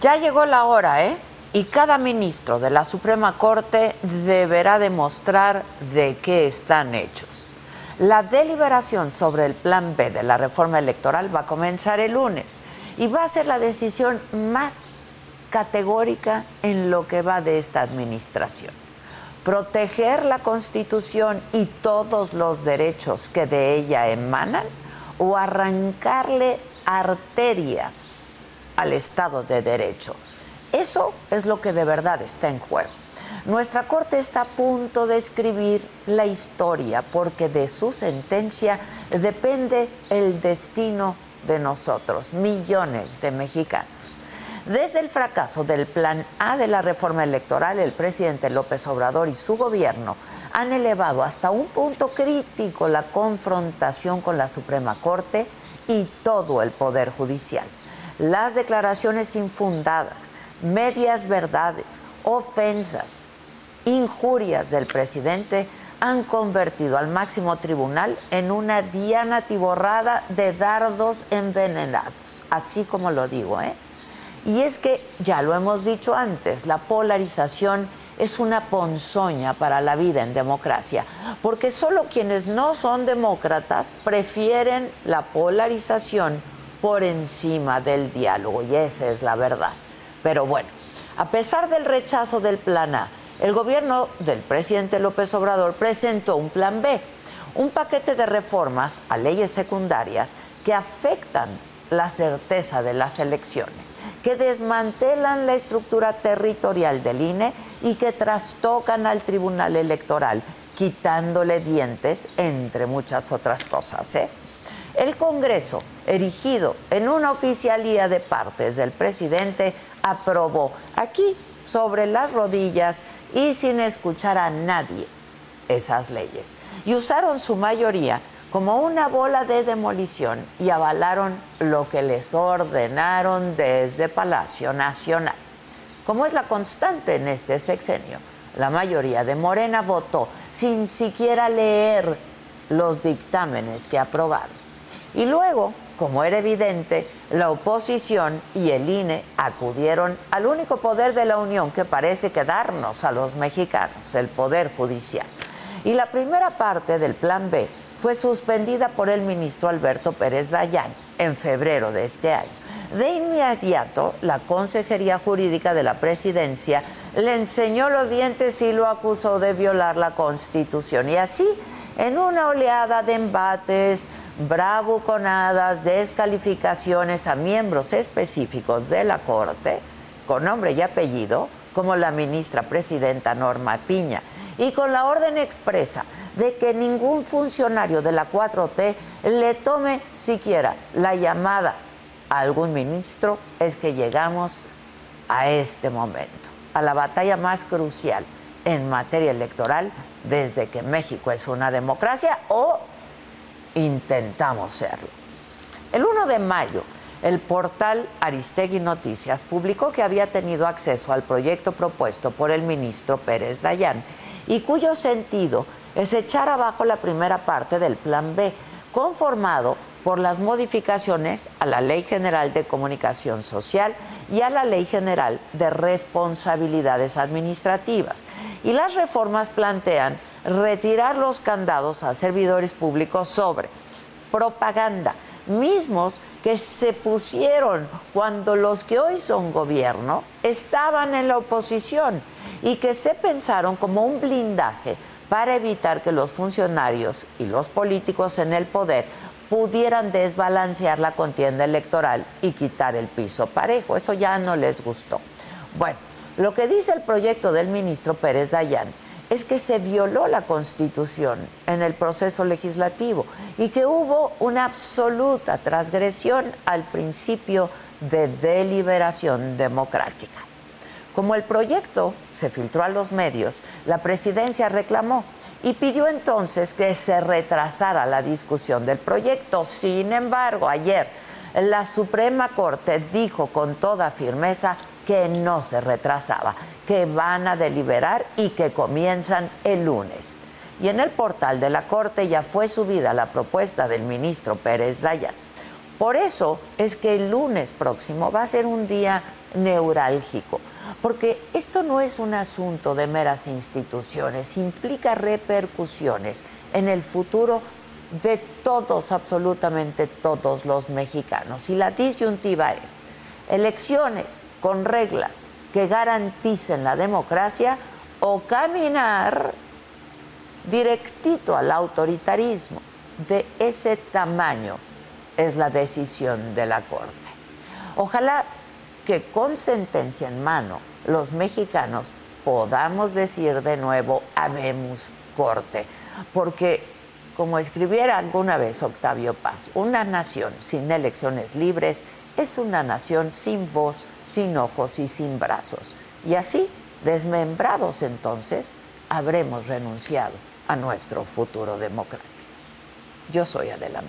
Ya llegó la hora, ¿eh? Y cada ministro de la Suprema Corte deberá demostrar de qué están hechos. La deliberación sobre el plan B de la reforma electoral va a comenzar el lunes y va a ser la decisión más categórica en lo que va de esta administración. Proteger la Constitución y todos los derechos que de ella emanan o arrancarle arterias al Estado de Derecho. Eso es lo que de verdad está en juego. Nuestra Corte está a punto de escribir la historia porque de su sentencia depende el destino de nosotros, millones de mexicanos. Desde el fracaso del Plan A de la reforma electoral, el presidente López Obrador y su gobierno han elevado hasta un punto crítico la confrontación con la Suprema Corte y todo el Poder Judicial. Las declaraciones infundadas, medias verdades, ofensas, injurias del presidente han convertido al máximo tribunal en una diana tiborrada de dardos envenenados, así como lo digo, ¿eh? Y es que, ya lo hemos dicho antes, la polarización es una ponzoña para la vida en democracia, porque solo quienes no son demócratas prefieren la polarización por encima del diálogo, y esa es la verdad. Pero bueno, a pesar del rechazo del plan A, el gobierno del presidente López Obrador presentó un plan B, un paquete de reformas a leyes secundarias que afectan la certeza de las elecciones, que desmantelan la estructura territorial del INE y que trastocan al Tribunal Electoral, quitándole dientes, entre muchas otras cosas. ¿eh? El Congreso, erigido en una oficialía de partes del presidente, aprobó aquí, sobre las rodillas y sin escuchar a nadie, esas leyes. Y usaron su mayoría como una bola de demolición y avalaron lo que les ordenaron desde Palacio Nacional. Como es la constante en este sexenio, la mayoría de Morena votó sin siquiera leer los dictámenes que aprobaron. Y luego, como era evidente, la oposición y el INE acudieron al único poder de la Unión que parece quedarnos a los mexicanos, el Poder Judicial. Y la primera parte del Plan B fue suspendida por el ministro Alberto Pérez Dayán en febrero de este año. De inmediato, la Consejería Jurídica de la Presidencia le enseñó los dientes y lo acusó de violar la Constitución. Y así en una oleada de embates, bravuconadas, descalificaciones a miembros específicos de la Corte, con nombre y apellido, como la ministra presidenta Norma Piña, y con la orden expresa de que ningún funcionario de la 4T le tome siquiera la llamada a algún ministro, es que llegamos a este momento, a la batalla más crucial en materia electoral desde que México es una democracia o intentamos serlo. El 1 de mayo, el portal Aristegui Noticias publicó que había tenido acceso al proyecto propuesto por el ministro Pérez Dayán y cuyo sentido es echar abajo la primera parte del Plan B, conformado por las modificaciones a la Ley General de Comunicación Social y a la Ley General de Responsabilidades Administrativas. Y las reformas plantean retirar los candados a servidores públicos sobre propaganda, mismos que se pusieron cuando los que hoy son gobierno estaban en la oposición y que se pensaron como un blindaje para evitar que los funcionarios y los políticos en el poder pudieran desbalancear la contienda electoral y quitar el piso parejo. Eso ya no les gustó. Bueno, lo que dice el proyecto del ministro Pérez Dayán es que se violó la Constitución en el proceso legislativo y que hubo una absoluta transgresión al principio de deliberación democrática. Como el proyecto se filtró a los medios, la presidencia reclamó y pidió entonces que se retrasara la discusión del proyecto. Sin embargo, ayer la Suprema Corte dijo con toda firmeza que no se retrasaba, que van a deliberar y que comienzan el lunes. Y en el portal de la Corte ya fue subida la propuesta del ministro Pérez Dayan. Por eso es que el lunes próximo va a ser un día neurálgico, porque esto no es un asunto de meras instituciones, implica repercusiones en el futuro de todos, absolutamente todos los mexicanos. Y la disyuntiva es elecciones con reglas que garanticen la democracia o caminar directito al autoritarismo. De ese tamaño es la decisión de la Corte. Ojalá que con sentencia en mano los mexicanos podamos decir de nuevo, habemos corte, porque como escribiera alguna vez Octavio Paz, una nación sin elecciones libres es una nación sin voz, sin ojos y sin brazos. Y así, desmembrados entonces, habremos renunciado a nuestro futuro democrático. Yo soy Adela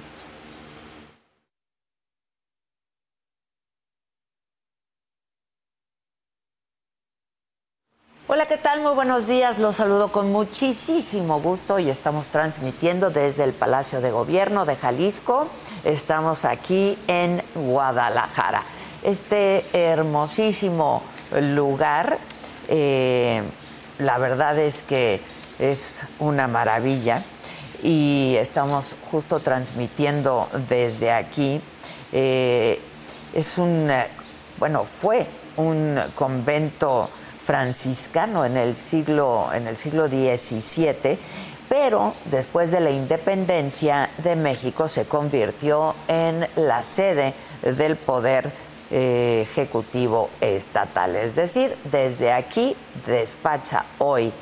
Hola, ¿qué tal? Muy buenos días. Los saludo con muchísimo gusto y estamos transmitiendo desde el Palacio de Gobierno de Jalisco. Estamos aquí en Guadalajara. Este hermosísimo lugar, eh, la verdad es que es una maravilla y estamos justo transmitiendo desde aquí. Eh, es un, bueno, fue un convento franciscano en el siglo, en el siglo XVII, pero después de la independencia de México se convirtió en la sede del poder eh, ejecutivo estatal. Es decir, desde aquí despacha hoy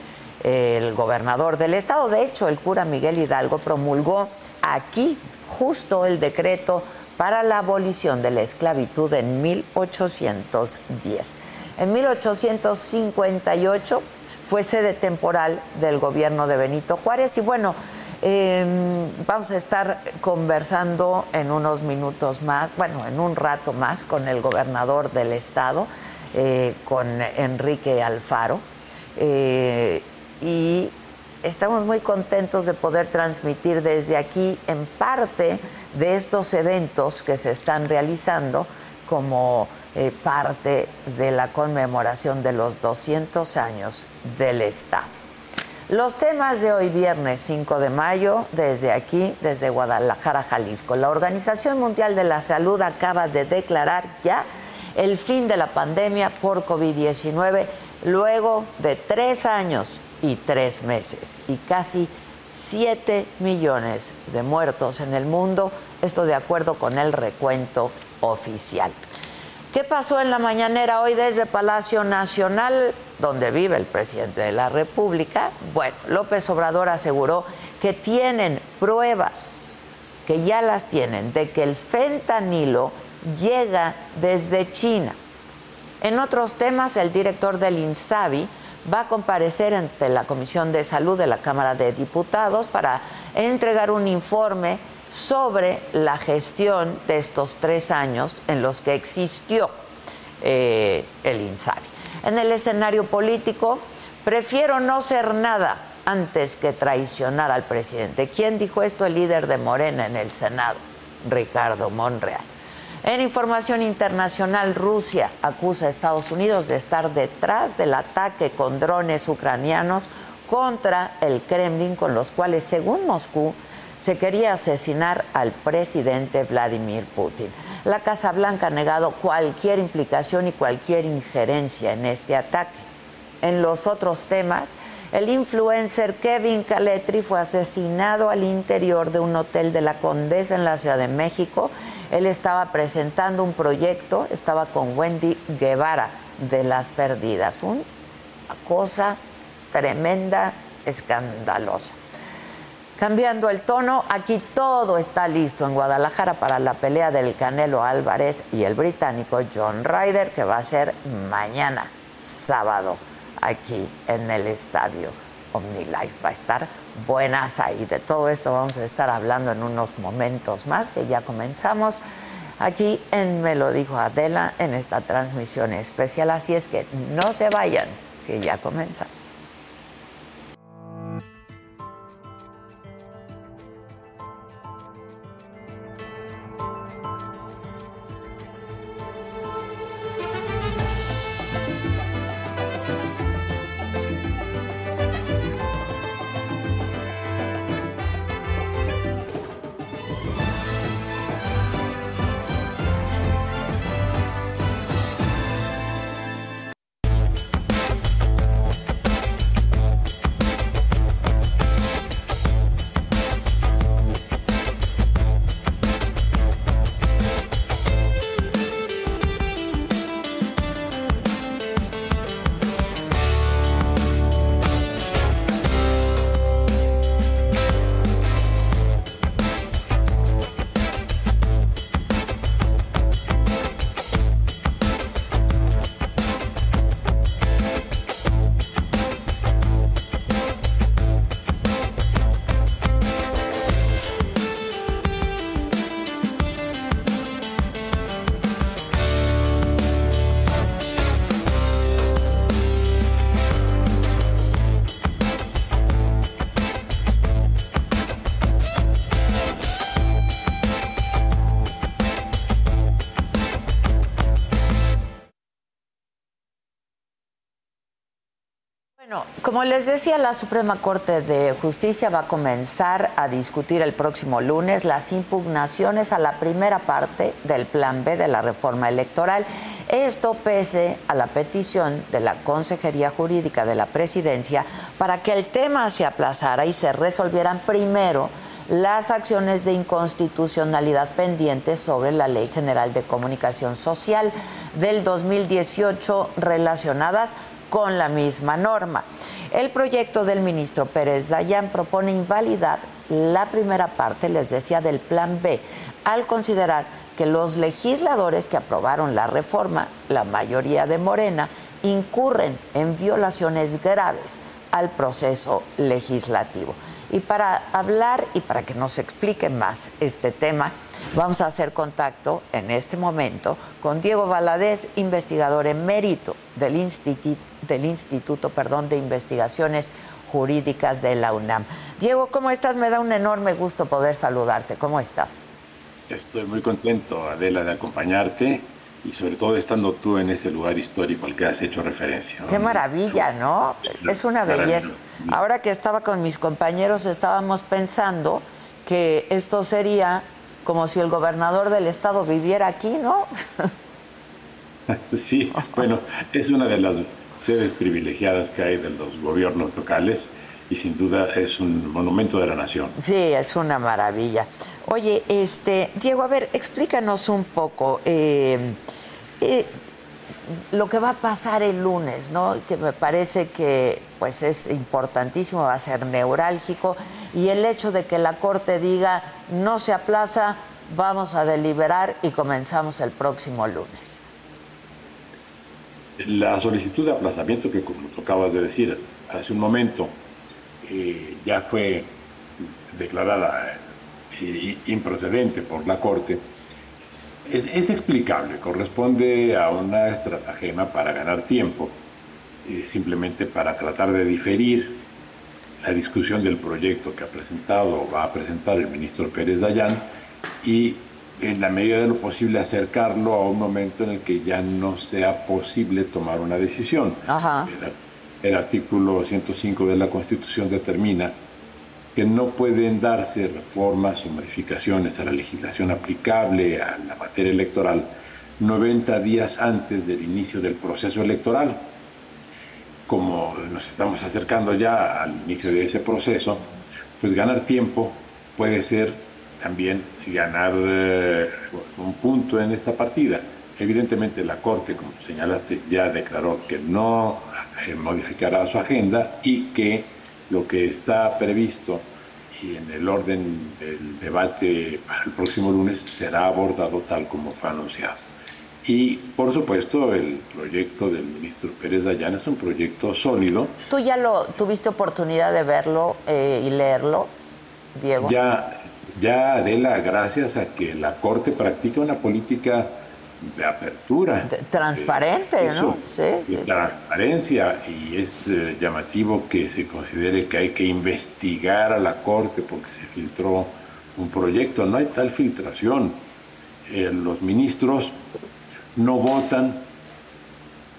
el gobernador del estado. De hecho, el cura Miguel Hidalgo promulgó aquí justo el decreto para la abolición de la esclavitud en 1810. En 1858 fue sede temporal del gobierno de Benito Juárez y bueno, em, vamos a estar conversando en unos minutos más, bueno, en un rato más con el gobernador del estado, eh, con Enrique Alfaro. Eh, y estamos muy contentos de poder transmitir desde aquí en parte de estos eventos que se están realizando como eh, parte de la conmemoración de los 200 años del Estado. Los temas de hoy, viernes 5 de mayo, desde aquí, desde Guadalajara, Jalisco. La Organización Mundial de la Salud acaba de declarar ya el fin de la pandemia por COVID-19 luego de tres años y tres meses y casi 7 millones de muertos en el mundo, esto de acuerdo con el recuento oficial. ¿Qué pasó en la mañanera hoy desde Palacio Nacional, donde vive el presidente de la República? Bueno, López Obrador aseguró que tienen pruebas, que ya las tienen, de que el fentanilo llega desde China. En otros temas, el director del INSABI va a comparecer ante la Comisión de Salud de la Cámara de Diputados para entregar un informe sobre la gestión de estos tres años en los que existió eh, el INSABI. En el escenario político, prefiero no ser nada antes que traicionar al presidente. ¿Quién dijo esto? El líder de Morena en el Senado, Ricardo Monreal. En información internacional, Rusia acusa a Estados Unidos de estar detrás del ataque con drones ucranianos contra el Kremlin, con los cuales, según Moscú, se quería asesinar al presidente Vladimir Putin. La Casa Blanca ha negado cualquier implicación y cualquier injerencia en este ataque. En los otros temas, el influencer Kevin Caletri fue asesinado al interior de un hotel de la Condesa en la Ciudad de México. Él estaba presentando un proyecto, estaba con Wendy Guevara de Las Perdidas. Una cosa tremenda, escandalosa. Cambiando el tono, aquí todo está listo en Guadalajara para la pelea del Canelo Álvarez y el británico John Ryder, que va a ser mañana, sábado, aquí en el estadio OmniLife. Va a estar buenas ahí. De todo esto vamos a estar hablando en unos momentos más, que ya comenzamos aquí en Me lo dijo Adela en esta transmisión especial. Así es que no se vayan, que ya comenzamos. Como les decía, la Suprema Corte de Justicia va a comenzar a discutir el próximo lunes las impugnaciones a la primera parte del Plan B de la reforma electoral. Esto pese a la petición de la Consejería Jurídica de la Presidencia para que el tema se aplazara y se resolvieran primero las acciones de inconstitucionalidad pendientes sobre la Ley General de Comunicación Social del 2018 relacionadas con la misma norma. El proyecto del ministro Pérez Dayán propone invalidar la primera parte, les decía, del Plan B, al considerar que los legisladores que aprobaron la reforma, la mayoría de Morena, incurren en violaciones graves al proceso legislativo. Y para hablar y para que nos explique más este tema, vamos a hacer contacto en este momento con Diego Valadez, investigador emérito del, Instituto, del Instituto perdón, de Investigaciones Jurídicas de la UNAM. Diego, ¿cómo estás? Me da un enorme gusto poder saludarte. ¿Cómo estás? Estoy muy contento, Adela, de acompañarte y sobre todo estando tú en ese lugar histórico al que has hecho referencia. Qué maravilla, ¿no? Es una belleza. Ahora que estaba con mis compañeros estábamos pensando que esto sería como si el gobernador del estado viviera aquí, ¿no? sí, bueno, es una de las sedes privilegiadas que hay de los gobiernos locales y sin duda es un monumento de la nación. Sí, es una maravilla. Oye, este, Diego, a ver, explícanos un poco eh, eh, lo que va a pasar el lunes, ¿no? Que me parece que pues es importantísimo, va a ser neurálgico y el hecho de que la corte diga no se aplaza, vamos a deliberar y comenzamos el próximo lunes. La solicitud de aplazamiento que como tú acabas de decir hace un momento eh, ya fue declarada eh, improcedente por la Corte, es, explicable, corresponde a una estratagema para ganar tiempo, eh, simplemente para tratar de diferir la discusión del proyecto que ha presentado o va a presentar el ministro Pérez Dayán y en la medida de lo posible acercarlo a un momento en el que ya no sea posible tomar una decisión. el artículo 105 de la Constitución determina que no pueden darse reformas o modificaciones a la legislación aplicable a la materia electoral 90 días antes del inicio del proceso electoral. Como nos estamos acercando ya al inicio de ese proceso, pues ganar tiempo puede ser también ganar eh, un punto en esta partida. Evidentemente la Corte, como señalaste, ya declaró que no eh, modificará su agenda y que lo que está previsto y en el orden del debate para el próximo lunes será abordado tal como fue anunciado. Y por supuesto el proyecto del ministro Pérez Dayán es un proyecto sólido. ¿Tú ya lo tuviste oportunidad de verlo eh, y leerlo, Diego? Ya, ya Adela, gracias a que la Corte practica una política de apertura. transparente, ¿no? Sí, sí, transparencia y es eh, llamativo que se considere que hay que investigar a la Corte porque se filtró un proyecto. No hay tal filtración. Eh, los ministros no votan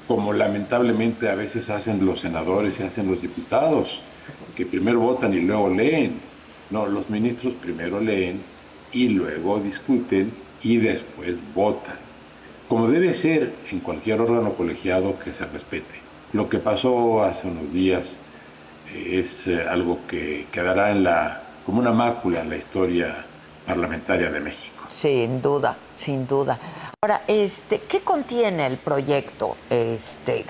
como lamentablemente a veces hacen los senadores y hacen los diputados, que primero votan y luego leen. No, los ministros primero leen y luego discuten y después votan como debe ser en cualquier órgano colegiado que se respete. Lo que pasó hace unos días eh, es eh, algo que quedará en la, como una mácula en la historia parlamentaria de México. Sin duda, sin duda. Ahora, este, ¿qué contiene el proyecto? Este,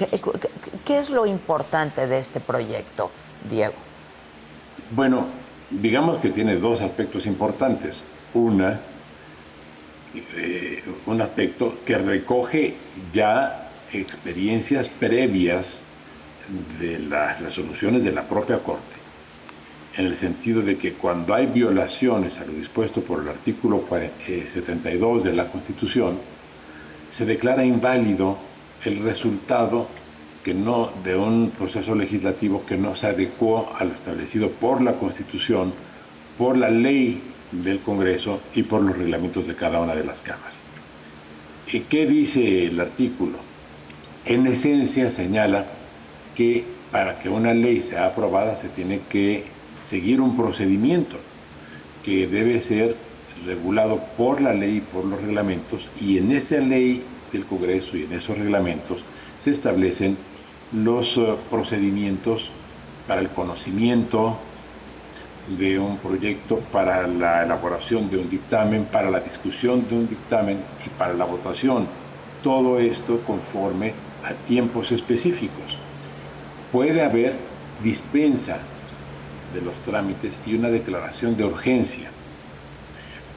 ¿qué, es lo importante de este proyecto, Diego? Bueno, digamos que tiene dos aspectos importantes. Una, eh, un aspecto que recoge ya experiencias previas de las resoluciones de la propia Corte, en el sentido de que cuando hay violaciones a lo dispuesto por el artículo 72 eh, de la Constitución, se declara inválido el resultado que no, de un proceso legislativo que no se adecuó a lo establecido por la Constitución, por la ley del Congreso y por los reglamentos de cada una de las cámaras. ¿Y qué dice el artículo? En esencia señala que para que una ley sea aprobada se tiene que seguir un procedimiento que debe ser regulado por la ley y por los reglamentos y en esa ley del Congreso y en esos reglamentos se establecen los eh, procedimientos para el conocimiento de un proyecto, para la elaboración de un dictamen, para la discusión de un dictamen y para la votación. Todo esto conforme a tiempos específicos. Puede haber dispensa de los trámites y una declaración de urgencia,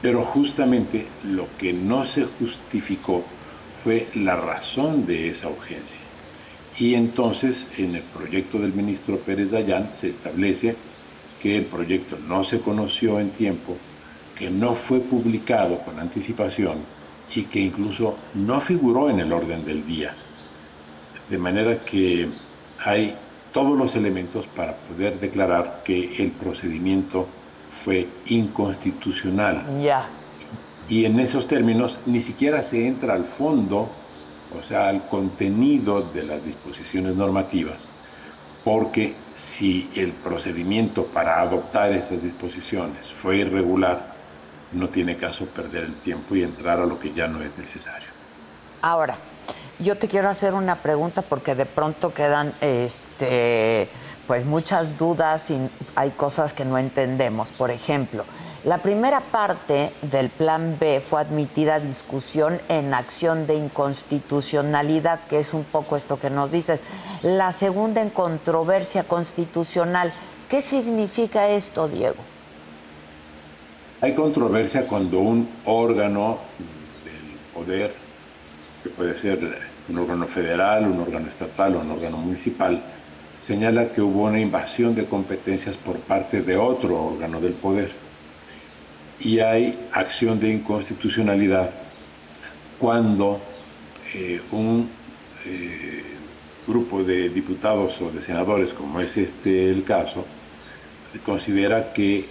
pero justamente lo que no se justificó fue la razón de esa urgencia. Y entonces en el proyecto del ministro Pérez Dayán se establece que el proyecto no se conoció en tiempo, que no fue publicado con anticipación y que incluso no figuró en el orden del día. De manera que hay todos los elementos para poder declarar que el procedimiento fue inconstitucional. Ya. Y en esos términos ni siquiera se entra al fondo o sea, al contenido de las disposiciones normativas, porque si el procedimiento para adoptar esas disposiciones fue irregular, no tiene caso perder el tiempo y entrar a lo que ya no es necesario. Ahora, yo te quiero hacer una pregunta porque de pronto quedan este, pues muchas dudas y hay cosas que no entendemos. Por ejemplo, la primera parte del Plan B fue admitida a discusión en acción de inconstitucionalidad, que es un poco esto que nos dices. La segunda en controversia constitucional. ¿Qué significa esto, Diego? Hay controversia cuando un órgano del poder, que puede ser un órgano federal, un órgano estatal o un órgano municipal, señala que hubo una invasión de competencias por parte de otro órgano del poder y hay acción de inconstitucionalidad cuando eh, un eh, grupo de diputados o de senadores, como es este el caso, considera que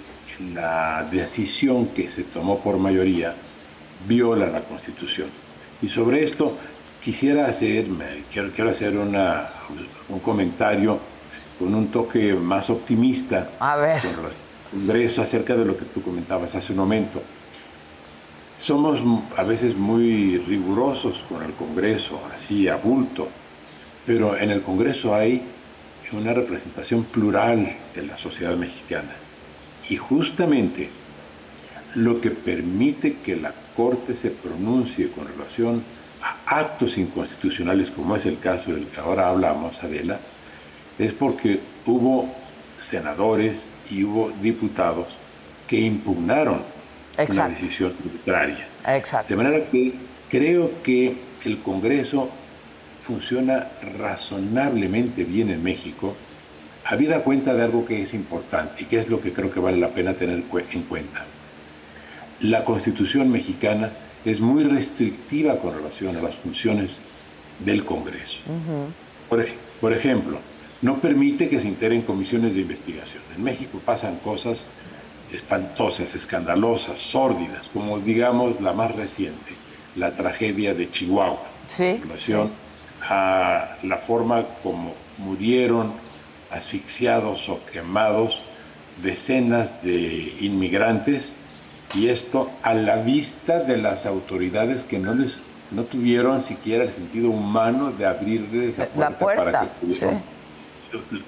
la decisión que se tomó por mayoría viola la Constitución. Y sobre esto quisiera hacer, quiero, quiero hacer una, un comentario con un toque más optimista. A ver. Congreso acerca de lo que tú comentabas hace un momento. Somos a veces muy rigurosos con el Congreso, así a bulto, pero en el Congreso hay una representación plural de la sociedad mexicana. Y justamente lo que permite que la Corte se pronuncie con relación a actos inconstitucionales, como es el caso del que ahora hablamos, Adela, es porque hubo senadores y hubo diputados que impugnaron una decisión arbitraria. Exacto. De manera que creo que el Congreso funciona razonablemente bien en México, habida cuenta de algo que es importante y que es lo que creo que vale la pena tener en cuenta. La Constitución mexicana es muy restrictiva con relación a las funciones del Congreso. por ejemplo, no permite que se integren comisiones de investigación. En México pasan cosas espantosas, escandalosas, sórdidas, como digamos la más reciente, la tragedia de Chihuahua, en relación a la forma como murieron asfixiados o quemados decenas de inmigrantes y esto a la vista de las autoridades que no les no tuvieron siquiera el sentido humano de abrirles la puerta, para que pudieran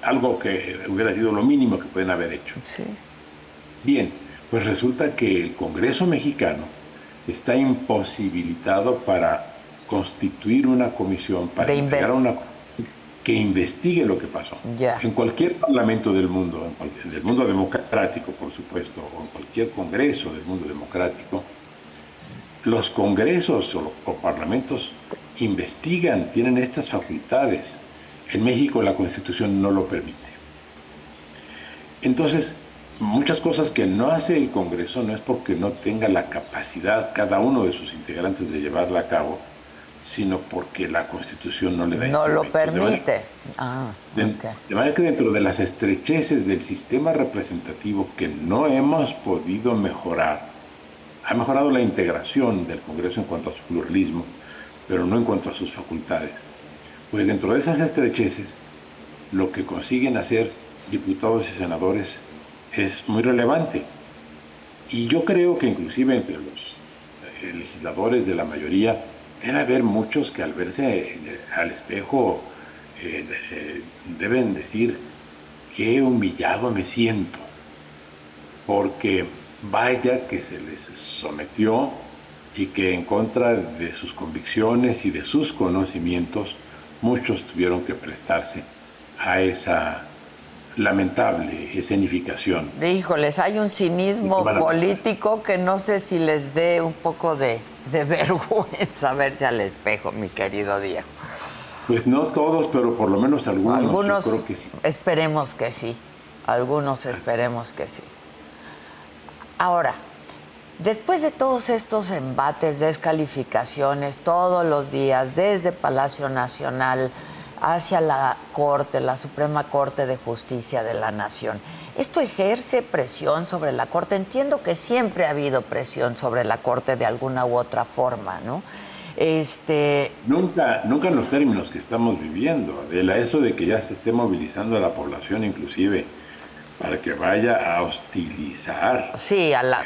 algo que hubiera sido lo mínimo que pueden haber hecho. Bien, pues resulta que el Congreso mexicano está imposibilitado para constituir una comisión, para investigar una que investigue lo que pasó. En cualquier parlamento del mundo, en del mundo democrático, por supuesto, o en cualquier congreso del mundo democrático, los congresos o, o parlamentos investigan, tienen estas facultades en México la Constitución no lo permite. Entonces, muchas cosas que no hace el Congreso no es porque no tenga la capacidad cada uno de sus integrantes de llevarla a cabo, sino porque la Constitución no le da No lo permite. Ah, de, manera que dentro de las estrecheces del sistema representativo que no hemos podido mejorar, ha mejorado la integración del Congreso en cuanto a su pluralismo, pero no en cuanto a sus facultades. Pues dentro de esas estrecheces, lo que consiguen hacer diputados y senadores es muy relevante. Y yo creo que inclusive entre los eh, legisladores de la mayoría debe haber muchos que al verse al espejo eh, deben decir qué humillado me siento, porque vaya que se les sometió y que en contra de sus convicciones y de sus conocimientos, muchos tuvieron que prestarse a esa lamentable escenificación. Híjoles, hay un cinismo político que no sé si les dé un poco de, de vergüenza verse al espejo, mi querido Diego. Pues no todos, pero por lo menos algunos. Algunos creo que sí. esperemos que sí. Algunos esperemos que sí. Ahora, después de todos estos embates, descalificaciones, todos los días, desde Palacio Nacional hacia la Corte, la Suprema Corte de Justicia de la Nación, ¿esto ejerce presión sobre la Corte? Entiendo que siempre ha habido presión sobre la Corte de alguna u otra forma, ¿no? Este... Nunca, nunca en los términos que estamos viviendo, Adela, eso de que ya se esté movilizando a la población inclusive para que vaya a hostilizar sí, a la,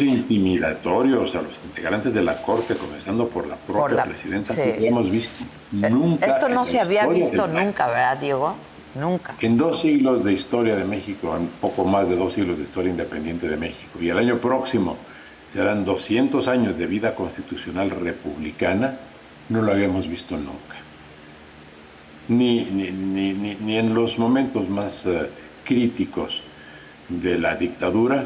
intimidatorios a los integrantes de la Corte, comenzando por la propia presidenta, que hemos visto eh, nunca. Esto no se había visto nunca, ¿verdad, Diego? Nunca. En dos siglos de historia de México, en poco más de dos siglos de historia independiente de México, y el año próximo serán 200 años de vida constitucional republicana, no lo habíamos visto nunca. Ni, ni, ni, ni en los momentos más eh, críticos de la dictadura,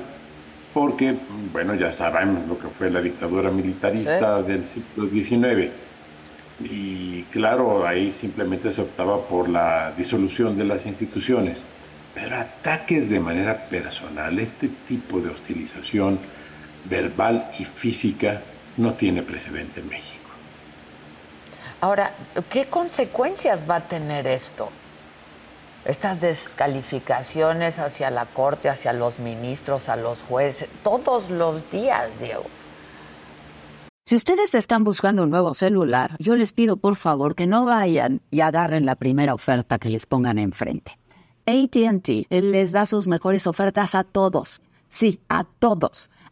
porque, bueno, ya sabemos lo que fue la dictadura militarista del siglo XIX. Y claro, ahí simplemente se optaba por la disolución de las instituciones. Pero ataques de manera personal, este tipo de hostilización, verbal y física no tiene precedente en México. Ahora, ¿qué consecuencias va a tener esto? Estas descalificaciones hacia la Corte, hacia los ministros, a los jueces, todos los días, Diego. Si ustedes están buscando un nuevo celular, yo les pido por favor que no vayan y agarren la primera oferta que les pongan enfrente. ATT les da sus mejores ofertas a todos. Sí, a todos.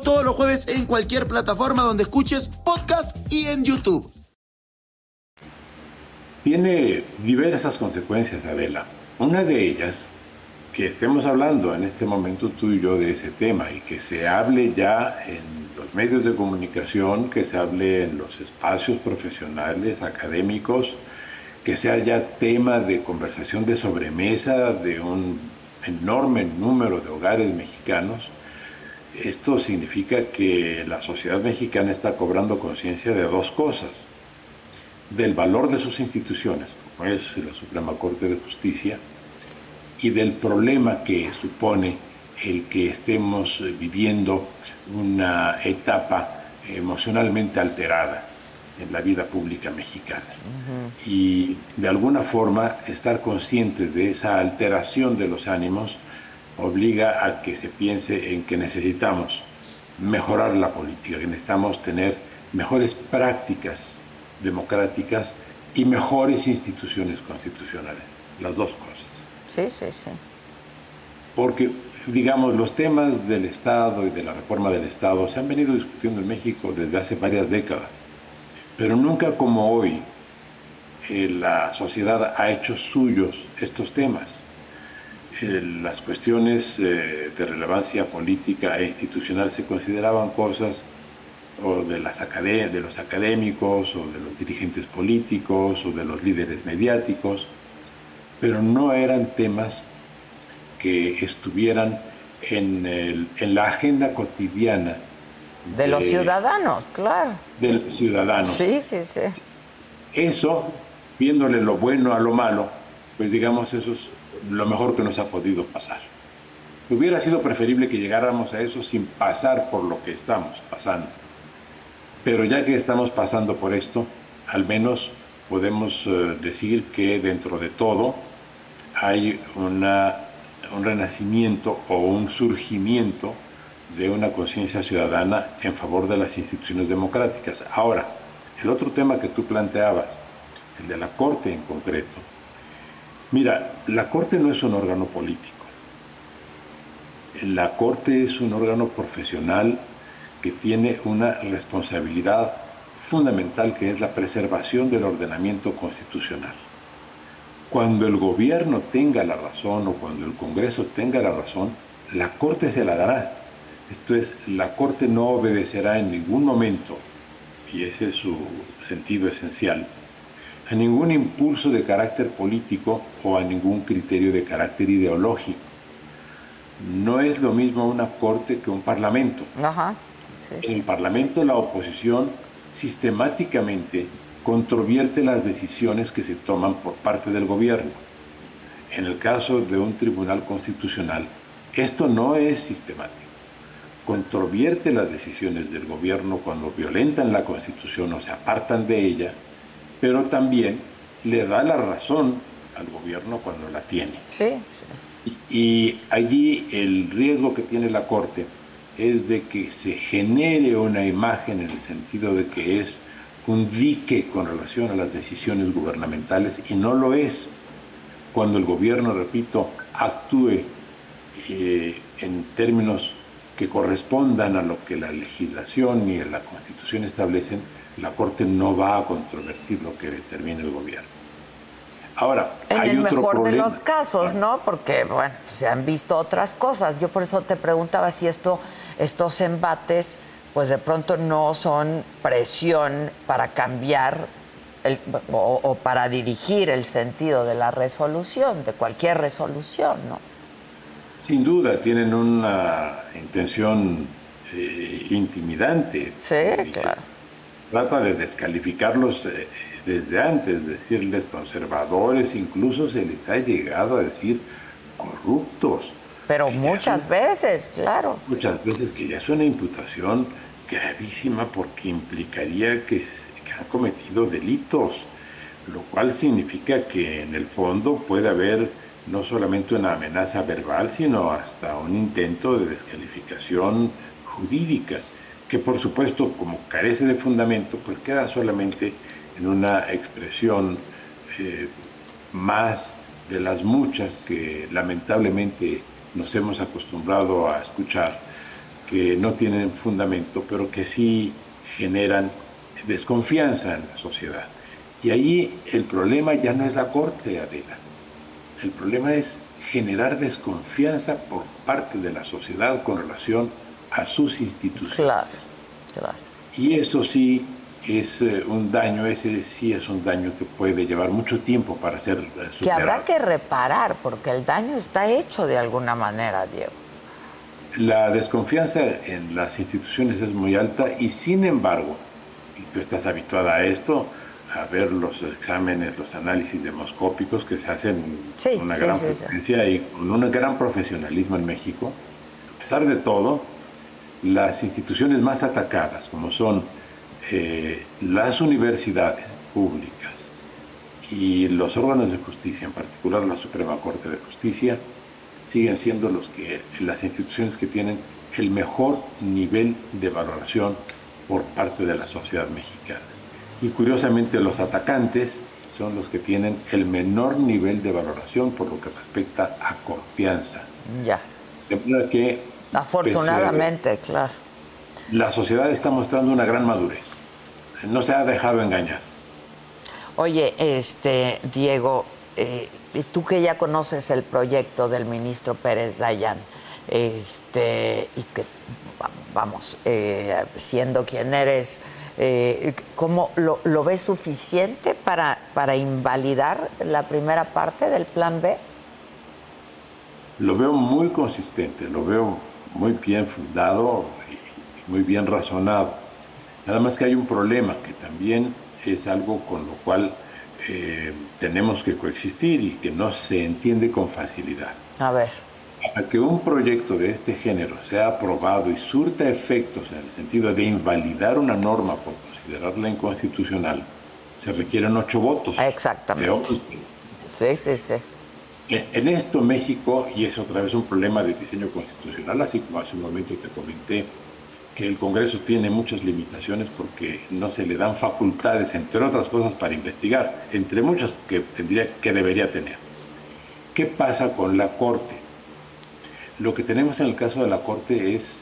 todos los jueves en cualquier plataforma donde escuches podcast y en YouTube. Tiene diversas consecuencias, Adela. Una de ellas, que estemos hablando en este momento tú y yo de ese tema y que se hable ya en los medios de comunicación, que se hable en los espacios profesionales, académicos, que sea ya tema de conversación de sobremesa de un enorme número de hogares mexicanos, esto significa que la sociedad mexicana está cobrando conciencia de dos cosas. Del valor de sus instituciones, como es la Suprema Corte de Justicia, y del problema que supone el que estemos viviendo una etapa emocionalmente alterada en la vida pública mexicana. Y de alguna forma estar conscientes de esa alteración de los ánimos obliga a que se piense en que necesitamos mejorar la política, que necesitamos tener mejores prácticas democráticas y mejores instituciones constitucionales, las dos cosas. Sí, sí, sí. Porque, digamos, los temas del Estado y de la reforma del Estado se han venido discutiendo en México desde hace varias décadas, pero nunca como hoy eh, la sociedad ha hecho suyos estos temas. Las cuestiones eh, de relevancia política e institucional se consideraban cosas o de, las de los académicos, o de los dirigentes políticos, o de los líderes mediáticos, pero no eran temas que estuvieran en, la agenda cotidiana. De, los ciudadanos, claro. De los ciudadanos. Sí, sí, sí. Eso, viéndole lo bueno a lo malo, pues digamos, eso es lo mejor que nos ha podido pasar. Hubiera sido preferible que llegáramos a eso sin pasar por lo que estamos pasando. Pero ya que estamos pasando por esto, al menos podemos eh, decir que dentro de todo hay una, un renacimiento o un surgimiento de una conciencia ciudadana en favor de las instituciones democráticas. Ahora, el otro tema que tú planteabas, el de la Corte en concreto, mira, la Corte no es un órgano político. La Corte es un órgano profesional que tiene una responsabilidad fundamental que es la preservación del ordenamiento constitucional. Cuando el gobierno tenga la razón o cuando el Congreso tenga la razón, la Corte se la dará. Esto es, la Corte no obedecerá en ningún momento, y ese es su sentido esencial, a ningún impulso de carácter político o a ningún criterio de carácter ideológico. No es lo mismo una Corte que un Parlamento. Ajá. En el Parlamento la oposición sistemáticamente controvierte las decisiones que se toman por parte del gobierno. En el caso de un tribunal constitucional, esto no es sistemático. Controvierte las decisiones del gobierno cuando violentan la constitución o se apartan de ella, pero también le da la razón al gobierno cuando la tiene. Sí, Y, y allí el riesgo que tiene la Corte es de que se genere una imagen en el sentido de que es un dique con relación a las decisiones gubernamentales y no lo es cuando el gobierno, repito, actúe eh, en términos que correspondan a lo que la legislación y la constitución establecen, la Corte no va a controvertir lo que determine el gobierno. Ahora, en hay el otro mejor de los casos, ¿no? Porque, bueno, se han visto otras cosas. Yo por eso te preguntaba si esto, estos embates, pues de pronto no son presión para cambiar el- o, o para dirigir el sentido de la resolución, de cualquier resolución, ¿no? Sin duda, tienen una intención eh, intimidante. Sí, se claro. Trata de descalificarlos eh, desde antes, decirles conservadores, incluso se les ha llegado a decir corruptos. Pero muchas veces, claro. Muchas veces que ya es una imputación gravísima porque implicaría que, que han cometido delitos, lo cual significa que en el fondo puede haber no solamente una amenaza verbal, sino hasta un intento de descalificación jurídica, que por supuesto como carece de fundamento, pues queda solamente en una expresión eh, más de las muchas que lamentablemente nos hemos acostumbrado a escuchar, que no tienen fundamento, pero que sí generan desconfianza en la sociedad. Y ahí el problema ya no es la Corte, Adela. El problema es generar desconfianza por parte de la sociedad con relación a sus instituciones. Claro, claro. Y eso sí es eh, un daño, ese sí es un daño que puede llevar mucho tiempo para ser eh, Que habrá superado. que reparar, porque el daño está hecho de alguna manera, Diego. La desconfianza en las instituciones es muy alta y sin embargo, y tú estás habituada a esto, a ver los exámenes, los análisis demoscópicos que se hacen Sí, con una sí, gran sí, y con un gran profesionalismo en México. A pesar de todo, las instituciones más atacadas, como son eh, las universidades públicas y los órganos de justicia, en particular la Suprema Corte de Justicia, siguen siendo los que, las instituciones que tienen el mejor nivel de valoración por parte de la sociedad mexicana. Y curiosamente los atacantes son los que tienen el menor nivel de valoración por lo que respecta a confianza. Ya. De manera que... Afortunadamente, claro. La sociedad está mostrando una gran madurez. No se ha dejado engañar. Oye, este, Diego, eh, tú que ya conoces el proyecto del ministro Pérez Dayan, este, y que, vamos, eh, siendo quien eres, eh, ¿cómo lo, lo, ves suficiente para, para invalidar la primera parte del plan B? Lo veo muy consistente, lo veo muy bien fundado y muy bien razonado. Nada más que hay un problema que también es algo con lo cual eh, tenemos que coexistir y que no se entiende con facilidad. A ver. Para que un proyecto de este género sea aprobado y surta efectos en el sentido de invalidar una norma por considerarla inconstitucional, se requieren ocho votos. Exactamente. Sí, sí, sí. En esto México, y es otra vez un problema de diseño constitucional, así como hace un momento te comenté, que el Congreso tiene muchas limitaciones porque no se le dan facultades, entre otras cosas, para investigar, entre muchas que tendría que debería tener. ¿Qué pasa con la Corte? Lo que tenemos en el caso de la Corte es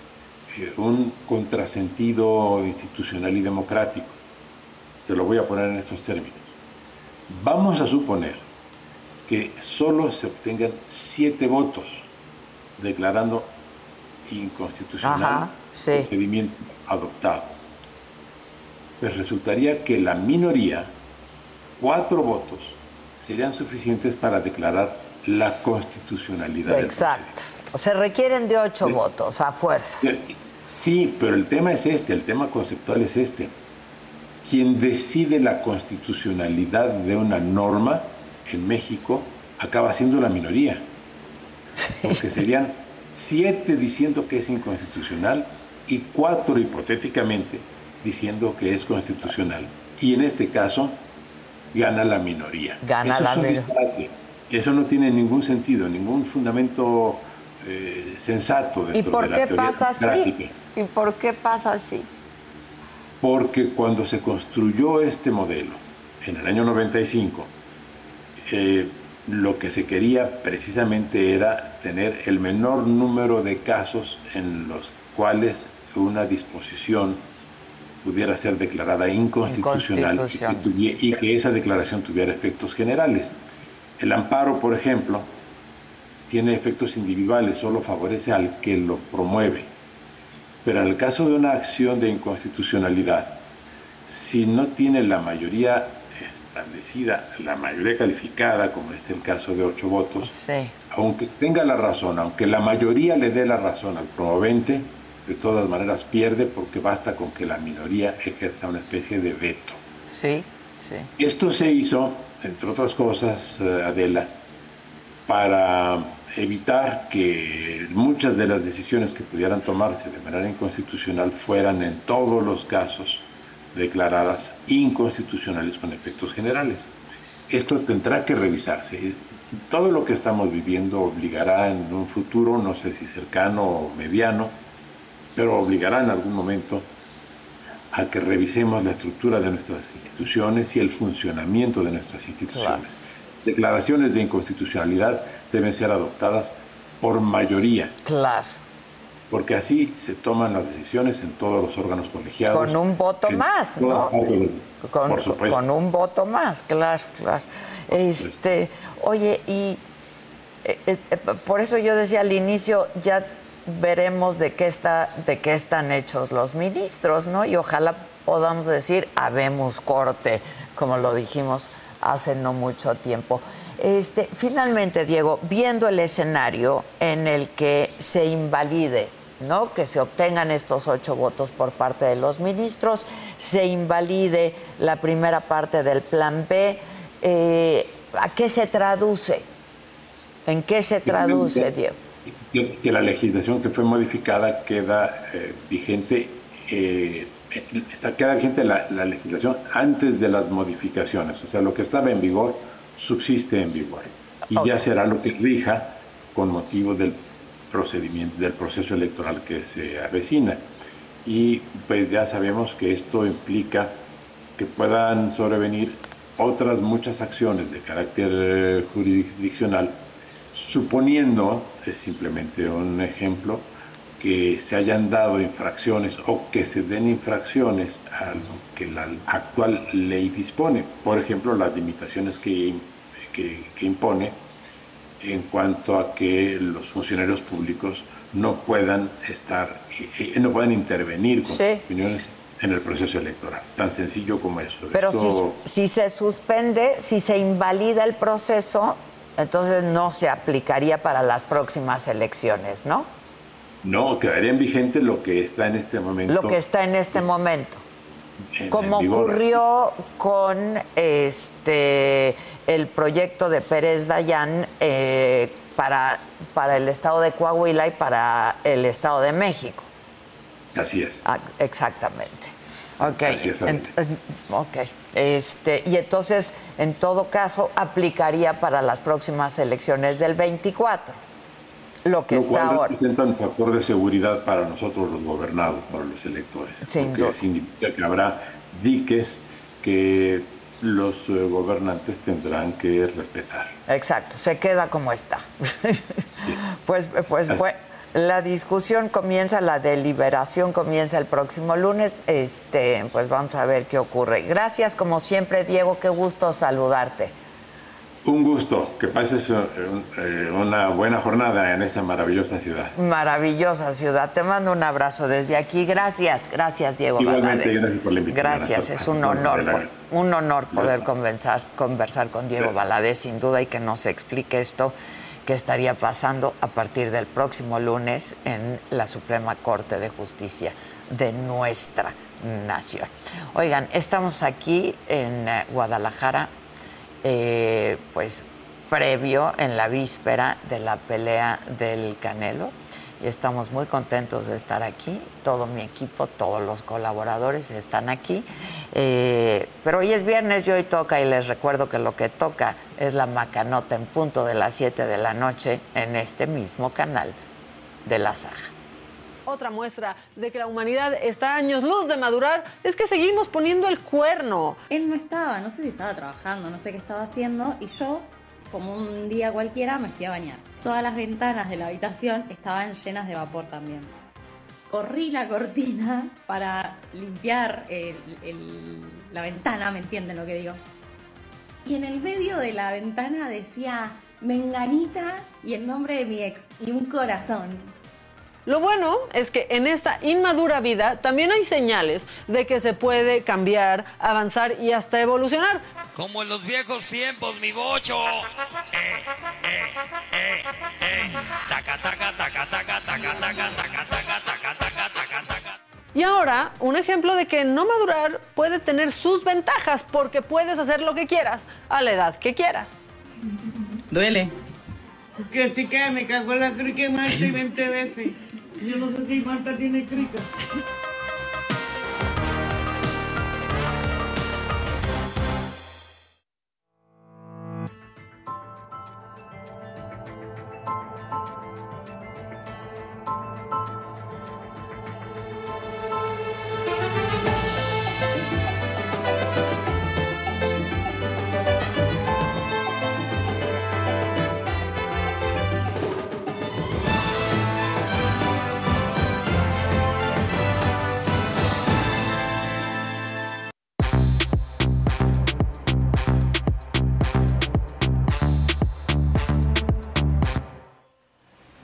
eh, un contrasentido institucional y democrático. Te lo voy a poner en estos términos. Vamos a suponer que solo se obtengan siete votos declarando inconstitucional el procedimiento adoptado. Pues resultaría que la minoría, cuatro votos, serían suficientes para declarar la constitucionalidad. Exacto. Se requieren de ocho votos a fuerzas. Sí, pero el tema es este, el tema conceptual es este. Quien decide la constitucionalidad de una norma en México acaba siendo la minoría. Porque serían siete diciendo que es inconstitucional y cuatro hipotéticamente diciendo que es constitucional. Y en este caso gana la minoría. Gana la minoría. Eso no tiene ningún sentido, ningún fundamento eh, sensato ¿Y por qué pasa así? ¿Y por qué pasa así? Porque cuando se construyó este modelo en el año 95, eh, lo que se quería precisamente era tener el menor número de casos en los cuales una disposición pudiera ser declarada inconstitucional y que, esa declaración tuviera efectos generales. El amparo, por ejemplo, tiene efectos individuales, solo favorece al que lo promueve. Pero en el caso de una acción de inconstitucionalidad, si no tiene la mayoría la mayoría calificada, como es el caso de ocho votos, aunque tenga la razón, aunque la mayoría le dé la razón al promovente, de todas maneras pierde porque basta con que la minoría ejerza una especie de veto. Sí, sí. Esto se hizo, entre otras cosas, eh, Adela, para evitar que muchas de las decisiones que pudieran tomarse de manera inconstitucional fueran en todos los casos declaradas inconstitucionales con efectos generales. Esto tendrá que revisarse. Todo lo que estamos viviendo obligará en un futuro, no sé si cercano o mediano, pero obligará en algún momento a que revisemos la estructura de nuestras instituciones y el funcionamiento de nuestras instituciones. Declaraciones de inconstitucionalidad deben ser adoptadas por mayoría. Claro porque así se toman las decisiones en todos los órganos colegiados. Con un voto más, ¿no? Con, con, un voto más, claro, claro. Este, oye, y eh, eh, por eso yo decía al inicio, ya veremos de qué está, de qué están hechos los ministros, ¿no? Y ojalá podamos decir, habemos corte, como lo dijimos hace no mucho tiempo. Este, finalmente, Diego, viendo el escenario en el que se invalide ¿no? que se obtengan estos ocho votos por parte de los ministros, se invalide la primera parte del plan B. Eh, ¿A qué se traduce? ¿En qué se traduce, Diego? Que, la legislación que fue modificada queda eh, vigente, eh, está, queda vigente la, la legislación antes de las modificaciones, o sea, lo que estaba en vigor subsiste en vigor y ya será lo que rija con motivo del procedimiento, del proceso electoral que se avecina. Y pues ya sabemos que esto implica que puedan sobrevenir otras muchas acciones de carácter eh, jurisdiccional, suponiendo, es simplemente un ejemplo, que se hayan dado infracciones o que se den infracciones a lo que la actual ley dispone. Por ejemplo, las limitaciones que, que, impone en cuanto a que los funcionarios públicos no puedan estar, eh, no puedan intervenir con opiniones en el proceso electoral. Tan sencillo como eso. Pero si, si se suspende, si se invalida el proceso, entonces no se aplicaría para las próximas elecciones, ¿no? No, quedaría en vigente lo que está en este momento. Lo que está en este momento. Como ocurrió con este el proyecto de Pérez Dayán eh, para, para el estado de Coahuila y para el estado de México. Así es. Ah, exactamente. Ok. ok. Este, y entonces, en todo caso, aplicaría para las próximas elecciones del 24. Lo que está ahora. representa un factor de seguridad para nosotros los gobernados, para los electores. Sin porque significa que habrá diques que los eh, gobernantes tendrán que respetar. Exacto, se queda como está. pues, pues, pues, la discusión comienza, la deliberación comienza el próximo lunes. Este, pues vamos a ver qué ocurre. Gracias, como siempre, Diego, qué gusto saludarte. Un gusto, que pases eh, eh, una buena jornada en esta maravillosa ciudad. Maravillosa ciudad. Te mando un abrazo desde aquí. Gracias, gracias Diego. Igualmente, gracias por la invitación. Gracias, es un honor, un honor poder conversar, conversar con Diego Valadez, sin duda, y que nos explique esto que estaría pasando a partir del próximo lunes en la Suprema Corte de Justicia de nuestra nación. Oigan, estamos aquí en eh, Guadalajara eh, pues previo en la víspera de la pelea del Canelo y estamos muy contentos de estar aquí. Todo mi equipo, todos los colaboradores están aquí. Eh, pero hoy es viernes y hoy toca y les recuerdo que lo que toca es la macanota en punto de las 7 de la noche en este mismo canal de la saga. Otra muestra de que la humanidad está a años luz de madurar es que seguimos poniendo el cuerno. Él no estaba, no sé si estaba trabajando, no sé qué estaba haciendo, y yo, como un día cualquiera, me fui a bañar. Todas las ventanas de la habitación estaban llenas de vapor también. Corrí la cortina para limpiar la ventana, ¿me entienden lo que digo? Y en el medio de la ventana decía Menganita y el nombre de mi ex y un corazón. Lo bueno es que en esta inmadura vida también hay señales de que se puede cambiar, avanzar y hasta evolucionar. Como en los viejos tiempos, mi bocho. Y ahora, un ejemplo de que no madurar puede tener sus ventajas porque puedes hacer lo que quieras a la edad que quieras. Duele. Que si que me cagó la crica más de 20 veces. Yo no sé si Marta tiene crica.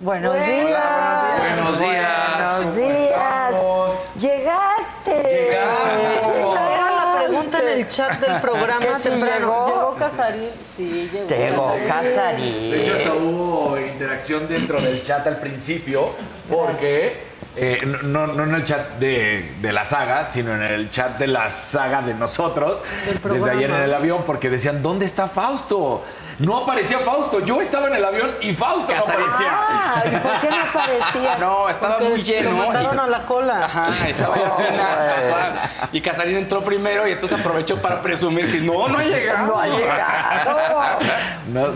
Buenos días. Buenos días. Buenos días. Llegaste. Era la pregunta en el chat del programa ¿Que si llegó? ¿Llegó Casarín? Sí, llegó. Llegó Casarín. De hecho, hasta hubo interacción dentro del chat al principio, porque eh, no, no en el chat de, de la saga, sino en el chat de la saga de nosotros, desde ayer en el avión, porque decían, ¿dónde está Fausto? No aparecía Fausto. Yo estaba en el avión y Fausto no aparecía. Ah, ¿y por qué no aparecía? No, estaba Porque muy lleno. Lo mandaron y- a la cola. Ajá, estaba ya final. Y Casarín entró primero y entonces aprovechó para presumir que no, no ha llegado. No ha llegado. No.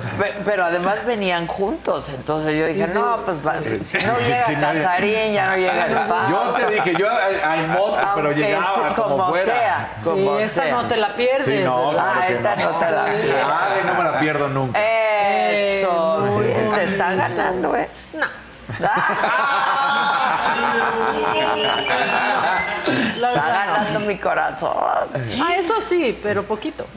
Pero además venían juntos, entonces yo dije, no, pues va- si no llega sí, Casarín, ya no llega el Fausto. Yo te dije, yo hay- hay motos, pero llegaba sí, como, como fuera. sea, como sí, esta sea. no te la pierdes. Sí, no. Ah, esta no te la pierdes. Ah, de no me la pierdo nunca. Eso, muy bien, te está ganando, ¿eh? No. Está no. ganando mi corazón. Ah, eso sí, pero poquito.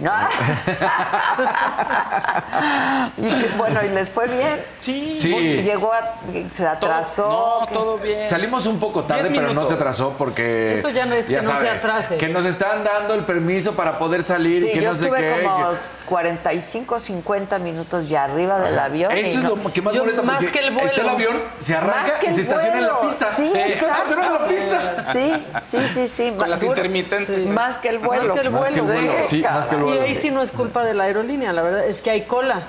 y que, bueno, ¿y les fue bien? Sí. Sí. Llegó a, se atrasó. No, ¿qué? todo bien. Salimos un poco tarde, pero no se atrasó porque. Eso ya no es que no se atrase. Que nos están dando el permiso para poder salir Sí, y que yo no sé estuve qué. como que- 45, 50 minutos ya arriba del avión. Eso es no- lo que más Yo- molesta más porque que el vuelo. está el avión, se arranca que y se estaciona en la pista. Sí, se estaciona en la pista. Sí, sí, sí, sí. Con las Duro- intermitentes. Más que el vuelo. Más que el Más que el vuelo. sí, más que el Y vuelo. ahí sí no es culpa de la aerolínea, la verdad es que hay cola.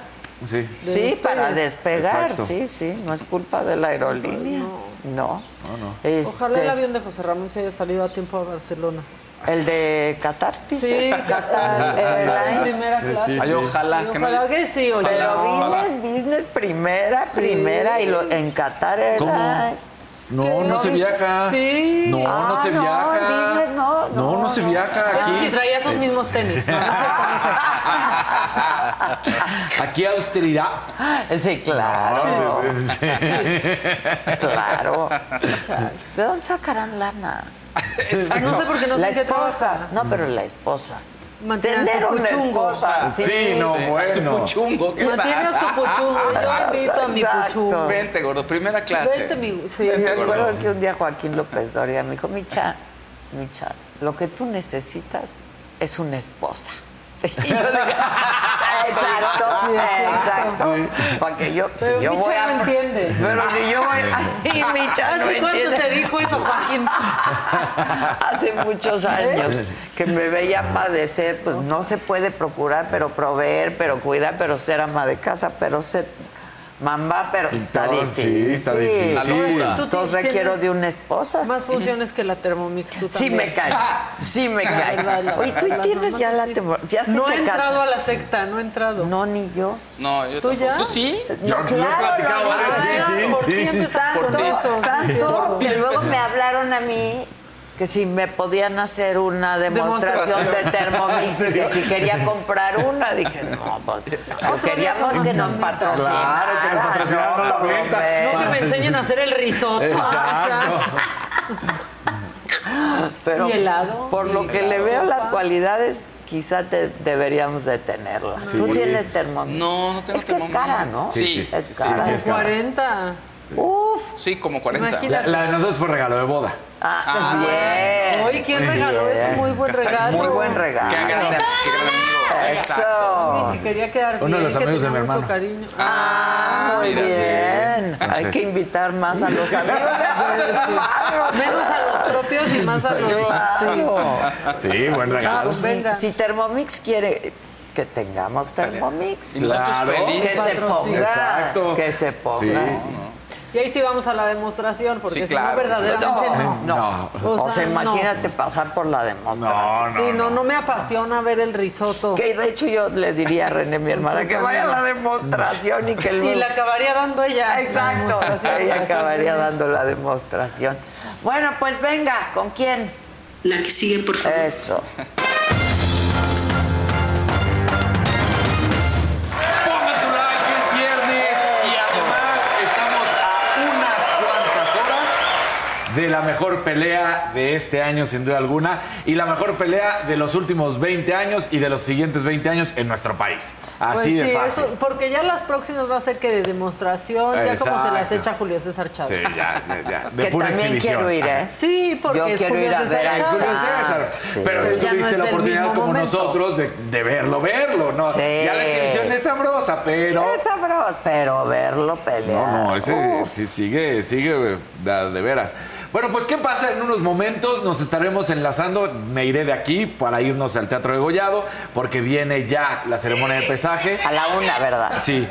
Sí. de Sí, para despegar, Exacto. sí, sí. No es culpa de la aerolínea. No. Este, Ojalá el avión de José Ramón se haya salido a tiempo a Barcelona. El de Qatar, dices. Sí, Qatar Airlines. primera clase. Ay, ojalá Y que no. ojalá que sí, oye. Pero Ojalá. business, business primera, primera. Y lo, en Qatar Airlines. No, ¿Qué? no se ¿No viaja. Sí. No, Ah, no se no, viaja. no, no, no, no se no. viaja aquí. traía esos mismos tenis. No, no Aquí austeridad. Sí, claro. Sí. Claro. ¿De dónde sacarán lana? No sé por qué no la esposa. trabaja. No, pero la esposa. Mantiene a Tener su una puchungo. esposa. Sí, no, Su bueno. puchungo, ¿qué Mantiene a su puchungo. Yo invito a mi puchungo. Vente, gordo, primera clase. Vente, mi... Sí, Vente, Me gordo. acuerdo que un día Joaquín López Doria me dijo, Micha, Micha, lo que tú necesitas es una esposa. Y yo dije, exacto, exacto. Para que yo, si yo Micha voy a... no entiende. Pero si yo voy a... Ay, Micha no ¿Hace cuánto entiende. te dijo eso, Joaquín? Hace muchos años que me veía padecer, pues no se puede procurar, pero proveer, pero cuidar, pero ser ama de casa, pero ser mamá, pero está No, difícil. sí, está difícil. La. Tú Entonces tienes requiero de una esposa. Más funciones que la Thermomix, tú Sí también. me cae, sí me cae. verdad, la Oye, tú verdad, tienes ya la sí. ya se No he entrado casa. a la secta, no he entrado. No, ni yo. No, yo ¿Tú tampoco. ya? ¿Tú sí? No, Yo- yo he platicado antes, hice. sí, sí, ¿Por sí. qué empezaste Por eso? Sí, Tanto que luego me hablaron a mí que si me podían hacer una demostración de Thermomix y que si quería comprar una, dije, no, pues, no, queríamos que nos patrocinaran. Claro, que nos patrocinaran la venta. No que me enseñen a hacer el risotto. Exacto. Pero ¿Y helado? por lo que le veo las cualidades, quizá te deberíamos de tenerla. Tú tienes Thermomix. No, no tengo Es que es cara, ¿no? Sí, es sí, cara. sí, es cara. 40. Uf. Sí, como 40. Imagínate. La, la de nosotros fue regalo de boda. Ah, Ah, bien. Oye, ¿quién regaló Bien. eso? Muy buen regalo. Muy buen regalo. Qué gran, qué gran amigo. Exacto. Eso. Que quería quedar bien, Uno de los que amigos de tenía mi mucho hermano. cariño. Ah, muy mira, bien. Hay que invitar más a los amigos de. Menos a los propios y más a los... Claro. Sí, buen regalo. Claro, si, venga. si Thermomix quiere que tengamos Thermomix, Y nosotros Claro. que se ponga, Exacto. que se ponga. Sí. Y ahí sí vamos a la demostración, porque Sí, si no, claro. verdaderamente no. No, O o sea, no. imagínate pasar por la demostración. No, no. Sí, no, no me apasiona ver el risotto. Que de hecho yo le diría a René, mi hermana, que vaya a la demostración y que Y luego... la acabaría dando ella. Exacto, ella acabaría dando la demostración. Bueno, pues venga, ¿con quién? La que sigue, por favor. Eso. De la mejor pelea de este año, sin duda alguna, y la mejor pelea de los últimos 20 años y de los siguientes 20 años en nuestro país. Así Pues de sí, fácil. eso, porque ya las próximas va a ser que de demostración, ya como se las echa Julio César Chávez. Sí, ya, ya, ya, de que pura también exhibición. quiero ir, ¿eh? Sí, porque Yo es quiero Julio ir a César ver a Julio Chávez. César. Sí. Pero tú Ya tuviste la oportunidad como momento. nosotros de, de verlo, verlo, ¿no? Sí. Ya la exhibición es sabrosa, pero... Es sabroso, pero verlo pelear. No, no, ese sí sigue, sigue de veras. Bueno, pues ¿qué pasa en unos momentos? Nos estaremos enlazando, me iré de aquí para irnos al Teatro de Gollado, porque viene ya la ceremonia de pesaje. A la una, ¿verdad? Sí.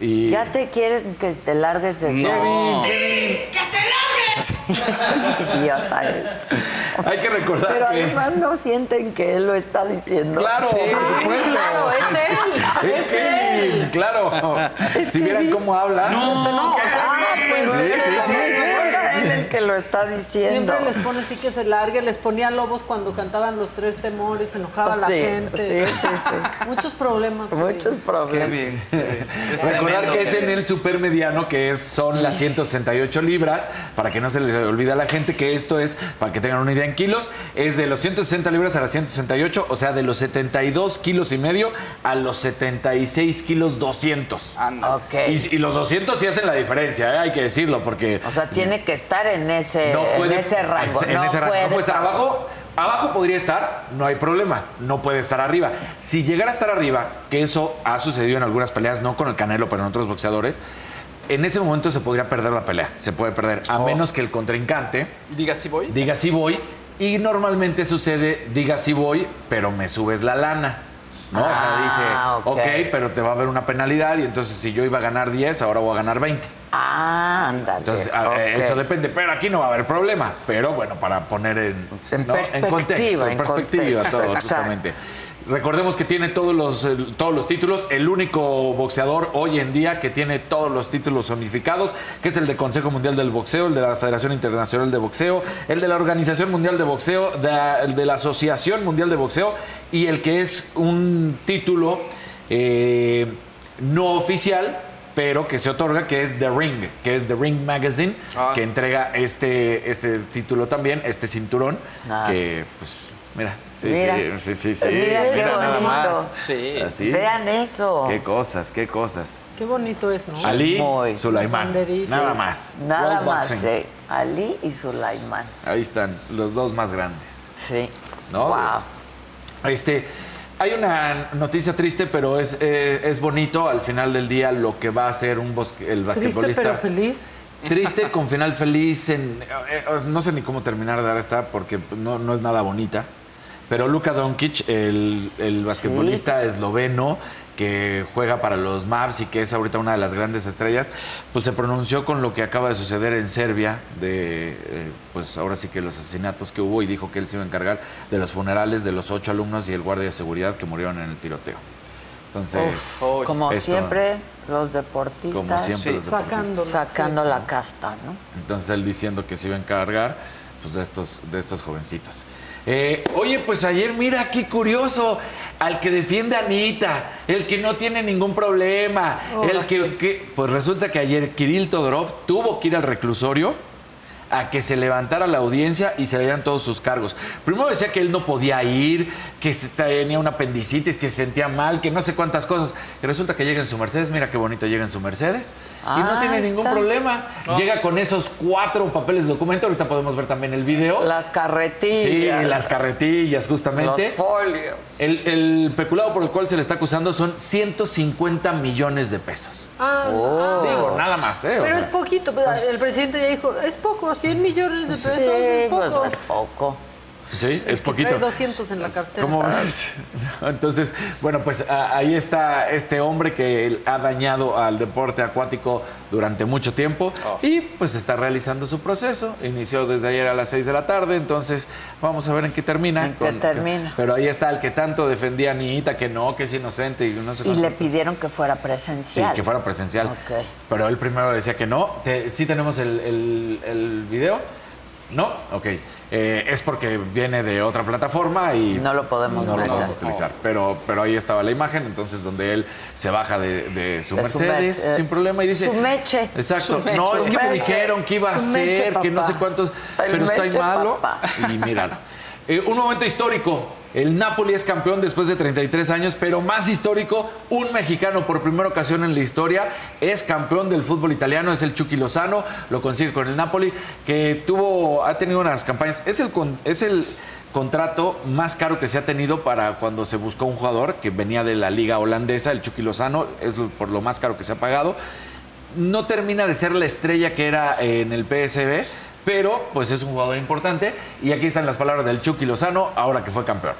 Y... ¿Ya te quieres que te largues de No. Idiota eres. Hay que recordar Pero que... además no sienten que él lo está diciendo. Claro, por supuesto. Claro, es él. Es que, claro. si vieran cómo habla. No, no, o sea, Ah, pues Sí, es sí, él, sí, es él el que lo está diciendo. Siempre les pone así que se largue, les ponía lobos cuando cantaban los tres temores, se enojaba la Sí, gente. sí, sí, sí. Muchos problemas. Muchos problemas. bien. Es Recordar que es en el supermediano, que es, son las 168 libras, para que no se les olvide a la gente que esto es, para que tengan una idea en kilos, es de los 160 libras a las 168, o sea, de los 72 kilos y medio a los 76 kilos 200. Anda. Ok. Y, y los 200 sí hacen la diferencia, ¿eh? hay que decirlo, porque O sea, tiene que estar en ese, no puede, en ese rango. en no ese rango. puede No puede estar pasar. abajo. Abajo podría estar, no hay problema, no puede estar arriba. Si llegara a estar arriba, que eso ha sucedido en algunas peleas, no con el Canelo, pero en otros boxeadores, en ese momento se podría perder la pelea, se puede perder, a Oh. menos que el contrincante Diga si voy. diga sí voy, y normalmente sucede, diga sí voy, pero me subes la lana. ¿No? o Ah, sea, ok. dice, ok, pero te va a haber una penalidad y entonces si yo iba a ganar 10, ahora voy a ganar 20. Ah, ándale. Entonces, eso depende, pero aquí no va a haber problema. Pero bueno, para poner en, En ¿no? perspectiva, contexto, en en perspectiva contexto, todo, justamente. Recordemos que tiene todos los, eh, todos los títulos, el único boxeador hoy en día que tiene todos los títulos unificados, que es el de Consejo Mundial del Boxeo, el de la Federación Internacional de Boxeo, el de la Organización Mundial de Boxeo, de- el de la Asociación Mundial de Boxeo y el que es un título eh, no oficial, pero que se otorga, que es The Ring, que es The Ring Magazine, Ah. que entrega este, este título también, este cinturón, Ah. que pues mira, sí, Mira. sí, sí, sí, sí, Mira qué nada bonito. más. Sí. Así. Vean eso. Qué cosas, qué cosas. Qué bonito es, ¿no? Ali Muy. Sulaimán, nada más. Nada World más, Boxing. sí. Ali y Sulaimán. Ahí están los dos más grandes. Sí. ¿No? Wow. Este, hay una noticia triste, pero es, eh, es bonito al final del día lo que va a hacer un bosque- el Triste basquetbolista. pero feliz. Triste con final feliz. En, eh, eh, no sé ni cómo terminar de dar esta porque no, no es nada bonita. Pero Luka Doncic, el, el basquetbolista esloveno que juega para los Mavs y que es ahorita una de las grandes estrellas, pues se pronunció con lo que acaba de suceder en Serbia, de eh, pues ahora sí que los asesinatos que hubo y dijo que él se iba a encargar de los funerales de los ocho alumnos y el guardia de seguridad que murieron en el tiroteo. Entonces, Uf, como esto- siempre, los deportistas Como siempre Sí. los deportistas. Sacándolo. sacando la casta, ¿no? Entonces él diciendo que se iba a encargar pues, de, estos, de estos jovencitos. Eh, oye, pues ayer, mira qué curioso, al que defiende a Anita, el que no tiene ningún problema, el que, que- pues resulta que ayer Kirill Todorov tuvo que ir al reclusorio a que se levantara la audiencia y se le dieran todos sus cargos. Primero decía que él no podía ir, que tenía una apendicitis, que se sentía mal, que no sé cuántas cosas. Y resulta que llega en su Mercedes, mira qué bonito llega en su Mercedes, y no Ah, tiene ningún está. problema. Llega con esos cuatro papeles de documento, ahorita podemos ver también el video. Las carretillas. Sí, las carretillas, justamente. Los folios. El, el peculado por el cual se le está acusando son 150 millones de pesos. Ah, Oh. Digo, nada más, ¿eh? O Pero sea, es poquito. pues, el presidente ya dijo, es poco, 100 millones de pesos, Sí, es pues poco. no es poco. Sí, es Que poquito. Trae 200 en la cartera. ¿Cómo ves? Entonces, bueno, pues ahí está este hombre que ha dañado al deporte acuático durante mucho tiempo Oh. y pues está realizando su proceso. Inició desde ayer a las 6 de la tarde, entonces vamos a ver en qué termina. ¿En qué termina? pero ahí está el que tanto defendía a Niita, que no, que es inocente y no sé Y le pidieron que fuera Sí, presencial. que fuera presencial. Ok. Pero él primero decía que no. Te- ¿Sí tenemos el, el- el video? ¿No? Ok. Eh, es porque viene de otra plataforma y No lo podemos no lo podemos utilizar. Pero, pero ahí estaba la imagen, entonces donde él se baja de, de su De su Mercedes sin problema y dice... Su meche. Exacto. Su meche. No, es que me dijeron que iba a Su meche, ser, que no sé cuántos... El pero está meche, malo. papá. Y mira, eh, un momento histórico. El Napoli es campeón después de 33 años, pero más histórico, un mexicano por primera ocasión en la historia es campeón del fútbol italiano, es el Chucky Lozano, lo consigue con el Napoli, que tuvo, ha tenido unas campañas, es el, es el contrato más caro que se ha tenido para cuando se buscó un jugador que venía de la liga holandesa, el Chucky Lozano, es por lo más caro que se ha pagado. No termina de ser la estrella que era en el PSB, pero pues es un jugador importante. Y aquí están las palabras del Chucky Lozano, ahora que fue campeón.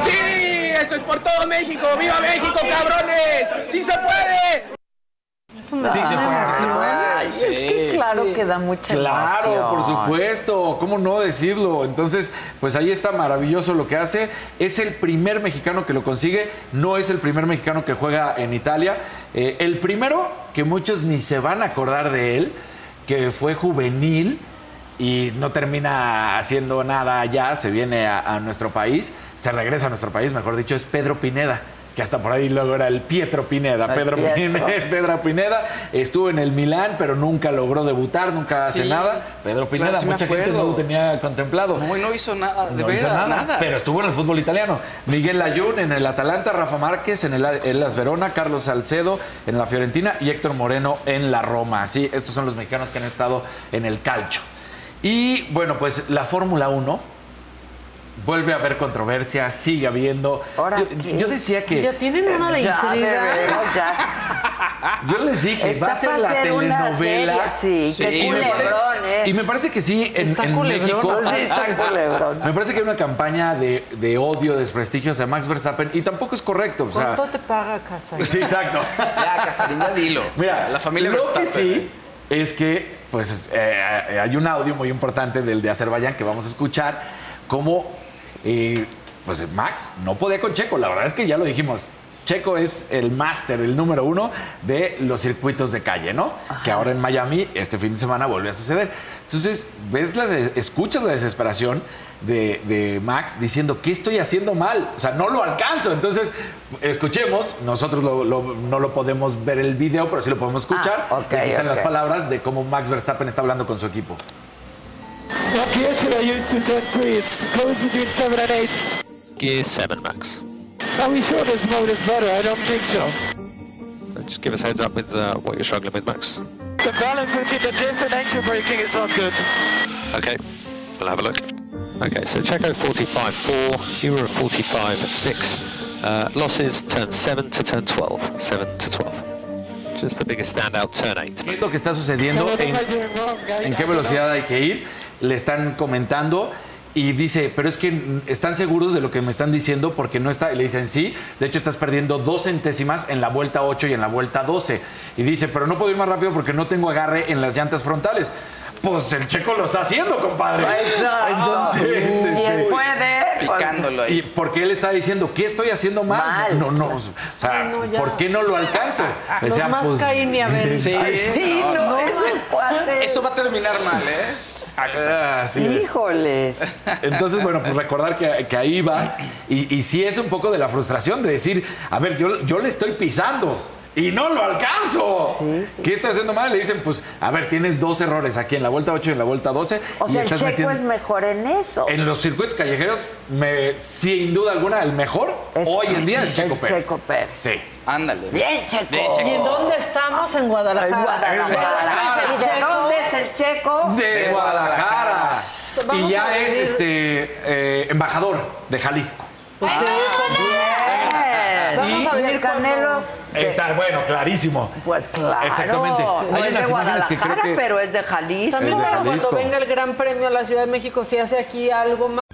¡Sí! ¡Esto es por todo México! ¡Viva México, cabrones! ¡Sí se puede! Es una Sí, se puede. Ay, Sí. Es que claro que da mucha Claro, emoción. por supuesto, ¿cómo no decirlo? Entonces, pues ahí está maravilloso lo que hace. Es el primer mexicano que lo consigue, no es el primer mexicano que juega en Italia. Eh, el primero que muchos ni se van a acordar de él, que fue juvenil y no termina haciendo nada allá, se viene a, a nuestro país, se regresa a nuestro país, mejor dicho, es Pedro Pineda. Que hasta por ahí luego era el Pietro Pineda. El Pedro Pietro. Pineda, Pedro Pineda estuvo en el Milán, pero nunca logró debutar, nunca hace Sí. nada. Pedro Pineda, Claro, sí me mucha gente no lo tenía contemplado. No, no hizo nada, de No hizo verdad, nada, nada. Pero estuvo en el fútbol italiano. Miguel Layún en el Atalanta, Rafa Márquez en el Elas Verona, Carlos Salcedo en la Fiorentina y Héctor Moreno en la Roma. Sí, estos son los mexicanos que han estado en el calcio. Y bueno, pues la Fórmula 1 vuelve a haber controversia, sigue habiendo. Yo, qué? yo decía que Ya tienen una de Ya, yo les dije, Está va a ser la telenovela. serie, sí, qué y me culebrón, parece- ¿eh? Y me parece que sí, en, Está en culebrón, México. ¿no? Sí, está culebrón. Me parece que hay una campaña de, de odio, desprestigio hacia Max Verstappen y tampoco es correcto. O sea, ¿Cuánto te paga casa? Sí, exacto. Ya, Casarín, ya dilo. Mira, O sea, la familia lo Verstappen. que sí es que pues eh, hay un audio muy importante del de Azerbaiyán que vamos a escuchar como eh, pues Max no podía con Checo. La verdad es que ya lo dijimos. Checo es el máster, el número uno de los circuitos de calle, ¿no? Que ahora en Miami, este fin de semana, vuelve a suceder. Entonces, ves las, escuchas la desesperación de, de Max diciendo, ¿qué estoy haciendo mal? O sea, no lo alcanzo. Entonces, escuchemos. Nosotros lo- lo- no lo podemos ver el video, pero sí lo podemos escuchar. Ah, ok, Aquí están las palabras de cómo Max Verstappen está hablando con su equipo. What gear should I use to turn three? It's close between seven and eight. Gear 7 max. Are we sure this mode is better? I don't think so. Just give us heads up with uh, what you're struggling with, Max. The balance between the diff and engine braking is not good. Okay, we'll have a look. Okay, so Checo 45.4, you were at 45.6. Uh, losses turn 7 to turn 12. 7 to 12. Just the biggest standout, turn 8. ¿Qué es lo que está sucediendo? What am En, I doing wrong? I- en qué velocidad hay que ir. Le están comentando y dice, pero es que están seguros de lo que me están diciendo porque no está. Y le dicen, sí, de hecho estás perdiendo dos centésimas en la vuelta 8 y en la vuelta 12. Y dice, pero no puedo ir más rápido porque no tengo agarre en las llantas frontales. Pues el checo lo está haciendo, compadre. Exacto. Si este, él puede, pues, Picándolo ahí. y porque él está diciendo, ¿qué estoy haciendo mal? Mal. No, no, o sea, Ay, no. ¿por qué no lo alcanzo? Los Decía, más pues, Caín y Abel. Sí. Sí, no, No, esos cuates. Eso va a terminar mal, ¿eh? Ah, así es. Híjoles. Entonces, bueno, pues recordar que, que ahí va. Y, y sí es un poco de la frustración de decir, a ver, yo, yo le estoy pisando y no lo alcanzo. Sí, sí, ¿Qué estoy haciendo mal? Le dicen, pues, a ver, tienes dos errores aquí en la vuelta 8 y en la vuelta 12. O y sea, el checo metiendo- es mejor en eso. En los circuitos callejeros, me, sin duda alguna, el mejor Es- hoy en día es Checo el Pérez. Checo Pérez. Sí. Ándale. Bien, Checo. Bien, Checo. ¿Y en dónde estamos? En Guadalajara. En Guadalajara. ¿Y ¿Y de dónde es el checo? De Guadalajara. Vamos Y ya es este eh, embajador de Jalisco. Pues sí, Bien. Vamos y a venir el Canelo. Está- bueno, clarísimo. Pues claro. Exactamente. No Hay es de que Guadalajara, que- pero es de Jalisco. También de para Jalisco. cuando venga el Gran Premio a la Ciudad de México, si hace aquí algo más.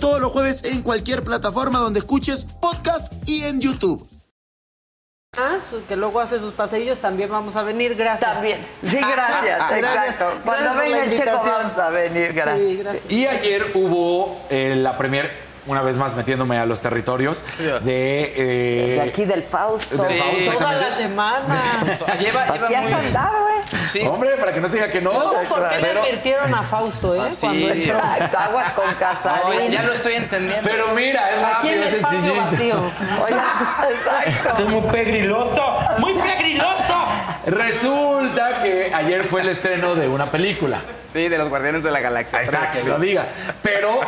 todos los jueves en cualquier plataforma donde escuches podcast y en YouTube. que luego hace sus paseillos, también vamos a venir. Gracias. También. Sí, gracias. Exacto. Cuando Gracias venga el checo vamos a venir. Sí, Gracias. gracias. Y ayer hubo eh, la premier, una vez más metiéndome a los territorios, de... eh, De aquí del Fausto. del Fausto, Toda la semana. Lleva, Así has andado, ¿eh? Sí. Hombre, para que no se diga que no. No, ¿por qué pero, le advirtieron a Fausto, eh? Ah, sí. Cuando entró. Exacto. Aguas con No, Casarín. ya lo estoy entendiendo. pero mira, es Aquí rápido, el es espacio vacío. Oiga, exacto. muy pegriloso, muy pegriloso. Resulta que ayer fue el estreno de una película. Sí, de los Guardianes de la Galaxia. Ahí está, que lo diga. Pero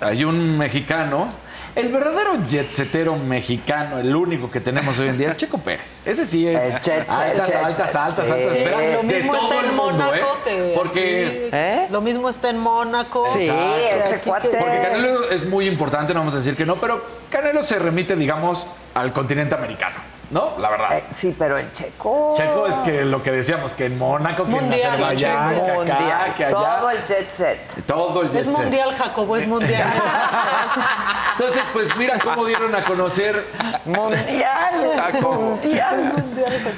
hay un mexicano, el verdadero jetsetero mexicano, el único que tenemos hoy en día es Checo Pérez. Ese sí es El jet altas, jet altas, altas, sí. altas, esferas Lo de mismo todo está el en mundo, Mónaco ¿eh? que Porque... Lo mismo está en Mónaco. Sí, ese cuate. Porque Canelo es muy importante, no vamos a decir que no, pero Canelo se remite, digamos, al continente americano, ¿no? La verdad. Eh, sí, pero el checo. Checo es que lo que decíamos, que en Mónaco, que Mundial, en Azerbaiyán, Checo. que acá, mundial. que allá. Todo el jet set. Todo el jet Es set. mundial, Jacobo, es mundial. Entonces, pues mira cómo dieron a conocer Mundial. mundial.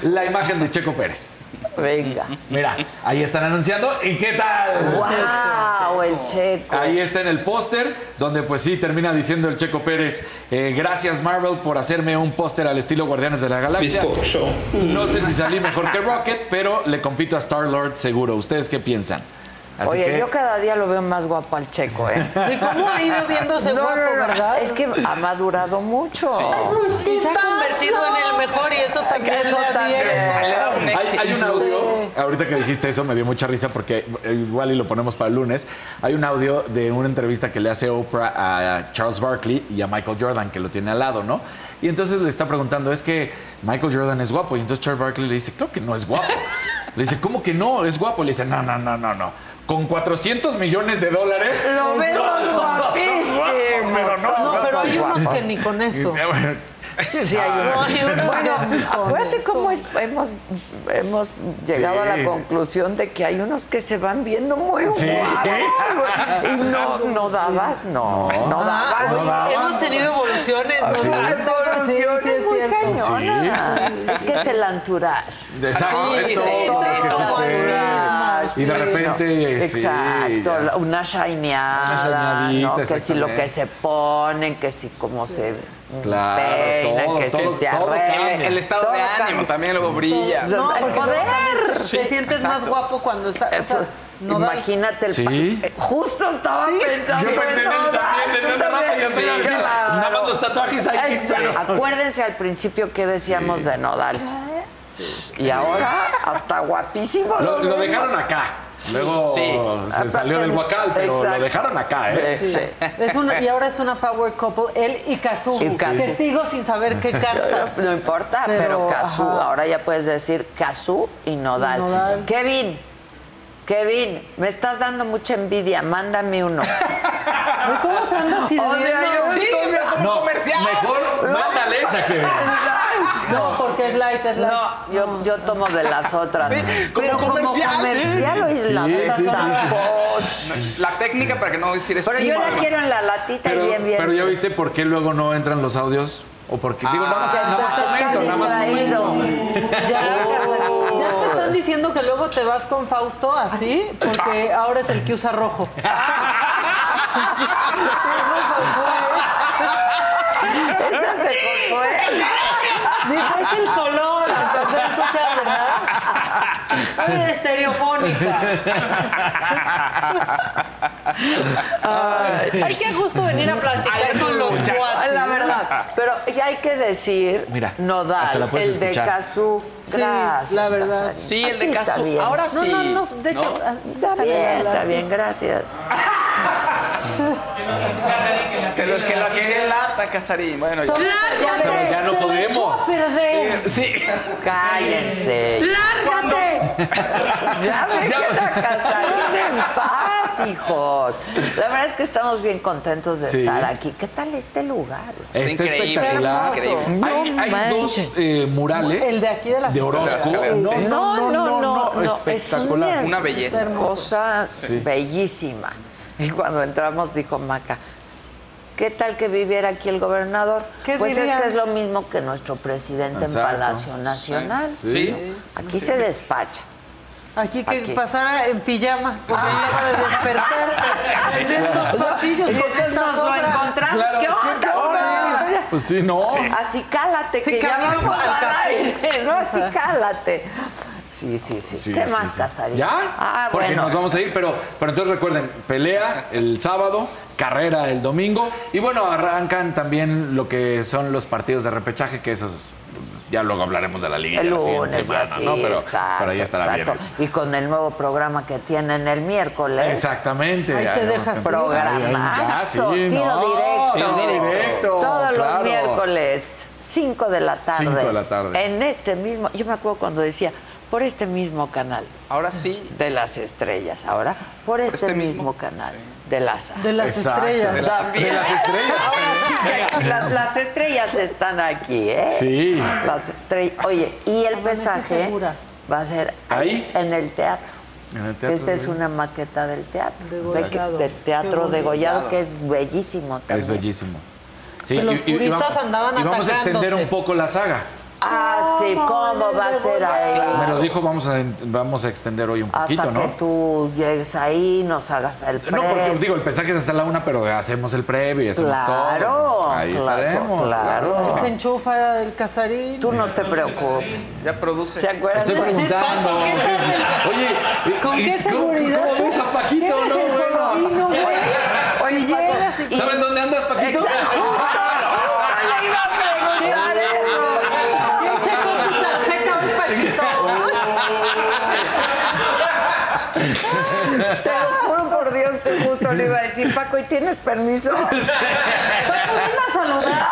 la imagen de Checo Pérez. Venga. Mira, ahí están anunciando. ¿Y qué tal? ¡Wow! El checo. Ahí está en el póster, donde pues sí termina diciendo el Checo Pérez, eh, gracias Marvel por hacerme un póster al estilo Guardianes de la Galaxia. Bizcocho. No sé si salí mejor que Rocket, pero le compito a Star-Lord seguro. ¿Ustedes qué piensan? Así Oye, que- yo cada día lo veo más guapo al checo, ¿eh? ¿Y cómo ha ido viéndose No, guapo, no, no, verdad? Es que ha madurado mucho. Y se ha convertido en el mejor y eso también Eso también. Hay, hay un audio, ahorita que dijiste eso me dio mucha risa porque igual y lo ponemos para el lunes. Hay un audio de una entrevista que le hace Oprah a Charles Barkley y a Michael Jordan, que lo tiene al lado, ¿no? Y entonces le está preguntando, es que Michael Jordan es guapo. Y entonces Charles Barkley le dice, creo que no es guapo. Le dice, ¿cómo que no? Es guapo. Le dice, no, no, no, no, no. Con 400 millones de dólares. Lo vemos guapísimo. guapos, pero no, No, pero hay unos que ni con eso. Sí, hay unos. No, hay unos Bueno, acuérdate cómo es- hemos, hemos llegado a la conclusión de que hay unos que se van viendo muy Sí. guapos. Y no, no dabas, no, no, dabas. no dabas. Hemos tenido evoluciones. Ah, ¿no? Evoluciones sí, es muy cañonas. Es que es el entourage. Exacto, Sí, es sí, todo. Entourage, Y de sí, repente, Exacto, una shineada, Una shineadita, ¿no? Que si lo que se ponen, que si cómo se Claro, peinan, todo, que todo, se todo. El estado Todo de ánimo cambia. también luego brilla. No, el poder. Sí, te sientes más exacto. guapo cuando estás. Eso, no imagínate el Sí. eh, Justo estaba pensando. Yo pensé en él también desde hace rato y Sí, sí, claro. nada más los tatuajes ahí, Ay, sí. pero- Acuérdense al principio que decíamos de Nodal. Y ahora, hasta guapísimo. Lo, lo dejaron acá. Luego Sí. se Aparte salió del de- guacal, pero Exacto. lo dejaron acá, ¿eh? Sí, sí. Es una, y ahora es una power couple, él y Kazu. Kazu. Que sigo sin saber qué canta. No importa, pero, Pero, Cazú, ajá. ahora ya puedes decir Cazú y Nodal. Y Nodal. Kevin, Kevin, me estás dando mucha envidia, mándame uno. ¿Cómo se anda sirviendo? O sea, yo- Sí, No, comercial. mejor mándale esa que... No, porque es light, es light. No, yo, yo tomo de las otras. Sí, como pero comercial, como comercial, la sí, sí. tapón. La técnica para que no decir Pero yo la quiero en la latita Pero, y bien, bien. pero ya viste por qué luego no entran los audios. O porque, digo, nada más, nada más estás comento, nada más comento. Ya, ya te están diciendo que luego te vas con Fausto así, porque ahora es el que usa rojo. Esa es de Consuelo. Dijo, es el color, no escuchas de nada. Es estereofónica. Ay. Ay, qué gusto venir a platicar con los Ay, cuates. La verdad, pero ya hay que decir Mira, Nodal, el de. Cazú. Sí, Gracias. la verdad. Casarín. Sí, el de Cazú. Ahora No, sí. no, no, de hecho, ah, Está bien, está bien, gracias. Que lo que lo que lata, Casarín. Bueno, ya. Pero ya no podemos. Sí. Cállense. ¡Lárgate! Ya dejen a Casarín en paz, hijos. La verdad es que estamos bien contentos de Sí. estar aquí. ¿Qué tal este lugar? Está Está increíble, espectacular. increíble. Hay, No hay dos eh, murales El de aquí de la de Orozco. De las escaleras, sí. No, no, no, no, espectacular. Es Una belleza. Cosa Sí. bellísima. Y cuando entramos dijo Maca, ¿qué tal que viviera aquí el gobernador? ¿Qué pues dirían? es que es lo mismo que nuestro presidente Exacto. en Palacio Nacional. Sí. Sí. Aquí se despacha. Aquí que Aquí. pasara en pijama, porque acaba de despertar en estos pasillos entonces nos lo encontramos. Claro. ¿Qué onda? Hola. Pues sí, no. Así cálate, Sí, que ya vamos al aire, ¿no? Así cálate. Sí, sí, sí. Sí, ¿Qué sí, más, sí. Casarín? ¿Ya? Ah, Porque bueno. nos vamos a ir, pero, pero entonces recuerden, pelea el sábado, carrera el domingo, y bueno, arrancan también lo que son los partidos de repechaje, que esos Ya luego hablaremos de la liga El lunes, ya semana, sí, ¿no? Pero, exacto, pero ahí estará exacto. bien. eso. Y con el nuevo programa que tienen el miércoles. Exactamente. Ahí te dejas programazo, ahí, tiro no, directo. tiro directo, Todos los miércoles, 5 de la tarde. Cinco de la tarde. En este mismo, yo me acuerdo cuando decía, por este mismo canal. Ahora sí. De las estrellas, ahora por este, este mismo, mismo? canal. De las De las Exacto. estrellas. De las También. estrellas. De las estrellas. Ahora sí que aquí la- las estrellas están aquí, ¿eh? Sí. Las estrellas. Oye, y el mensaje segura. va a ser ¿Ahí? en el teatro. En el teatro Esta es una maqueta del teatro. Degollado. Del teatro degollado, que es bellísimo también. Es bellísimo. Sí, Que los puristas vamos- andaban y vamos a extender atacándose. un poco la saga. Ah, sí, ¿cómo va a ser ahí? Me lo dijo, vamos a, vamos a extender hoy un Hasta poquito, que ¿no? tú llegues ahí, nos hagas el No, porque previo. digo, el pesaje es hasta la una, pero hacemos el previo y hacemos Claro, todo. Ahí claro, estaremos. claro. Que se enchufa el casarín. Tú no te preocupes. Ya produce. ¿Se acuerdan? Estoy preguntando. Oye, ¿Con ¿y- qué ¿cómo- seguridad? ¿Cómo ves a Paquito? No, bueno. Oye, Y llegas y- ¿Saben dónde andas, Paquito? Exacto. Le iba a preguntar eso. Yo checo tu tarjeta, mi Paquito. Te lo juro por Dios que justo le iba a decir, Paco, ¿y tienes permiso? Paco, ven a saludar.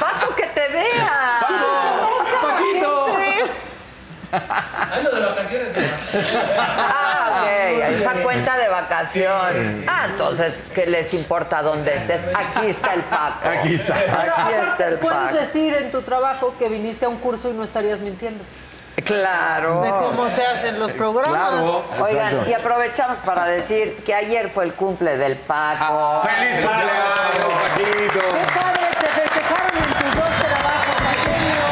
Paco, que te vea. Paquito. Ando de vacaciones, Ah, ok, esa cuenta de vacación. Ah, entonces, ¿qué les importa dónde estés? Aquí está el Paco. Aquí está. Aquí está el Puedes Paco. decir en tu trabajo que viniste a un curso y no estarías mintiendo. Claro. De cómo se hacen los programas. Claro. Oigan, exacto. y aprovechamos para decir que ayer fue el cumple del Paco. ¡Feliz cumpleaños, Paquito! ¡Qué padre! Te festejaron en tus dos trabajos, Artemio.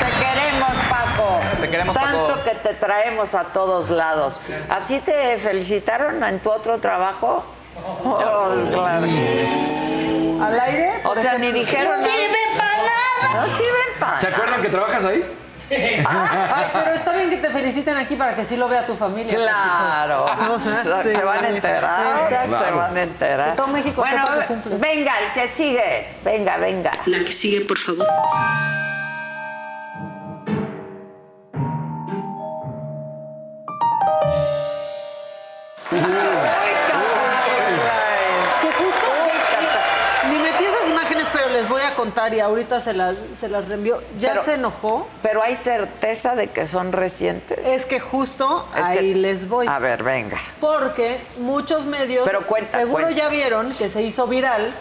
Te queremos, Paco. Te queremos, Tanto Paco. que te traemos a todos lados. ¿Así te felicitaron en tu otro trabajo? Oh, claro. ¿Al aire? O sea, ni dijeron nada. No sirven para ¿Se acuerdan que trabajas ahí? Ay, pero está bien que te feliciten aquí para que sí lo vea tu familia. Claro, Paquito. se, se van a enterar, se van a enterar. Todo México bueno, venga, el que sigue, venga, venga. La que sigue, por favor. Que justo- Ni metí esas imágenes, pero les y ahorita se las, se las reenvío. Ya Pero- se enojó. Pero hay certeza de que son recientes. Es que justo Es que- ahí les voy. A ver, venga. Porque muchos medios Pero cuenta, seguro cuenta. ya vieron que se hizo viral,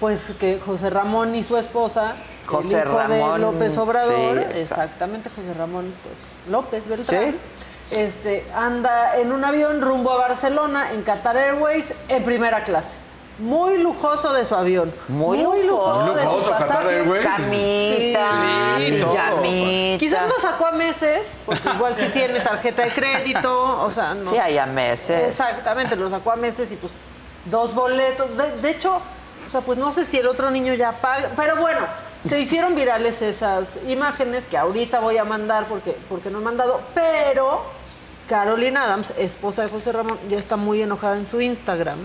pues que José Ramón y su esposa, José el hijo de Ramón, López Obrador, sí, exactamente José Ramón pues, López Beltrán, este, anda en un avión rumbo a Barcelona en Qatar Airways en primera clase. Muy lujoso de su avión. Muy lujoso. de su Lujoso, Qatar pasaje. Airways. Camita, Sí. Quizás lo sacó a meses, porque igual sí tiene tarjeta de crédito, o sea, no. Sí, hay a meses. Exactamente, lo sacó a meses y pues dos boletos. De, de hecho, o sea, pues no sé si el otro niño ya paga, pero bueno, se hicieron virales esas imágenes que ahorita voy a mandar porque, porque no he mandado, pero Carolina Adams, esposa de José Ramón, ya está muy enojada en su Instagram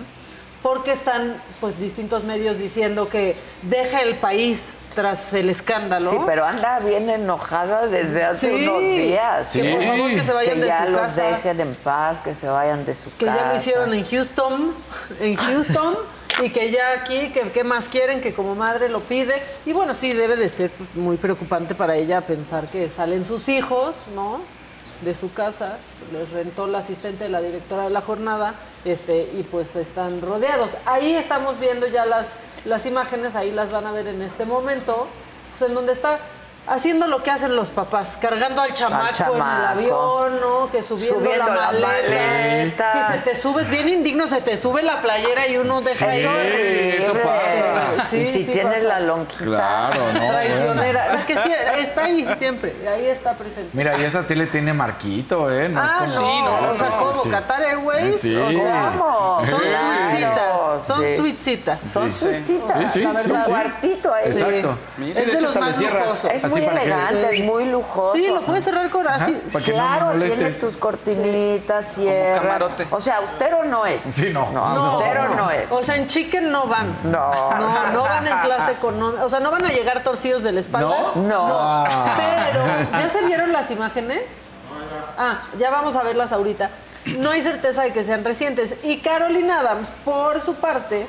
porque están pues distintos medios diciendo que deja el país tras el escándalo. Sí, pero anda bien enojada desde hace Sí. unos días. Que por favor que se vayan Que de ya su los casa. dejen en paz, que se vayan de su que casa. ya lo hicieron en Houston, en Houston, y que ya aquí, que qué más quieren, que como madre lo pide. Y bueno, sí, debe de ser pues, muy preocupante para ella pensar que salen sus hijos, ¿no? De su casa, les rentó la asistente de la directora de la jornada, este, y pues están rodeados. Ahí estamos viendo ya las, las imágenes, ahí las van a ver en este momento, pues en donde está haciendo lo que hacen los papás, cargando al chamaco, en el avión, ¿no? Que subiendo, Subiendo la, la maleta. maleta. Que se te subes bien indigno, se te sube la playera y uno deja Sí, ahí. eso pasa. Sí, y si sí tienes pasa. la lonquita. Claro, no. bueno. Traicionera. Es que sí, está ahí siempre, ahí está presente. Mira, y esa tele tiene marquito, ¿eh? No ah, es como... no, Sí, no, o sea, sí. ¿Qatar Airways? Sí. O sea, ¿Cómo? son Claro, suicitas. son Sí. suitcitas. Son Sí. suitcitas. Sí, sí, la sí, verdad, cuartito ahí. Exacto. Es de hecho, los más lujosos. Muy para elegante, Sí. es muy lujoso. Sí, lo puedes cerrar con así. no claro, tiene tus cortinitas, cierras. camarote. O sea, austero no es. Sí, no. No, austero no, es. O sea, en chicken no van. No. No, no van en clase económica. O sea, no van a llegar torcidos de la espalda. ¿No? No. Ah. Pero, ¿ya se vieron las imágenes? Ah, ya vamos a verlas ahorita. No hay certeza de que sean recientes. Y Carolina Adams, por su parte,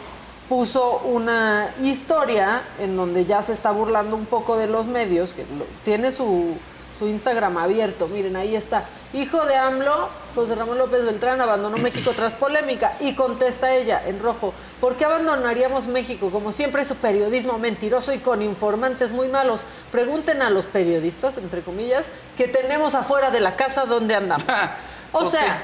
puso una historia en donde ya se está burlando un poco de los medios, que lo- tiene su, su Instagram abierto. Miren, ahí está. Hijo de AMLO, José Ramón López Beltrán abandonó México tras polémica. Y contesta ella en rojo, ¿por qué abandonaríamos México? Como siempre su periodismo mentiroso y con informantes muy malos. Pregunten a los periodistas, entre comillas, que tenemos afuera de la casa donde andamos. O Pues sea.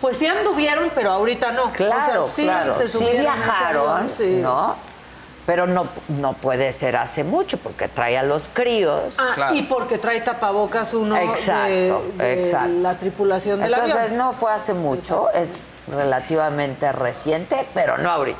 Pues sí anduvieron, pero ahorita no. Claro, O sea, sí claro. se Sí viajaron, avión, sí. ¿no? Pero no, no puede ser hace mucho porque trae a los críos. Ah, Claro. y porque trae tapabocas uno Exacto, de, de exacto. la tripulación del Entonces avión. no fue hace mucho, es relativamente reciente, pero no ahorita.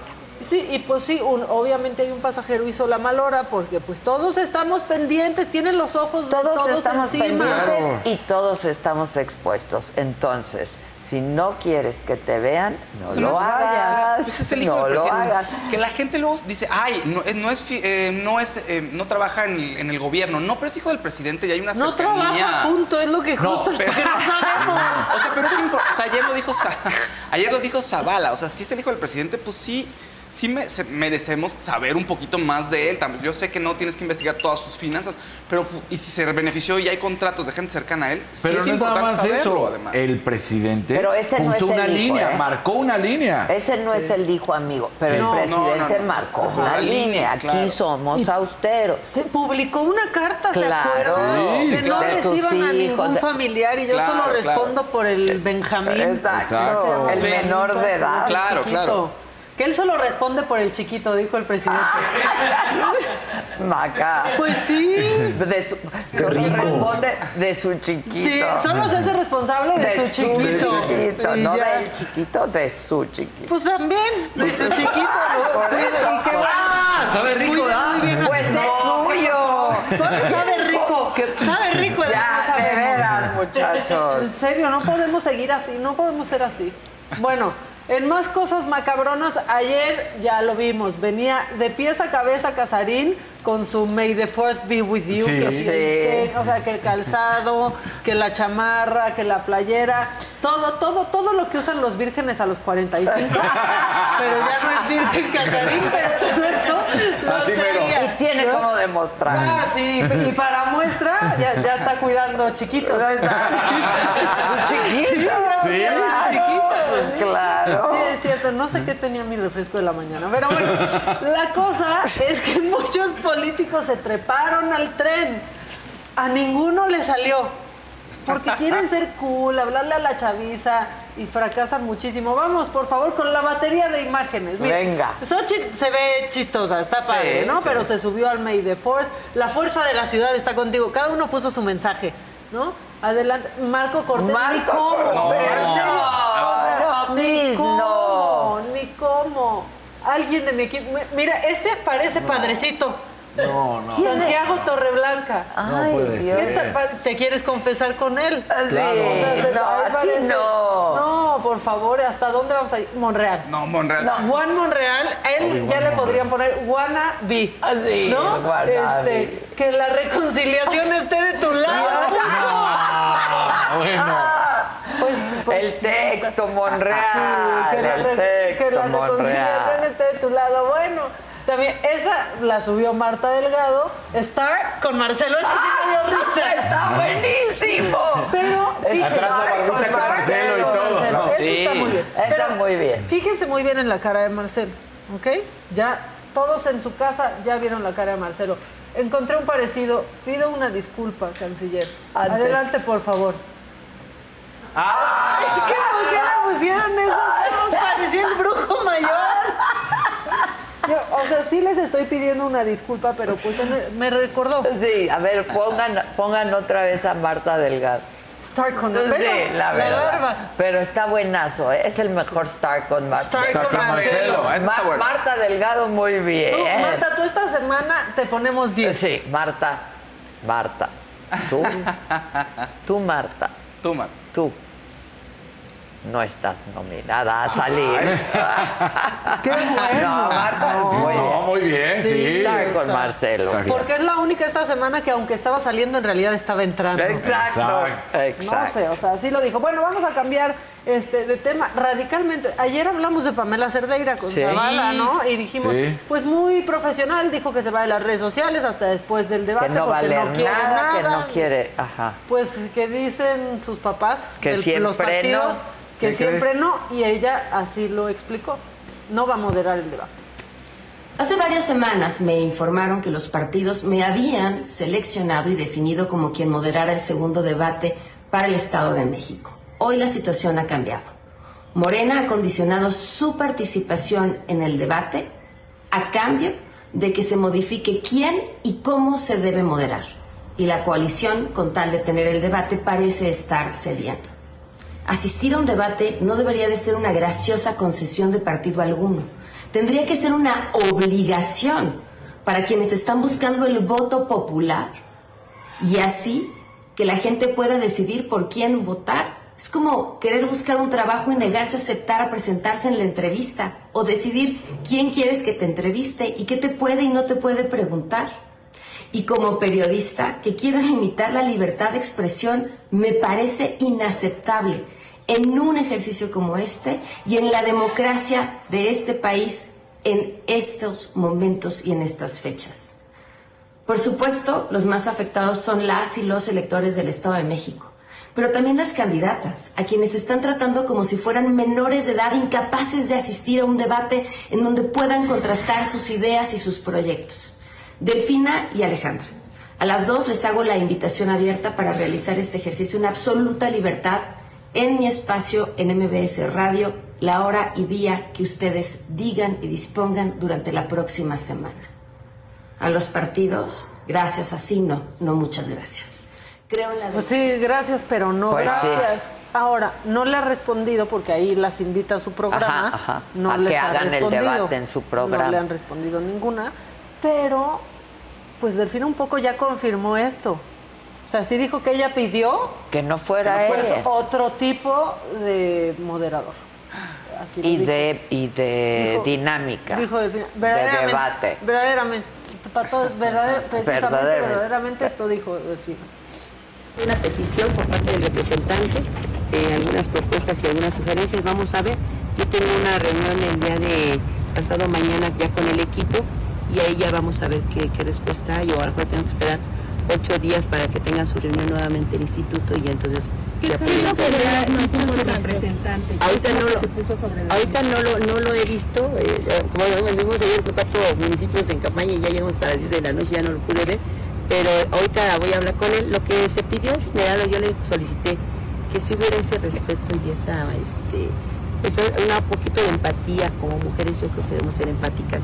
Sí, y pues sí, un- obviamente hay un pasajero hizo la mal hora porque pues todos estamos pendientes, tienen los ojos Todos, todos, estamos encima. pendientes y todos estamos expuestos. Entonces, si no quieres que te vean, no lo no hagas. Ese es el hijo no del lo presidente. hagas. Que la gente luego dice, ay, no, eh, no es, fi- eh, no, es eh, no trabaja en el, en el gobierno. No, pero es hijo del presidente y hay una No cercanía. trabaja, punto, es lo que justo pero- lo que no sabemos. O sea, pero es o sea, ayer lo dijo ayer lo dijo Zavala, o sea, si es el hijo del presidente, pues sí sí me- se- merecemos saber un poquito más de él. También, Yo sé que no tienes que investigar todas sus finanzas, pero y si se benefició y hay contratos de gente cercana a él, sí Pero es no es nada importante más saberlo, eso. además. El presidente Pero ese no puso es el una hijo, línea, ¿eh? marcó una línea. Ese no es el hijo amigo, pero Sí. el No, no, presidente no, no. marcó la línea. línea, Aquí claro. somos austeros. Se publicó una carta, ¿se Claro. acuerdan? Sí, que claro. no reciban a ningún familiar y yo Claro, solo claro. respondo por el Benjamín. Exacto. El Sí. menor de edad. Claro, claro. Que él solo responde por el chiquito, dijo el presidente. Maca. Pues sí. De su, solo rico. responde de su chiquito. Sí, solo se hace responsable de, de su su chiquito. no ya. del chiquito, de su chiquito. Pues también, de su chiquito. ¿no? Por eso. Y que va- ¡Ah! Sabe rico, Muy bien, ¿verdad? muy bien. Pues es suyo. ¿Cuánto sabe rico? Sabe rico. de Ya, de veras, En muchachos. serio, no podemos seguir así, no podemos ser así. Bueno, en más cosas macabronas, ayer ya lo vimos, venía de pies a cabeza Casarín con su May the Fourth be with you. Sí. que, Sí. que- o sea, que el calzado, que la chamarra, que la playera, todo, todo, todo lo que usan los vírgenes a los 45. pero ya no es virgen Casarín, pero todo eso lo Así traía, Y tiene ¿no? como demostrar. Ah, sí, y para muestra ya, ya está cuidando chiquito. No es así. A su chiquito. Sí. Claro, Chiquito, pues claro. Sí, es cierto, no sé qué tenía mi refresco de la mañana, pero bueno, la cosa es que muchos políticos se treparon al tren. A ninguno le salió. Porque quieren ser cool, hablarle a la chaviza y fracasan muchísimo. Vamos, por favor, con la batería de imágenes. Venga. Xochitl se ve chistosa, está padre, ¿no? sí. Pero se subió al May the Fourth. La fuerza de la ciudad está contigo. Cada uno puso su mensaje, ¿no? Adelante. Marco Cortés. Marco cómo. No. No, please, cómo, no. Ni cómo. Alguien de mi equipo. mi- Mira, este parece padrecito. No, no. Santiago Torreblanca. Ay, puede Dios. ¿Qué te, quieres confesar con él? Sí, Claro. O sea, se- no, así no. No, por favor, ¿hasta dónde vamos a ir? Monreal. No, Monreal. Juan Monreal, él ya le podrían poner Wanna Be. Ah, sí, ¿No? Este, que la reconciliación esté de tu lado. Ah, bueno. Pues, pues, El texto, Monreal. sí, que la re- que texto, la reconciliación Monreal. esté de tu lado. Bueno, también esa la subió Marta Delgado. Star con Marcelo. Esa sí me dio risa. Está buenísimo. Pero fíjense, Atrás la Marcelo y todo, ¿no? Eso Sí, está muy bien. está Pero muy bien. Fíjense muy bien en la cara de Marcelo, ¿ok? Ya todos en su casa ya vieron la cara de Marcelo. Encontré un parecido. Pido una disculpa, canciller. Antes. Adelante, por favor. Ay, es que ¿por qué le pusieron esos? Parecía el brujo mayor. Yo, o sea, sí les estoy pidiendo una disculpa, pero pues me, me recordó. Sí, a ver, pongan, pongan otra vez a Marta Delgado. Star con Sí, Marcelo. la verdad. Pero está buenazo, ¿eh? es el mejor Star con Marcelo. Star con Marcelo. bueno. Marta Delgado, muy bien. Tú, Marta, tú esta semana te ponemos 10. Sí, Marta. Marta. Tú. Tú, Marta. Tú, Marta. Tú. No estás nominada a salir. Qué bueno. No, Marta, muy bien. No, muy bien, sí. Star con o sea, Marcelo. Porque es la única esta semana que aunque estaba saliendo, en realidad estaba entrando. Exacto. Exacto. No sé, o sea, así lo dijo. Bueno, vamos a cambiar este, de tema radicalmente. Ayer hablamos de Pamela Cerdeira con Sí. Zavala, ¿no? Y dijimos, Sí. pues muy profesional, dijo que se va de las redes sociales hasta después del debate que no va a porque leer no quiere nada, nada. que no quiere. Ajá. Pues que dicen sus papás, Que del- siempre los partidos, no. Que ¿Qué siempre crees? no, y ella así lo explicó. No va a moderar el debate. Hace varias semanas me informaron que los partidos me habían seleccionado y definido como quien moderara el segundo debate para el Estado de México. Hoy la situación ha cambiado. Morena ha condicionado su participación en el debate a cambio de que se modifique quién y cómo se debe moderar. Y la coalición, con tal de tener el debate, parece estar cediendo. Asistir a un debate no debería de ser una graciosa concesión de partido alguno. Tendría que ser una obligación para quienes están buscando el voto popular y así que la gente pueda decidir por quién votar. Es como querer buscar un trabajo y negarse a aceptar a presentarse en la entrevista o decidir quién quieres que te entreviste y qué te puede y no te puede preguntar. Y como periodista que quiera limitar la libertad de expresión me parece inaceptable en un ejercicio como este y en la democracia de este país en estos momentos y en estas fechas. Por supuesto, los más afectados son las y los electores del Estado de México, pero también las candidatas, a quienes están tratando como si fueran menores de edad incapaces de asistir a un debate en donde puedan contrastar sus ideas y sus proyectos. Delfina y Alejandra. A las dos les hago la invitación abierta para realizar este ejercicio en absoluta libertad en mi espacio en MBS Radio, la hora y día que ustedes digan y dispongan durante la próxima semana. A los partidos, gracias, así no, no muchas gracias. Creo en la Pues sí, gracias, pero no Pues sí. gracias. Ahora, no le ha respondido porque ahí las invita a su programa. Ajá, ajá. No A les que ha hagan el respondido. debate en su programa. No le han respondido ninguna, pero pues Delfina un poco ya confirmó esto. O sea, sí dijo que ella pidió Que no fuera que no fuera ella. otro tipo de moderador. Aquí Y de, y de Dijo- dinámica. Dijo de verdaderamente, debate. verdaderamente, para todos, verdader- precisamente, Verdaderamente. verdaderamente esto dijo Delfina. Una petición por parte del representante, de algunas propuestas y algunas sugerencias. Vamos a ver. Yo tengo una reunión el día de pasado mañana ya con el equipo y ahí ya vamos a ver qué, qué respuesta hay. O a lo mejor tengo que esperar ocho días para que tengan su reunión nuevamente el instituto y entonces hacer- Ahorita no lo, ahorita no lo, no lo he visto. eh, como anduvimos ayer cuatro municipios en campaña y ya llegamos hasta las 10 de la noche, ya no lo pude ver. Pero ahorita voy a hablar con él. Lo que se pidió en general, yo le solicité que si hubiera ese respeto y esa, este, esa- una poquito de empatía como mujeres, yo creo que debemos ser empáticas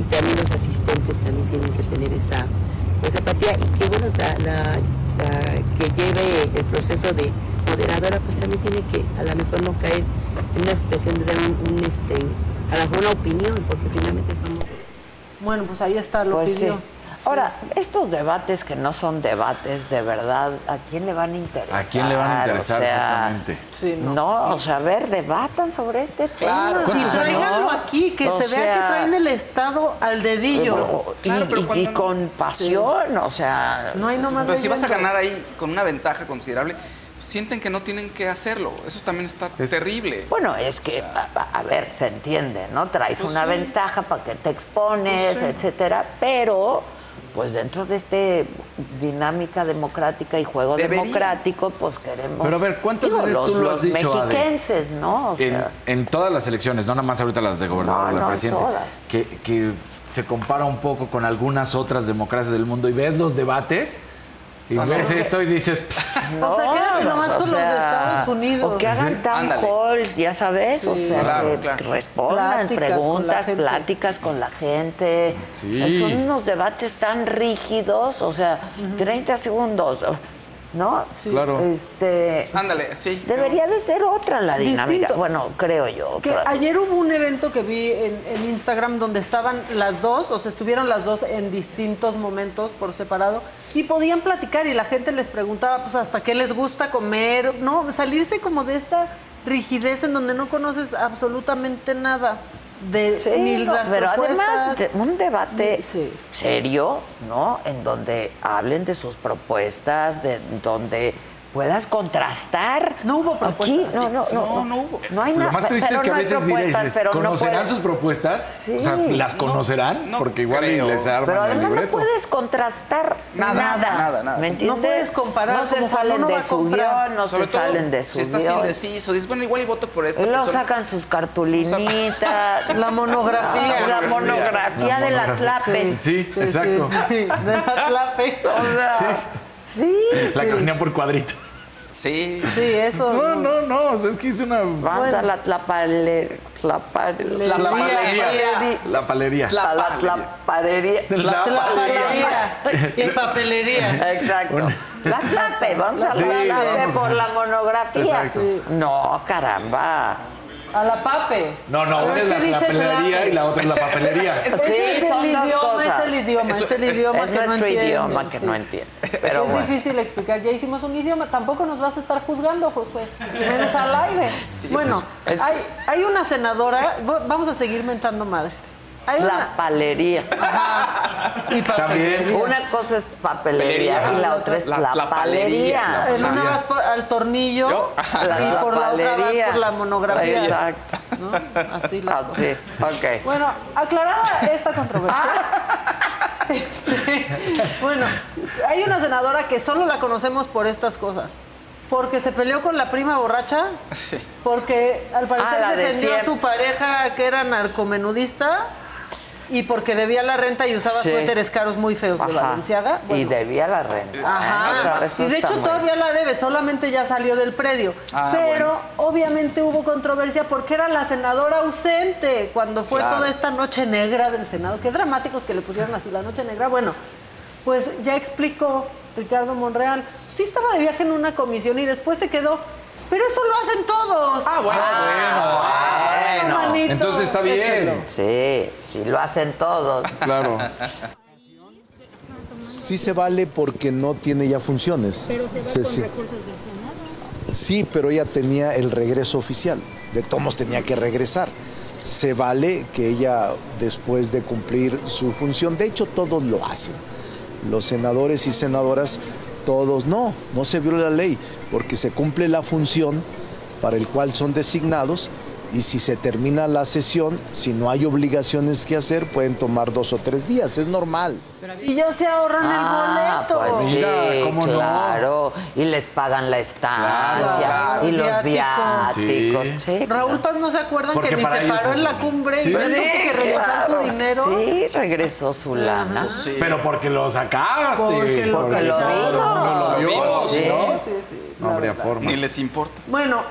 y también los asistentes también tienen que tener esa, esa empatía y que bueno, la, la- la que lleve el proceso de moderadora pues también tiene que a lo mejor no caer en una situación de dar un, un, este, a lo mejor una opinión, porque finalmente somos... Bueno, pues ahí está, lo Pues sí. Ahora, estos debates que no son debates de verdad, ¿a quién le van a interesar? ¿A quién le van a interesar O sea, exactamente? no, o sea, a ver, debatan sobre este Claro. tema. Y tráiganlo aquí, que O se vea que traen el Estado al dedillo. Y, y- y con pasión, o sea... No hay nomás Pero si vas a ganar ahí con una ventaja considerable, sienten que no tienen que hacerlo. Eso también está terrible. Bueno, es que, a, a- a ver, se entiende, ¿no? Traes Pues una sí. ventaja para que te expones, Pues sí. etcétera, pero pues dentro de este dinámica democrática y juego Debería. democrático, pues queremos... Pero a ver, ¿cuántas Digo, veces los, tú lo has los dicho, Ade? mexiquenses, ¿no? O en, sea, en todas las elecciones, no nada más ahorita las de gobernador, No, la no, presidente, todas. que, que se compara un poco con algunas otras democracias del mundo y ves los debates y O sea, ves que- esto y dices, no, O sea, quédate nomás o con los de sea, Estados Unidos. O que hagan Sí. town halls, ya sabes, o Sí. sea, Claro, que claro. respondan Pláticas con preguntas, gente. pláticas con la gente. Sí. Son unos debates tan rígidos, o sea, 30 segundos. ¿No? Claro. Este, Ándale, sí. debería de ser otra la dinámica. Distinto. Bueno, creo yo. Que ayer hubo un evento que vi en, en Instagram donde estaban las dos, o sea, estuvieron las dos en distintos momentos por separado y podían platicar y la gente les preguntaba, pues, hasta qué les gusta comer, ¿no? Salirse como de esta rigidez en donde no conoces absolutamente nada de Sí, ni no, las pero además de- un debate serio, ¿no? En donde hablen de sus propuestas, de donde puedas contrastar. No hubo propuestas. Aquí, no, no, no, no, no hubo. No hay Lo nada. más triste es que no a veces propuestas, dices, pero no ¿conocerán sus propuestas? Sí. O sea, ¿las No, conocerán? Porque igual les arman Pero el además no puedes contrastar Nada, nada. nada, nada. ¿Me No entiendes? puedes comparar No se salen de su guion, no se salen de su si estás indeciso, dices, bueno, igual y voto por esta persona. sacan sus cartulinitas. La monografía. La monografía de la. Tlape. Sí, exacto. Sí, sí, de la clape. O sea, sí. La que venía por cuadrito. Sí. Sí, eso. No, no, no, o sea, es que hice una... Vamos a la tlapale, tlapale, La palería. La palería. la tlaparería. La Tlaparería y papelería. Exacto. La tlape, vamos a la Sí, tlape por la monografía. Sí. No, caramba. A la pape. No, no, una es la, dice la pelería tlape. y la otra es la papelería. Sí, es el son dos idioma, cosas. es el idioma, es el idioma es que no nuestro entiendes, idioma que sí. no entiende. Pero es bueno. difícil explicar. Ya hicimos un idioma, tampoco nos vas a estar juzgando, Josué. Menos al aire. bueno, Es- hay, hay una senadora, vamos a seguir mentando madres. Hay una, Tlapalería. y También. Una cosa es papelería Papelería. y la otra es La tlapalería. tlapalería. en una vas por- al tornillo Yo. La y por la otra vas por la monografía. Exacto. ¿no? Así las Ah, cosas. sí, ok. Bueno, aclarada esta controversia. este, bueno, hay una senadora que solo la conocemos por estas cosas. Porque se peleó con la prima borracha, Sí. porque al parecer Ah, la de defendió a su pareja que era narcomenudista y porque debía la renta y usaba Sí. suéteres caros muy feos de. Valenciaga. Y Bueno, debía la renta. Ajá. Y de hecho todavía la debe, solamente ya salió del predio. Ah, Pero obviamente hubo controversia porque era la senadora ausente cuando fue Claro. toda esta noche negra del Senado. Qué dramáticos que le pusieron así la noche negra. Bueno, pues ya explicó Ricardo Monreal. Sí estaba de viaje en una comisión y después se quedó. Pero eso lo hacen todos. Ah, bueno. bueno. manito, Entonces está bien. échenlo. Sí, sí lo hacen todos. Claro. Sí se vale porque no tiene ya funciones. Pero se va Se- con sí. recursos del Senado. Sí, pero ella tenía el regreso oficial. De Tomos tenía que regresar. Se vale que ella, después de cumplir su función, de hecho todos lo hacen. Los senadores y senadoras, todos no, no se viola la ley, porque se cumple la función para el cual son designados y si se termina la sesión, si no hay obligaciones que hacer, pueden tomar dos o tres días, es normal. Y ya se ahorran Ah, el boleto. pues sí, Mira, ¿cómo no? claro. Y les pagan la estancia Claro, y los viáticos. viáticos. Sí. Sí, Raúl Paz no se acuerdan Porque que ni para se paró en la cumbre Sí. y tuvo que regresar claro. su dinero. Sí, regresó su lana. Sí. Pero porque lo sacaste. Porque lo- Porque lo vimos. lo vio, Sí. ¿no? Sí, sí, No habría verdad. forma. Ni les importa. Bueno,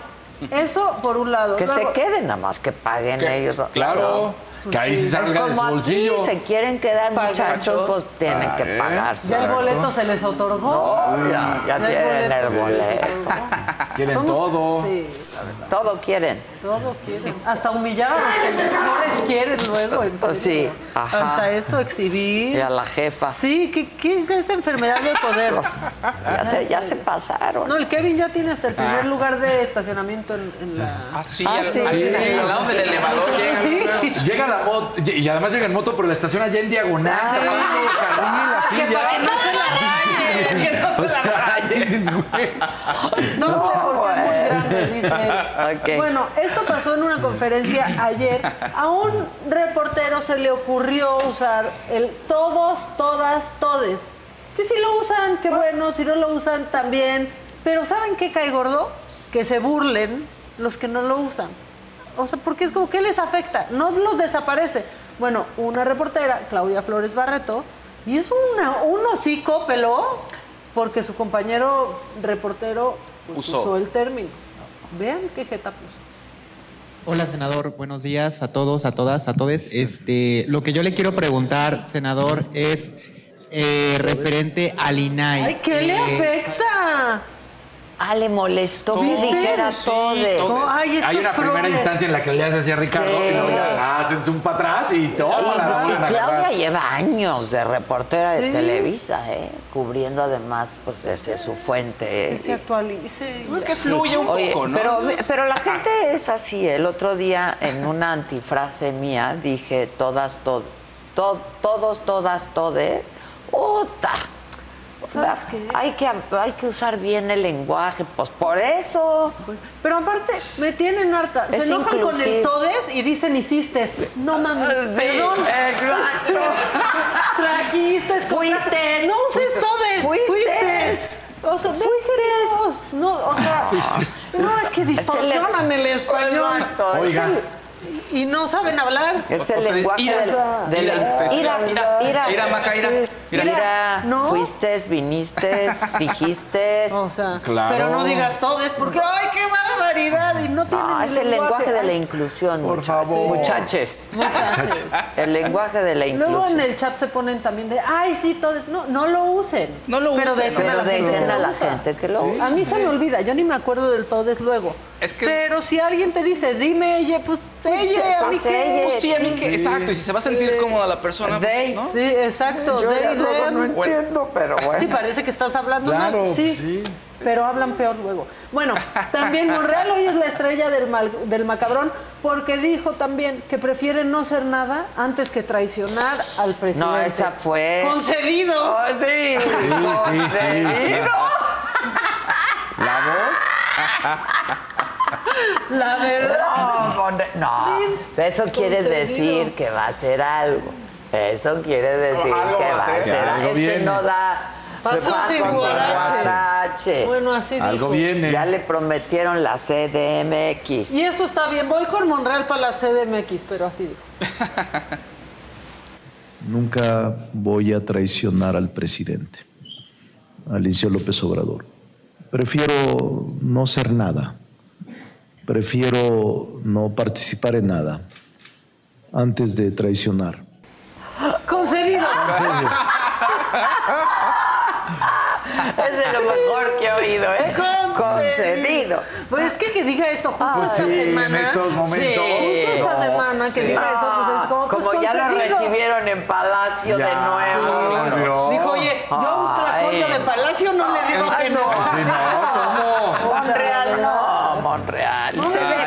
eso por un lado. Que se queden nada más, que paguen Que- ellos. Claro. Que ahí sí Es salga de su como aquí, bolsillo. se quieren quedar muchachos, pues tienen que Ah, pagarse. Ya el boleto se les otorgó. No, ya, tienen boleto el se boleto. Quieren Somos- todo. Sí, Todo quieren. todo quieren. Hasta humillar a los que no les quieren luego. en Pues sí, ajá. Hasta eso exhibir. Y a la jefa. Sí, ¿qué, qué es esa enfermedad de poder? Ya, te- ya se pasaron. No, el Kevin ya tiene hasta el primer lugar de estacionamiento en, en la... Ah, sí, Ah, al, sí. al- Sí. al lado del elevador llegan. Llega la moto, y además llega en moto, pero la estación allá en diagonal, carril, así Que ya. que no se la no dices, güey. No sé por qué es muy grande, dice él. Ok. Bueno, esto pasó en una conferencia ayer. A un reportero se le ocurrió usar el todos, todas, todes. Que si lo usan, qué bueno, si no lo usan, también. Pero ¿saben qué cae gordo? Que se burlen los que no lo usan. O sea, porque es como que les afecta, no los desaparece. Bueno, una reportera, Claudia Flores Barreto, y es una, un hocico peló porque su compañero reportero pues, Usó. usó el término. Vean qué jeta puso. Hola, senador. Buenos días a todos, a todas, a todes. Este, lo que yo le quiero preguntar, senador, es eh, referente al INAI. Ay, ¿qué le Eh, afecta? Ah, le molestó que dijera todo. No, ay, esto Hay es una primera progres. instancia en la que le hace así a Ricardo Sí. y luego ya hacen zoom para atrás y todo. Y, y Claudia lleva años de reportera de Televisa, ¿eh? cubriendo además, pues es su fuente. Que se actualice. Que Sí. fluye un Oye, poco, ¿no? Pero, pero la gente es así. El otro día, en una antifrase mía, dije todas, to- to- todos, todas, todes. ¡Uta! ¿Sabes qué? Hay que, hay que usar bien el lenguaje, pues por eso. Pero aparte, me tienen harta. Se enojan con el todes y dicen hiciste. No mames, Sí, perdón. exacto. Trajiste, Fuiste. No uses todes. Fuiste. O sea, fuiste. No, o sea, no, es que distorsionan el español. Exacto, es Oiga. Y no saben hablar. Es el lenguaje Ira, del, del- ira, ira, ira, ira, ira, Maca, ira, ira. Ira, No. fuiste, viniste, dijiste. O sea, Claro. pero no digas todes porque ¡ay, qué barbaridad! Y no tienen No, el es el lenguaje de la inclusión, Por muchachos. favor. Muchaches. Muchachos. El lenguaje de la Luego en inclusión. el chat se ponen también de, ay, sí, todos. No, no lo usen. No lo pero usen, Dejen Pero a la gente dejen a la gente que lo Sí. A mí se me olvida, yo ni me acuerdo del todes luego. Es que- Pero si alguien te dice, dime ella, pues ella, a mí pues. Pues sí, a mí que, exacto, y si se va a sentir cómoda la persona, pues, They. ¿no? Sí, exacto. Yo ya luego no entiendo, pero bueno. Sí, parece que estás hablando Claro, mal. Sí, pues sí. pero hablan peor luego. Bueno, también Monreal hoy es la estrella del, mal- del macabrón porque dijo también que prefiere no ser nada antes que traicionar al presidente. No, esa fue. Concedido. Oh, sí. Sí, sí, sí, sí. Concedido. La voz. La verdad. No, eso quiere decir que va a hacer algo. Eso quiere decir Algo que va a va a hacer. hacer. Algo Este viene. no da Pasos sin guarache. Bueno, así Algo dijo. viene. Ya le prometieron la CDMX. Y esto está bien. Voy con Monreal para la CDMX, pero así dijo. Nunca voy a traicionar al presidente, Alicia López Obrador. Prefiero no ser nada. Prefiero no participar en nada antes de traicionar. Concedido. Es de lo mejor que he oído, ¿eh? Concedido. Pues es que que diga eso justo Pues esta sí, en semana. estos momentos. Sí, justo esta No, semana que sí. diga eso, pues es como, pues, Como ya lo concedido. recibieron en Palacio de nuevo. claro. Dijo, oye, yo a un de palacio no le digo que no. Sí, no, ¿cómo? Monreal, no, Monreal. Se ve.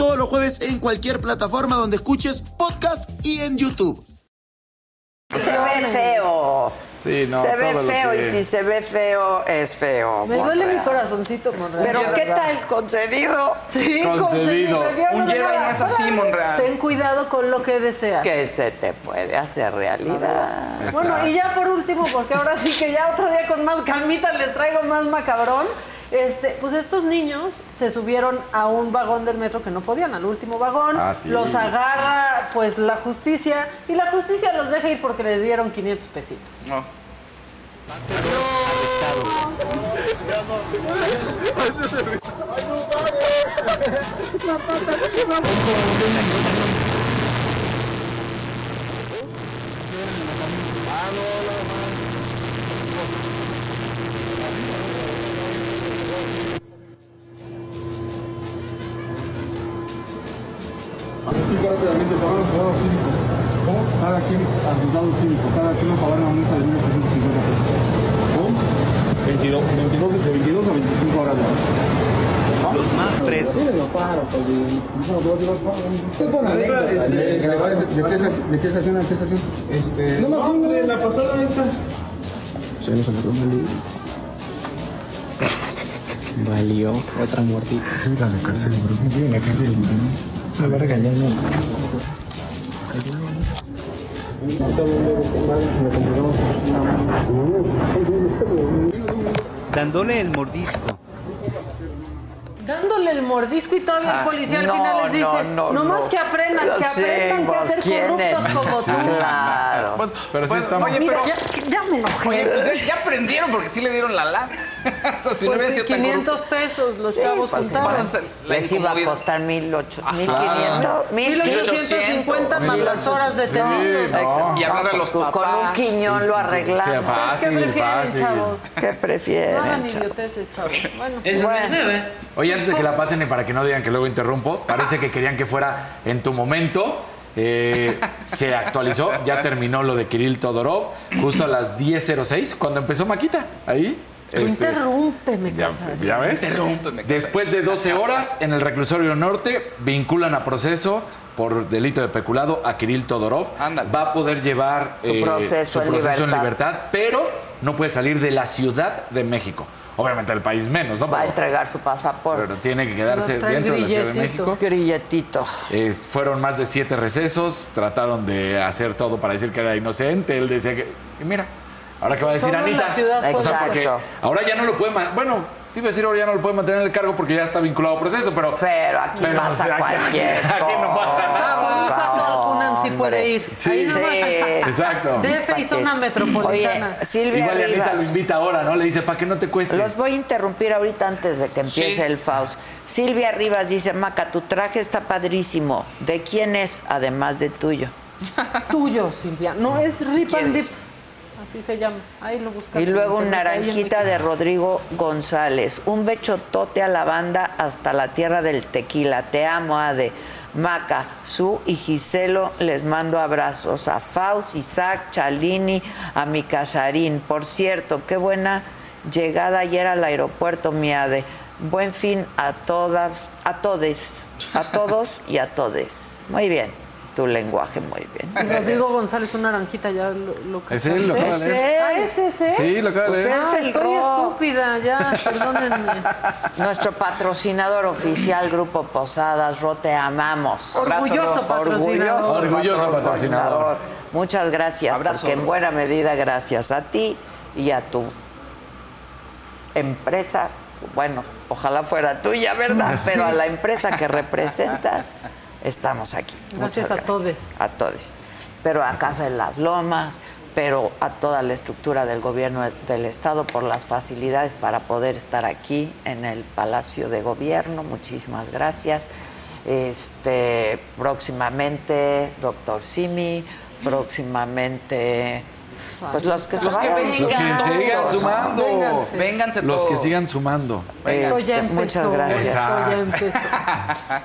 todos los jueves en cualquier plataforma donde escuches podcast y en YouTube. Se ve feo. Sí, no, se ve feo que- y si se ve feo, es feo. Me duele mi corazoncito, Monreal. Pero ¿qué tal concedido? Sí, Concedido. Un Jedi no es así, Monreal. Ten cuidado con lo que deseas. Que se te puede hacer realidad. Bueno, y ya por último, porque ahora sí que ya otro día con más calmita les traigo más macabrón. Este, pues estos niños se subieron a un vagón del metro que no podían, al último vagón. Ah, sí. Los agarra pues la justicia y la justicia los deja ir porque les dieron 500 pesitos. No. rápidamente pagaron el juzgado cívico. ¿Cómo? Cada quien juzgado cívico. Cada quien a de 1.850 pesos. ¿Cómo? 22, 22, de 22 a 25 horas de arresto. Los más presos. ¿De qué estación a qué estación? Este... No, no, de la pasada esta. Se nos ley. Valió otra mordida. Mira la cárcel, bro. Mira la cárcel, Me va a regañar, ¿no? Dándole el mordisco. Dándole el mordisco y todavía el Ah, policía al no, final les dice, no, no, más no. que aprendan, que Sí, aprendan que pues, hacer corruptos como Sí, tú. claro. Pues, Pero sí pues, estamos- Oye, Mira, pero. ya, ya me enojé. Oye, pues ya, ya aprendieron porque sí le dieron la lana. o sea, si no Pues hubieran sí, sido tan 500 corruptos. pesos los Sí, chavos pues, la Les iba a costar mil ocho- Ajá. mil quinientos, mil 1850 más las horas de Sí, tenido. no. Y hablar a los Con un papás. quiñón lo Sí, arreglamos. fácil, ¿Qué prefieren, fácil. chavos? ¿Qué No prefieren, chavos? Bueno, no. Oye, antes de que la pasen y para que no digan que luego interrumpo, parece que querían que fuera en tu momento. Eh, se actualizó, ya terminó lo de Kirill Todorov, justo a las 10.06, cuando empezó Maquita. Ahí. este, interrúmpeme, ya, ves. Interrúmpeme, Después de 12 horas en el reclusorio norte, vinculan a proceso por delito de peculado a Kirill Todorov. Ándale. Va a poder llevar Su proceso en libertad. libertad, pero no puede salir de la Ciudad de México. Obviamente el país menos, ¿no? Va a entregar su pasaporte. pero tiene que quedarse dentro de la Ciudad de. México. Grilletito. Eh, fueron más de siete recesos, trataron de hacer todo para decir que era inocente. Él decía que, y mira, ahora que va a decir Solo en la Anita, ciudad, o sea, porque Exacto. ahora ya no lo puede, bueno, te iba a decir ahora ya no lo puede mantener en el cargo porque ya está vinculado a proceso, pero Pero aquí pero, pasa o sea, aquí- cualquier aquí no pasa nada. Alcunan sí puede ir. Sí. Ahí Sí. Exacto. DF y zona metropolitana. Oye, Silvia Igual Anita lo Rivas. invita ahora, ¿no? Le dice, para que no te cueste. Los voy a interrumpir ahorita antes de que empiece Sí. el Faust. Silvia Rivas dice, Maca, tu traje está padrísimo. ¿De quién es, además de tuyo? Tuyo, Silvia. No, es Rip and quieres. Dip. Así se llama. Ahí lo buscas. Y luego un un naranjita de Rodrigo González. Un bechotote a la banda hasta la tierra del tequila. Te amo, Ade. Maca, Su y Giselo, les mando abrazos. A Faust, Isaac, Chalini, a mi Casarín. Por cierto, qué buena llegada ayer al aeropuerto, mi Ade. Buen fin a todas, a todes, a todos y a todes. Muy bien, tu lenguaje muy bien. Y Rodrigo González, un naranjita, ya lo, lo Es él, lo acaba de Es leer. él. Ah, ese es él. Sí, lo acaba de Pues leer. es Ah, el estoy Ro. estúpida, ya, perdónenme. Nuestro patrocinador oficial, Grupo Posadas, Ro, te amamos. Orgulloso Ro. patrocinador. Orgulloso patrocinador. Muchas gracias, Abrazo, porque en buena medida gracias a ti y a tu empresa, bueno, ojalá fuera tuya, ¿verdad? Pero a la empresa que representas, estamos aquí. Gracias Muchas a todes. A todos. Pero a Casa de las Lomas, pero a toda la estructura del gobierno del Estado por las facilidades para poder estar aquí en el Palacio de Gobierno. Muchísimas gracias. Este, próximamente, doctor Simi, próximamente, pues los que Los se que vayan vengan, Los que sigan sumando. Vénganse. Vénganse Los que sigan sumando. Esto ya empezó. muchas gracias. Esto ya empezó.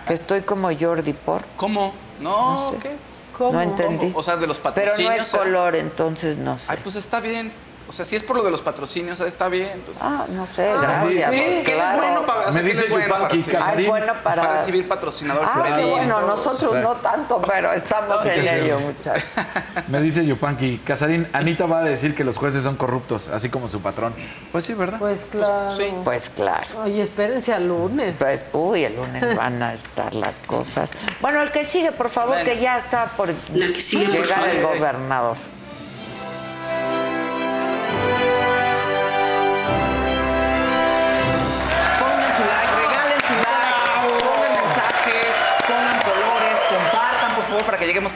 Que estoy como Jordi por. ¿Cómo? No, No sé. ¿qué? ¿Cómo? No entendí. O sea, de los Pero patrocinios. no es ¿será? color, entonces no sé. Ay, pues está bien. O sea, si es por lo de los patrocinios, está bien. Pues. Ah, no sé, Ah, gracias. sí. pues, es bueno para, o sea, Me que él dice es bueno para Yupanqui recibir, Ah, es Casarín. bueno para... para recibir patrocinadores Ah, pedidos. bueno, nosotros Sí. no tanto, pero estamos en ello, muchachos. Me dice Yupanqui, Casarín, Anita va a decir que los jueces son corruptos, así como su patrón. Pues sí, ¿verdad? Pues claro. sí. Pues claro. Oye, espérense al lunes. Pues, uy, el lunes van a estar las cosas. Bueno, el que sigue, por favor, Bueno. que ya está por La que sigue, por llegar el gobernador.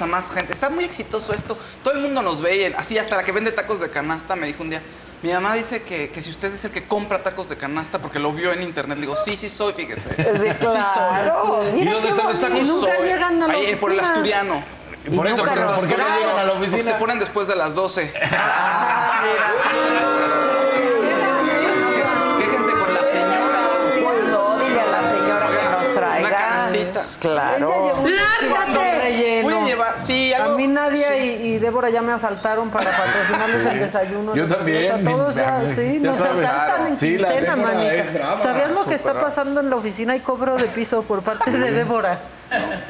A más gente. Está muy exitoso esto. Todo el mundo nos ve, y así hasta la que vende tacos de canasta me dijo un día. Mi mamá dice que, que si usted es el que compra tacos de canasta porque lo vio en internet, le digo, sí, sí soy, fíjese. Sí, Sí claro. soy. ¿Y dónde están los Sí tacos? soy. Ahí, por el asturiano. Y por eso, nunca pero nos ¿por qué no graban. llegan a la Porque se ponen después de las 12. Quéjense canastita. Pues claro. Relleno. Voy a llevar, sí, algo. A mí Nadia sí. y, y Débora ya me asaltaron para patrocinarles el desayuno. Yo también. O sea, todos ya, Ya sí, nos sabes. asaltan en Sí, quincena, manita. brava, ¿Sabías lo que está pasando en la oficina? Hay cobro de piso por parte de Débora.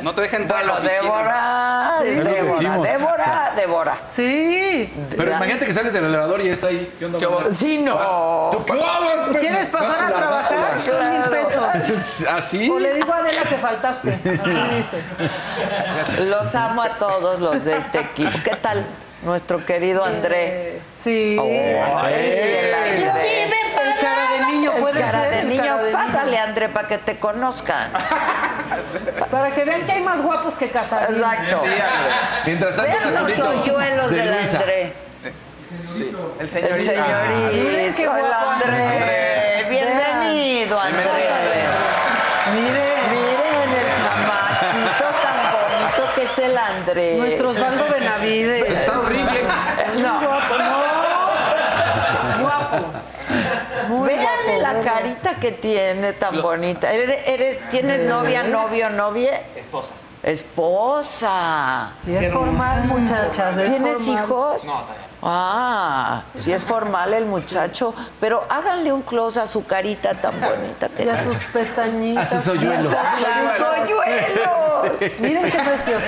No te dejen entrar a Bueno, la oficina. Débora, Sí. Débora, decimos. Débora, O sea, Débora. Sí. Pero imagínate que sales del elevador y ya está ahí. ¿Qué onda? mamá? Sí, no. Vas. ¿Tú qué vas? ¿Quieres pasar a trabajar? Son mil pesos. ¿Así? O le digo a Adela que faltaste. Así dice. Los amo a todos los de este equipo. ¿Qué tal nuestro querido André? Sí. Oh, André. Puede cara ser. de niño. cara de Pásale, André, para que te conozcan. Para que vean que hay más guapos que casados. Exacto. Mientras tanto, Vean los chonchuelos de del Luisa. André. Sí. El El señorito. señorito, Miren qué el guapo André. André. Bienvenido, André. Miren. Miren el chamaquito tan bonito que es el André. Nuestro Osvaldo Benavides. Está horrible. No. Guapo, no. Guapo. Muy Véanle guapo, la muy carita que tiene tan bonita. ¿Eres, eres- ¿Tienes novia, novio, novia? Esposa. Esposa. Si es formal, muchachas. es ¿Tienes formal. hijos? No, todavía. Ah, si es formal el muchacho, pero háganle un close a su carita tan bonita que Y a sus pestañitas. Hace soyuelos. ¡Sus soyuelos! Miren qué precioso.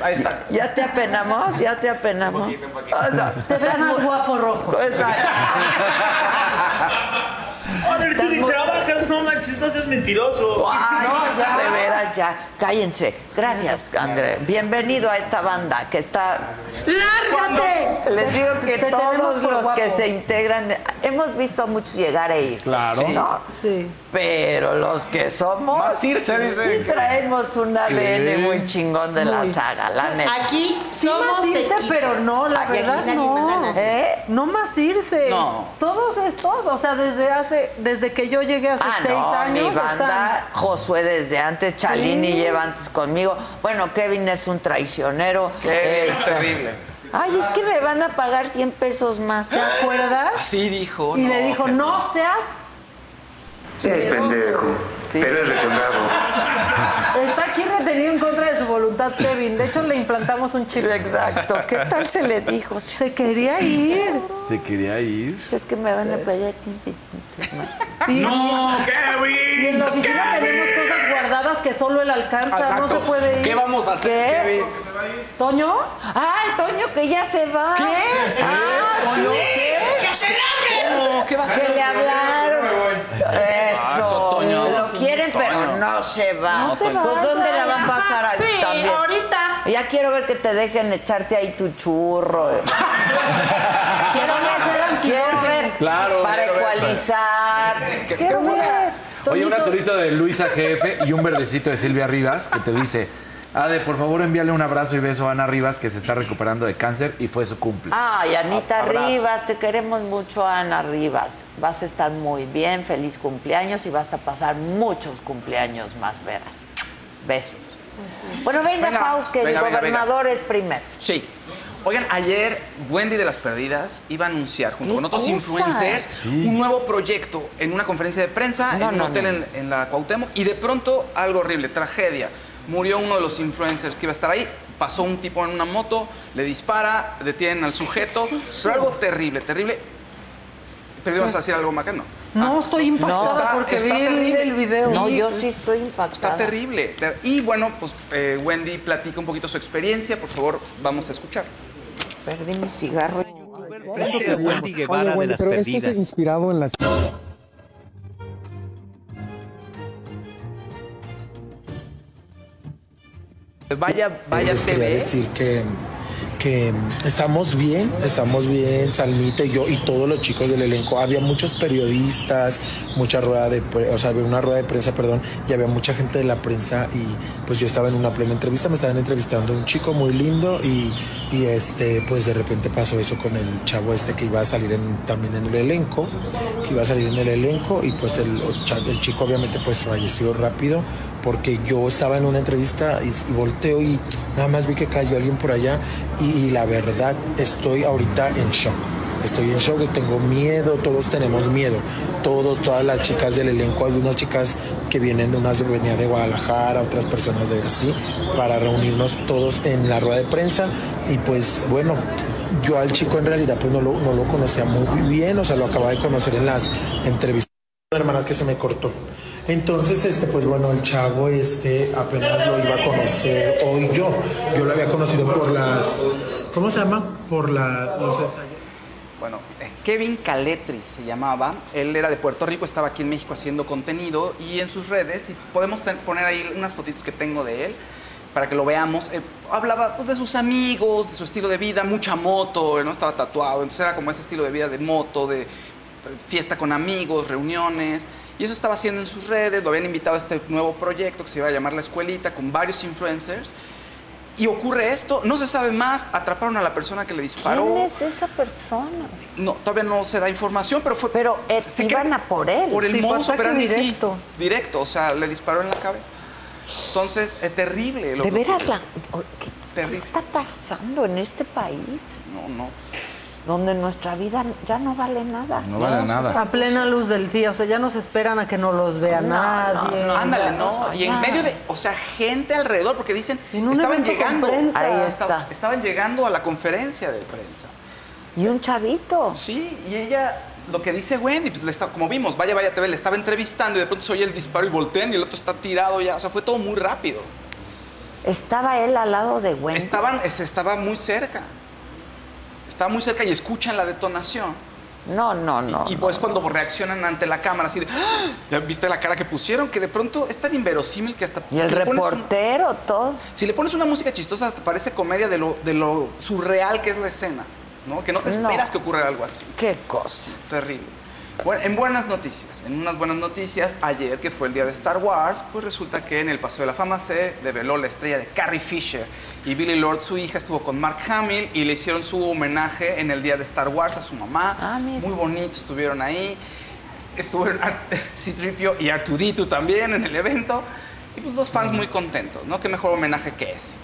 Ahí está. ¿Ya te apenamos? ¿Ya te apenamos? Un poquito, un poquito. O sea, Te ves más guapo rojo. Exacto. A ver, tú Estás ni muy- trabajas, no manches, no seas mentiroso. Ay, No, ya. de veras, ya. Cállense. Gracias, André. Bienvenido a esta banda que está. ¡Lárgate! Les digo que Te todos los guapo. que se integran, hemos visto a muchos llegar e irse. Claro. ¿no? Sí. Pero los que somos, Más irse, dice. sí traemos un ADN muy chingón de la saga, la neta. Aquí Sí somos más irse, equipo. pero no, la Aquí verdad no. ¿Eh? No más irse. No. Todos estos, o sea, desde hace, desde que yo llegué hace Ah, seis no, años. mi banda, Josué desde antes, Chalini Sí. lleva antes conmigo. Bueno, Kevin es un traicionero. Qué Este, terrible. Ay, es que me van a pagar 100 pesos más. ¿Te acuerdas? Así dijo. Y no. le dijo, no seas. Es pendejo. Sí, sí. recordado. Está aquí retenido en voluntad, Kevin. De hecho, le implantamos un chip. Exacto. ¿Qué tal se le dijo? Se quería ir. Se quería ir. Es que me van a pagar 100 pesitos más. Y, No, y en Kevin. la oficina tenemos cosas guardadas que solo él alcanza. No se puede ir. ¿Qué vamos a hacer, ¿Qué? Kevin? ¿Toño? ¡Ah, el Toño que ya se va! ¿Qué? Ah, sí. ¿Qué se largue? ¿Qué va a Que hacer? le hablaron. Eso. Ah, eso, Toño. Lo quieren, pero Toño. No se va. No, pues ¿dónde la van a pasar ahí Sí, también? ahorita. Ya quiero ver que te dejen echarte ahí tu churro. quiero ver, quiero ver. Claro, Para quiero ver. ecualizar. ¿Qué- Quiero ver. Oye, un azulito de Luisa GF y un verdecito de Silvia Rivas que te dice, Ade, por favor envíale un abrazo y beso a Ana Rivas que se está recuperando de cáncer y fue su cumple. Ay, Anita Abrazo. Rivas, te queremos mucho, Ana Rivas. Vas a estar muy bien, feliz cumpleaños y vas a pasar muchos cumpleaños más, veras. Besos. Bueno, venga, Venga, Faust, que venga, el venga, venga. gobernador es primero. Sí. Oigan, ayer Wendy de las Perdidas iba a anunciar junto ¿Qué con otros cosa? influencers un nuevo proyecto en una conferencia de prensa No, en un no, hotel no. En, en la Cuauhtémoc y de pronto algo horrible, tragedia. Murió uno de los influencers que iba a estar ahí, pasó un tipo en una moto, le dispara, detienen al sujeto, es pero algo terrible, terrible. Pero ibas a decir algo, Maca, no. No, estoy impactada No. Está- porque está vi el, terrible. el video. No, yo sí estoy impactada. Está terrible. ter- Y bueno, pues eh, Wendy platica un poquito su experiencia, por favor, vamos a escuchar. Perdí mi cigarro. Frente a Wendy Guevara Oye, de Wendy, las pero Perdidas. esto es inspirado en las... Vaya, vaya Les quería TV. decir que, que estamos bien, estamos bien, Salmita y yo y todos los chicos del elenco. Había muchos periodistas, mucha rueda de, o sea, había una rueda de prensa, perdón, y había mucha gente de la prensa y pues yo estaba en una plena entrevista, me estaban entrevistando un chico muy lindo y, y este, pues de repente pasó eso con el chavo este que iba a salir en- también en el elenco, que iba a salir en el elenco y pues el, el chico obviamente pues falleció rápido porque yo estaba en una entrevista y, volteo y nada más vi que cayó alguien por allá y, la verdad estoy ahorita en shock. Estoy en shock, tengo miedo, todos tenemos miedo. Todos, todas las chicas del elenco, hay unas chicas que vienen de unas venían de Guadalajara, otras personas de así, para reunirnos todos en la rueda de prensa. Y pues bueno, yo al chico en realidad pues no lo, no lo conocía muy bien, o sea, lo acababa de conocer en las entrevistas. Hermanas que se me cortó. Entonces, este, pues bueno, el chavo este apenas lo iba a conocer hoy yo. Yo lo había conocido por las ¿Cómo se llama? Por la, los ensayos. Bueno, eh, Kevin Caletri se llamaba. Él era de Puerto Rico, estaba aquí en México haciendo contenido y en sus redes, y podemos poner ahí unas fotitos que tengo de él para que lo veamos. eh, hablaba pues, de sus amigos, de su estilo de vida, mucha moto, no estaba tatuado, entonces era como ese estilo de vida de moto, de fiesta con amigos, reuniones. Y eso estaba haciendo en sus redes, lo habían invitado a este nuevo proyecto que se iba a llamar La Escuelita con varios influencers. Y ocurre esto, no se sabe más, atraparon a la persona que le disparó. ¿Quién es esa persona? No, todavía no se da información, pero fue. Pero eh, iban a por él. Por el Sí, modus operandi, sí. directo. Directo, o sea, le disparó en la cabeza. Entonces, es terrible. lo ¿De que veras ocurre. la, ¿qué, qué está pasando en este país? No, no. Donde nuestra vida ya no vale nada. No vale nada. A plena luz del día, o sea, ya nos esperan a que no los vea No, nadie. no, no, Ándale, no. Y en medio de, o sea, gente alrededor, porque dicen, un estaban llegando. Ahí está. Estaban llegando a la conferencia de prensa. Y un chavito. Sí, y ella, lo que dice Wendy, pues le está, como vimos, vaya, vaya TV, le estaba entrevistando y de pronto se oye el disparo y voltean y el otro está tirado ya. O sea, fue todo muy rápido. Estaba él al lado de Wendy. Estaban, se estaba muy cerca. Estaba muy cerca y escuchan la detonación. No, no, no. Y pues cuando reaccionan ante la cámara, así de, ¡Ah! ¿ya viste la cara que pusieron? Que de pronto es tan inverosímil que hasta... Y el si pones un- reportero, todo. si le pones una música chistosa, hasta parece comedia de lo, de lo surreal que es la escena, ¿no? Que no te No. esperas que ocurra algo así. Qué cosa. Terrible. Bueno, en buenas noticias, en unas buenas noticias, ayer que fue el día de Star Wars, pues resulta que en el Paseo de la Fama se develó la estrella de Carrie Fisher y Billy Lord, su hija, estuvo con Mark Hamill y le hicieron su homenaje en el día de Star Wars a su mamá. Muy bonito, estuvieron ahí. Estuvieron C-3PO y R2D2 también en el evento. Y pues los fans muy contentos, ¿no? Qué mejor homenaje que ese.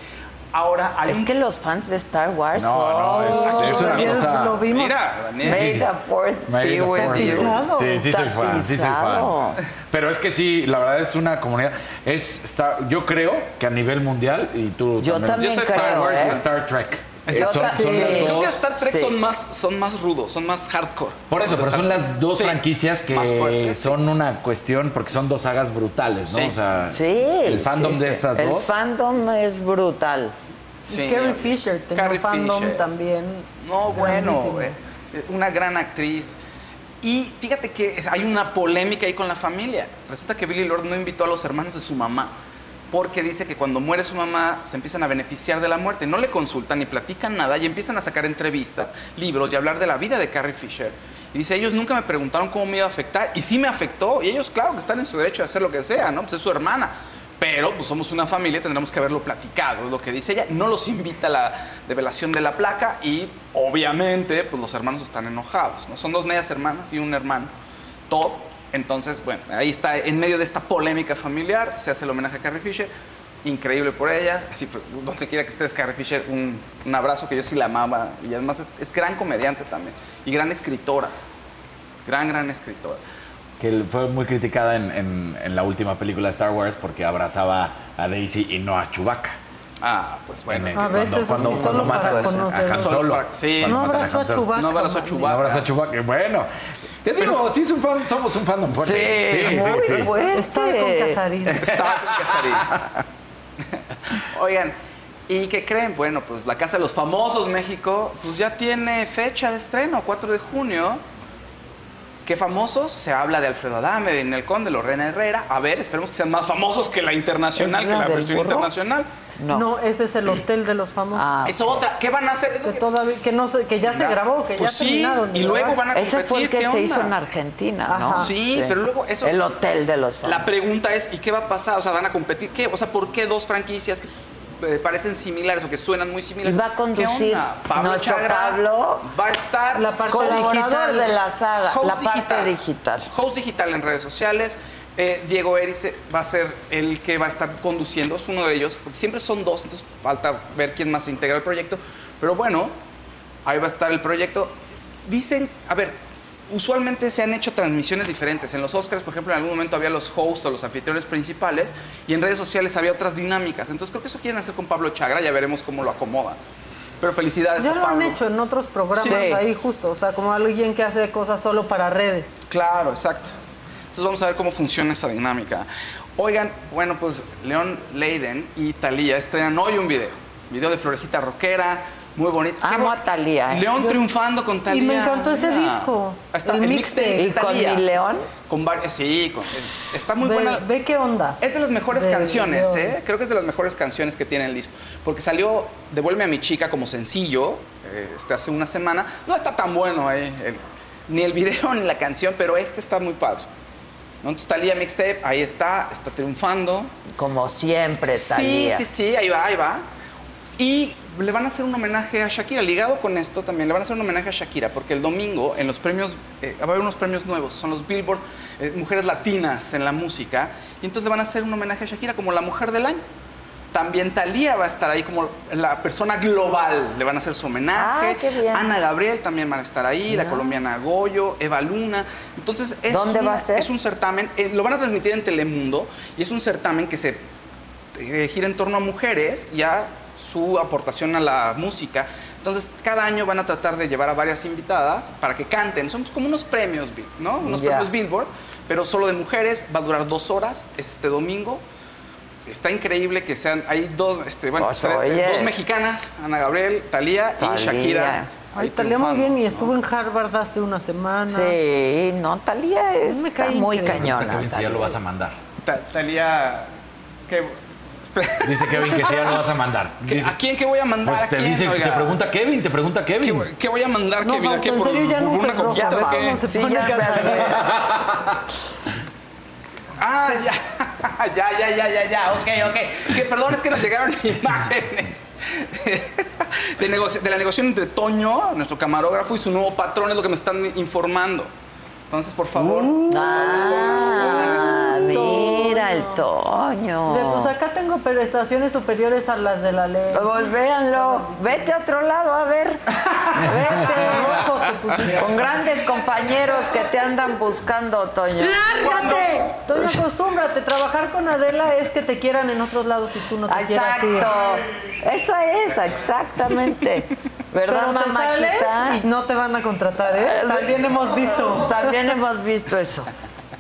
Ahora hay Es que los fans de Star Wars. No, no, es- oh, es una cosa- Lo vimos. Mira. May the fourth be the with you. Sí, sí soy fan, sí soy fan. Pero es que sí, la verdad es una comunidad. Es Star, yo creo que a nivel mundial, y tú Yo también Yo soy creo, Star Wars, ¿eh? Star Trek. Star Son- Trek, son sí. las Creo que Star Trek sí. son, más, son más rudos, son más hardcore. Por eso, pero son las dos Sí, franquicias que sí. son una cuestión, porque son dos sagas brutales, ¿no? Sí. O sea, Sí. el fandom sí, de sí. estas El dos. fandom es brutal. Y Sí, Carrie Fisher tenía Carrie fandom Fisher. también. No, bueno, eh, una gran actriz. Y fíjate que hay una polémica ahí con la familia. Resulta que Billy Lord no invitó a los hermanos de su mamá. Porque dice que cuando muere su mamá se empiezan a beneficiar de la muerte. No le consultan ni platican nada y empiezan a sacar entrevistas, libros y hablar de la vida de Carrie Fisher. Y dice, ellos nunca me preguntaron cómo me iba a afectar. Y sí me afectó. Y ellos, claro, que están en su derecho de hacer lo que sea, ¿no? Pues es su hermana. Pero pues somos una familia, tendremos que haberlo platicado, es lo que dice ella. No los invita a la develación de la placa y obviamente pues los hermanos están enojados, ¿no? Son dos medias hermanas y un hermano, Todd. Entonces, bueno, ahí está, en medio de esta polémica familiar, se hace el homenaje a Carrie Fisher. Increíble por ella. Así, fue, donde quiera que estés, Carrie Fisher, un, un abrazo que yo sí la amaba. Y además es, es gran comediante también. Y gran escritora. Gran, gran escritora. Que fue muy criticada en, en- en la última película de Star Wars porque abrazaba a Daisy y no a Chewbacca. Ah, pues bueno. En es el- que- cuando, cuando, sí, cuando matan a. Han Solo sí. No abrazó a. Chewbacca. No abrazó a. Chewbacca. No abrazó a Chewbacca. Bueno, te digo, sí es un fan- somos un fandom fuerte. Sí, muy fuerte. Estaba con Casarín. Estaba con Casarín. Oigan, ¿y qué creen? Bueno, pues la Casa de los Famosos México, pues ya tiene fecha de estreno, 4 de junio. ¿Qué famosos? Se habla de Alfredo Adame, de Ninel Conde, Lorena Herrera. A ver, esperemos que sean más famosos que la internacional, ¿Es que la la versión burro? internacional. No. No. ese es el hotel de los famosos. Ah, Es otra. ¿Qué van a hacer? que todavía, que no que ya se grabó, que Pues ya sí, terminaron. y luego van a competir. Ese fue el que ¿qué se onda? hizo en Argentina, ¿no? Ajá. Sí, pero luego eso- El hotel de los La famosos. pregunta es, ¿y qué va a pasar? O sea, ¿van a competir qué? O sea, ¿por qué dos franquicias que parecen similares o que suenan muy similares? Va a ¿Qué conducir? Pablo nuestro Chagra Pablo, va a estar La parte colaborador digital. de la saga, la parte digital. Host digital en redes sociales. Eh, Diego Erice va a ser el que va a estar conduciendo, es uno de ellos, porque siempre son dos, entonces falta ver quién más se integra al proyecto. Pero bueno, ahí va a estar el proyecto. Dicen, a ver, usualmente se han hecho transmisiones diferentes. En los Oscars, por ejemplo, en algún momento había los hosts o los anfitriones principales y en redes sociales había otras dinámicas. Entonces creo que eso quieren hacer con Pablo Chagra, ya veremos cómo lo acomodan. Pero felicidades Ya a lo han hecho en otros programas Sí. ahí justo, o sea, como alguien que hace cosas solo para redes. Claro, exacto. Entonces vamos a ver cómo funciona esa dinámica. Oigan, bueno, pues León Leiden y Talía estrenan hoy un video. Video de Florecita Roquera, Muy bonito. Qué Amo a Talía. León triunfando con Talía. Y me encantó ese Mira. disco. Está, el el mixtape. ¿Y con mi león? Con varios, sí, con- es- está muy Ve- buena. Ve qué onda. Es de las mejores De- canciones, ¿eh? Creo que es de las mejores canciones que tiene el disco. Porque salió Devuelve a mi chica como sencillo eh, este, hace una semana. No está tan bueno, ¿eh? El- ni el video ni la canción, pero este está muy padre. ¿no? Entonces Talía Mixtape, ahí está, está triunfando. Como siempre, Sí, Talía. sí, sí, ahí va, ahí va. Y le van a hacer un homenaje a Shakira. Ligado con esto también, le van a hacer un homenaje a Shakira, porque el domingo en los premios, eh, va a haber unos premios nuevos, son los Billboard eh, Mujeres Latinas en la música. Y entonces le van a hacer un homenaje a Shakira como la mujer del año. También Talía va a estar ahí como la persona global. Le van a hacer su homenaje. Ah, qué bien. Ana Gabriel también van a estar ahí, la colombiana Goyo, Eva Luna. Entonces es, ¿Dónde va a ser? es un certamen, eh, lo van a transmitir en Telemundo y es un certamen que se eh, gira en torno a mujeres y a su aportación a la música. Entonces, cada año van a tratar de llevar a varias invitadas para que canten. Son como unos premios, ¿no? Unos premios Billboard, pero solo de mujeres. Va a durar dos horas, es este domingo. Está increíble que sean, hay dos, este, bueno, Pues, tres- dos mexicanas, Ana Gabriel, Talía Talía. y Shakira. Ay, ahí Talía muy bien y ¿no? estuvo en Harvard hace una semana. Sí, no, Talía es, está muy increíble. cañona. Ya lo vas a mandar. Ta- Talía, ¿qué? Dice Kevin que si ya lo vas a mandar. ¿Qué- Dice- ¿A quién qué voy a mandar? Pues ¿A te quién? dice, te Oiga. pregunta Kevin, te pregunta ¿Qué, Kevin. voy- qué voy a mandar, No, Kevin? ¿A qué? en ¿Por, serio, ya por no una coquita Sí, ya. Ah, ya, ya, ya, ya, ya, ya, ok, ok. Que perdón, es que nos llegaron imágenes de, de la negociación entre Toño, nuestro camarógrafo, y su nuevo patrón, es lo que me están informando. Entonces, por favor. Ah, mira el Toño. Ve, Pues acá tengo prestaciones superiores a las de la ley. Pues véanlo, vete a otro lado a ver. Vete. Con grandes compañeros que te andan buscando, Toño. ¡Lárgate! Toño, acostúmbrate. Trabajar con Adela es que te quieran en otros lados y tú no te quieras ir. Exacto. Eso es, exactamente. ¿Verdad, sales y no te van a contratar, ¿eh? También hemos visto. También hemos visto eso.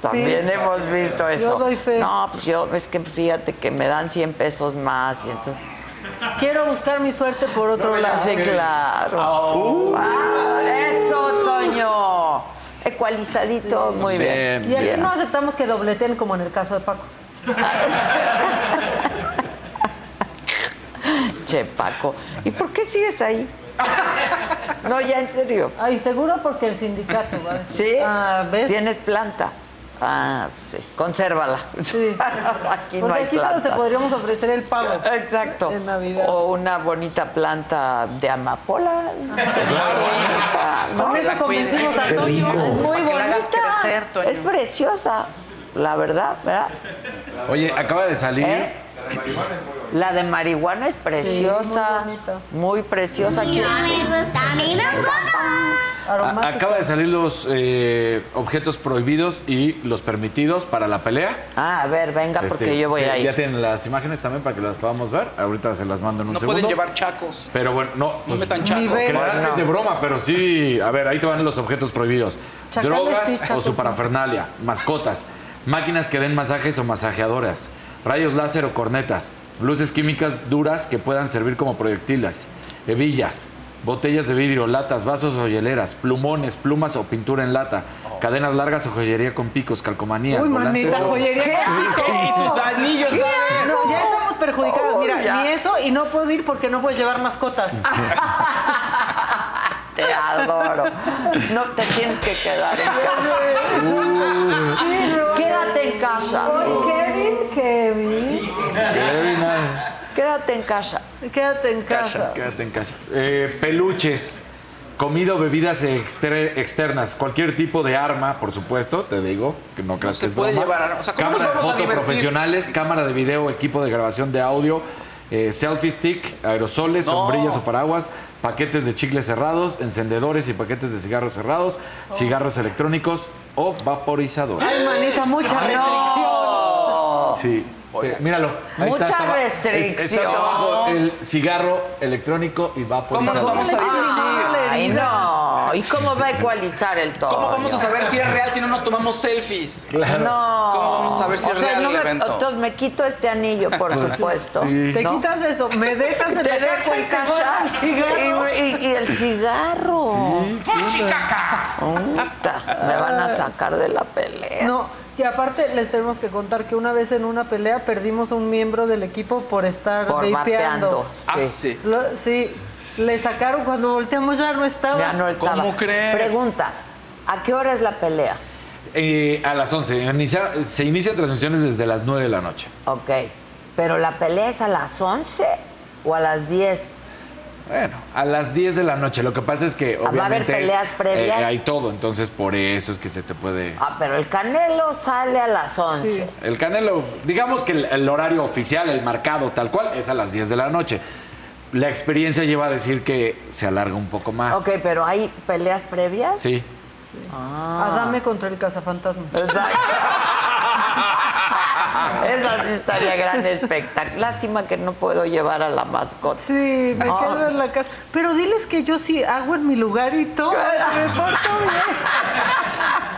También Sí. hemos visto eso. Yo doy fe. No, pues yo, es que fíjate que me dan 100 pesos más y entonces... Quiero buscar mi suerte por otro lado. Sí, claro. Ah, eso, Toño. Ecualizadito, muy Sí. bien. Y aquí Bien. no aceptamos que dobleten como en el caso de Paco. Che, Paco. ¿Y por qué sigues ahí? No, ya en serio. Ay, seguro porque el sindicato, ¿vale? ¿Sí? Ah, ¿ves? ¿Tienes planta? Ah, sí. Consérvala. Sí. aquí no Porque hay aquí solo te podríamos ofrecer el pavo. Exacto. En Navidad. O una bonita planta de amapola. ¿no? Con eso convencimos a Toño. Es muy bonita. crecer. Es preciosa. La verdad, ¿verdad? Oye, acaba de salir. ¿Eh? La de marihuana es preciosa. muy bonita. muy preciosa. ¿Quién- A- Aromática. acaba de salir los eh, objetos prohibidos y los permitidos para la pelea. Ah, a ver, venga, porque Este, yo voy a Ya ir. tienen las imágenes también para que las podamos ver. Ahorita se las mando en un No segundo. pueden llevar chacos. Pero bueno, no. No pues, metan chacos. Creerás que es de broma, pero sí. A ver, ahí te van los objetos prohibidos: Chacales drogas sí, o su no. parafernalia, mascotas, máquinas que den masajes o masajeadoras, rayos láser o cornetas, luces químicas duras que puedan servir como proyectiles, hebillas, botellas de vidrio, latas, vasos o hieleras, plumones, plumas o pintura en lata, cadenas largas o joyería con picos, calcomanías, Uy, volantes manita, o- joyería. ¿Qué? Y tus anillos. No, ya estamos perjudicados. Oh, Mira, ya. ni eso y no puedo ir porque no puedes llevar mascotas. Te adoro. No te tienes que quedar en casa. Quédate en casa. Kevin, Kevin. Quédate en casa. Quédate en casa. Quédate en casa. Eh, peluches, comida o bebidas exter- externas, cualquier tipo de arma, por supuesto, te digo, que no creas que es puede broma. llevar, o sea, ¿cómo cámara nos vamos a de foto divertir? profesionales, cámara de video, equipo de grabación de audio, eh, selfie stick, aerosoles, No. sombrillas o paraguas, paquetes de chicles cerrados, encendedores y paquetes de cigarros cerrados, Oh. cigarros electrónicos o vaporizadores. Ay, manita, mucha restricción. No. Sí. Eh, míralo. ahí Mucha está, hasta abajo. restricción. Es- Está hasta abajo el cigarro electrónico y ¿Cómo vaporizador. nos vamos a divertir? Ay, no, ¿y cómo va a ecualizar el todo? ¿Cómo vamos a saber si es real si no nos tomamos selfies? No. ¿Cómo vamos a saber si O es sea, real no el me- evento? Entonces me quito este anillo, por Pues, supuesto. sí. Te ¿no? quitas eso, me dejas en Te la dejo el cachar. el cigarro. Y, y- y el cigarro. Puta, me van a sacar de la pelea. No, y aparte les tenemos que contar que una vez en una pelea perdimos a un miembro del equipo por estar Por vapeando. vapeando, Ah, sí. Lo- sí, le sacaron cuando volteamos ya no estaba. Ya no estaba. ¿Cómo crees? Pregunta, ¿a qué hora es la pelea? Eh, a las 11. Inicia- se inician transmisiones desde las 9 de la noche. Ok, pero la pelea es a las 11 o a las 10. Bueno, a las 10 de la noche. Lo que pasa es que ¿Va a haber obviamente es- peleas previas? eh, hay todo, entonces por eso es que se te puede... Ah, pero el Canelo sale a las 11. El Canelo, digamos que el, el horario oficial, el marcado tal cual, es a las 10 de la noche. La experiencia lleva a decir que se alarga un poco más. Ok, pero ¿hay peleas previas? Sí. Ah. Adame contra el cazafantasma. Exacto. Esa sí estaría gran espectáculo. Lástima que no puedo llevar a la mascota. Sí, me quedo en la casa. Pero diles que yo sí hago en mi lugar y todo. Me porto bien.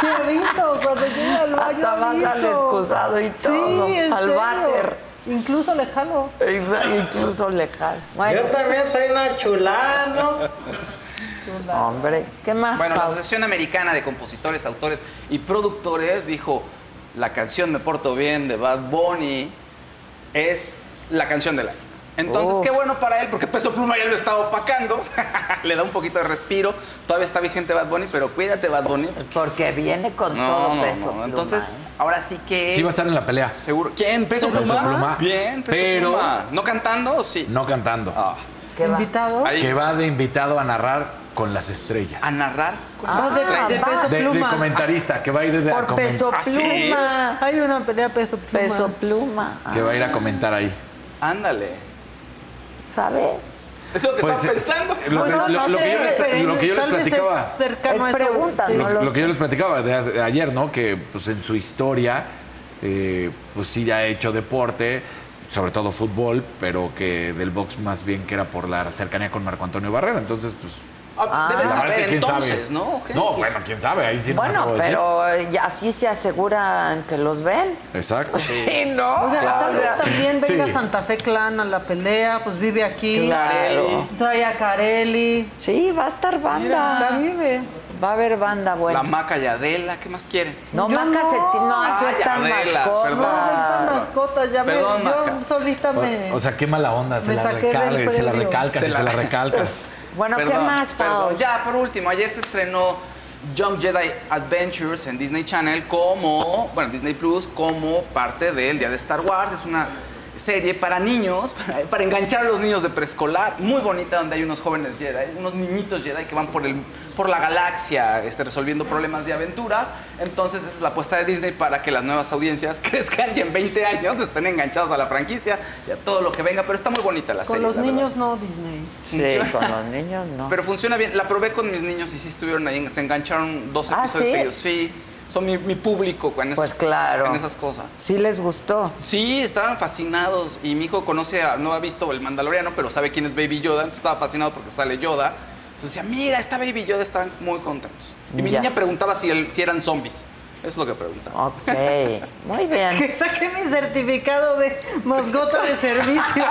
Te aviso cuando llegue al baño. Hasta vas al excusado y todo, Sí, en al serio. váter. Incluso le jalo. Exa- Incluso lejano. Bueno, Yo también soy una chulada, ¿no? hombre, ¿qué más? Bueno, la? Asociación Americana de Compositores, Autores y Productores dijo, la canción Me Porto Bien de Bad Bunny es la canción del año. Entonces, Uf. qué bueno para él, porque Peso Pluma ya lo está opacando. Le da un poquito de respiro. Todavía está vigente Bad Bunny, pero cuídate, Bad Bunny. Porque viene con No, todo no, peso. no. pluma, Entonces, ¿eh? ahora sí que... Sí va a estar en la pelea. Seguro. ¿Quién? ¿Peso, Peso Pluma? Pluma. Bien, Peso Pero- Pluma. ¿No cantando o sí? No cantando. Ah. ¿Qué va? ¿Invitado? Ahí. Que va de invitado a narrar con las estrellas. A narrar con Ah, las de- estrellas. de Peso De, de Pluma. comentarista, que va a ir de a Por peso ¿Ah, sí? pluma. Hay una pelea peso pluma. Peso pluma. Que va a ir a comentar ahí. Ándale. ¿Sabe? Es lo que Pues, pensando. Lo, Pues que- no, lo- no lo que sé, yo les, lo que yo les platicaba. es Es pregunta, Sí. Lo, que yo les platicaba de ayer, ¿no? Que pues en su historia, eh, pues sí ha hecho deporte, sobre todo fútbol, pero que del box más bien que era por la cercanía con Marco Antonio Barrera. Entonces, pues. Ah, verdad es saber que quién entonces, sabe. ¿no? No, pues. bueno, quién sabe, ahí sí no Bueno, decir. pero eh, ya así se aseguran que los ven. Exacto. Sí, ¿no? Oiga, vez también venga Sí. Santa Fe Clan a la pelea, pues vive aquí. Claro. Trae a Carelli. Sí, va a estar banda. La vive. Va a haber banda buena. La Maca y Adela, ¿qué más quieren? No, Yo Maca no. se no Ah, aceptan mascotas. perdón. Esta mascota ya Perdón, me. Yo Maca. solita me. O, o sea, qué mala onda, se Me la, saqué del recarga, se la premio. recalcas Se y la- se la recalcas. Bueno, ¿qué más. Pau? Ya, por último, ayer se estrenó Young Jedi Adventures en Disney Channel como, bueno, Disney Plus como parte del Día de Star Wars. Es una serie para niños, para, para enganchar a los niños de preescolar, muy bonita, donde hay unos jóvenes Jedi, unos niñitos Jedi que van por, el, por la galaxia este, resolviendo problemas de aventura. Entonces, esa es la apuesta de Disney para que las nuevas audiencias crezcan y en 20 años estén enganchados a la franquicia y a todo lo que venga. Pero está muy bonita la Con serie. los la verdad. niños no, Disney. Sí, con los niños no. Pero funciona bien. La probé con mis niños y sí estuvieron ahí. Se engancharon dos ¿Ah, episodios sí? seguidos. Sí. Son mi, mi público en, esos- Pues claro. en esas cosas. Sí les gustó. Sí, estaban fascinados. Y mi hijo conoce, a- no ha visto el Mandaloriano, pero sabe quién es Baby Yoda. Entonces estaba fascinado porque sale Yoda. Entonces decía, mira, está Baby Yoda. Estaban muy contentos. Y mi Ya. niña preguntaba si, el- si eran zombies. Eso es lo que preguntaba. Ok, muy bien. Que saque mi certificado de mascota de servicio.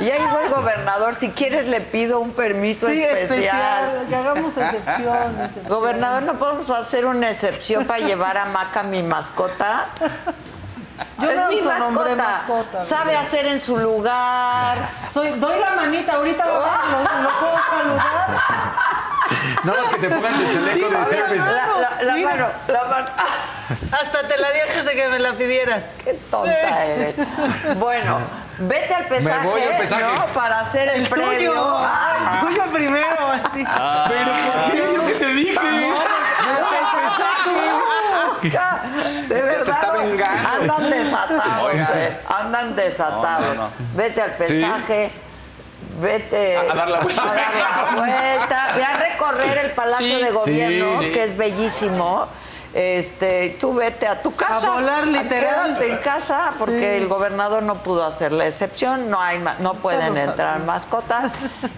Ya llegó el gobernador. Si quieres, le pido un permiso Sí, especial. Que hagamos excepción. excepción. Gobernador, ¿no podemos hacer una excepción para llevar a Maca mi mascota? Yo es mi mascota. mascota, Sabe hacer en su lugar. Soy, doy la manita, ahorita lo, lo- lo puedo saludar. No, es que te pongan tu chaleco de service. la, la- la mano, la mano. Hasta te la di antes de que me la pidieras. Qué tonta eres. Bueno, vete al pesaje, voy al pesaje. ¿no? Para hacer el, El previo. tuyo. Ay, El tuyo primero, así. Pero ¿por qué? Yo que te dije. Ya, de verdad. Se está vengando. Andan desatados, Oigan. eh, Andan desatados. No, no, no. Vete al pesaje. Vete A- a dar la vuelta. a dar la vuelta. Ve a recorrer el Palacio Sí, de Gobierno, sí. que es bellísimo. Este, tú vete a tu casa. A volar, literal. Quédate en casa porque Sí. el gobernador no pudo hacer la excepción, no hay no pueden entrar mascotas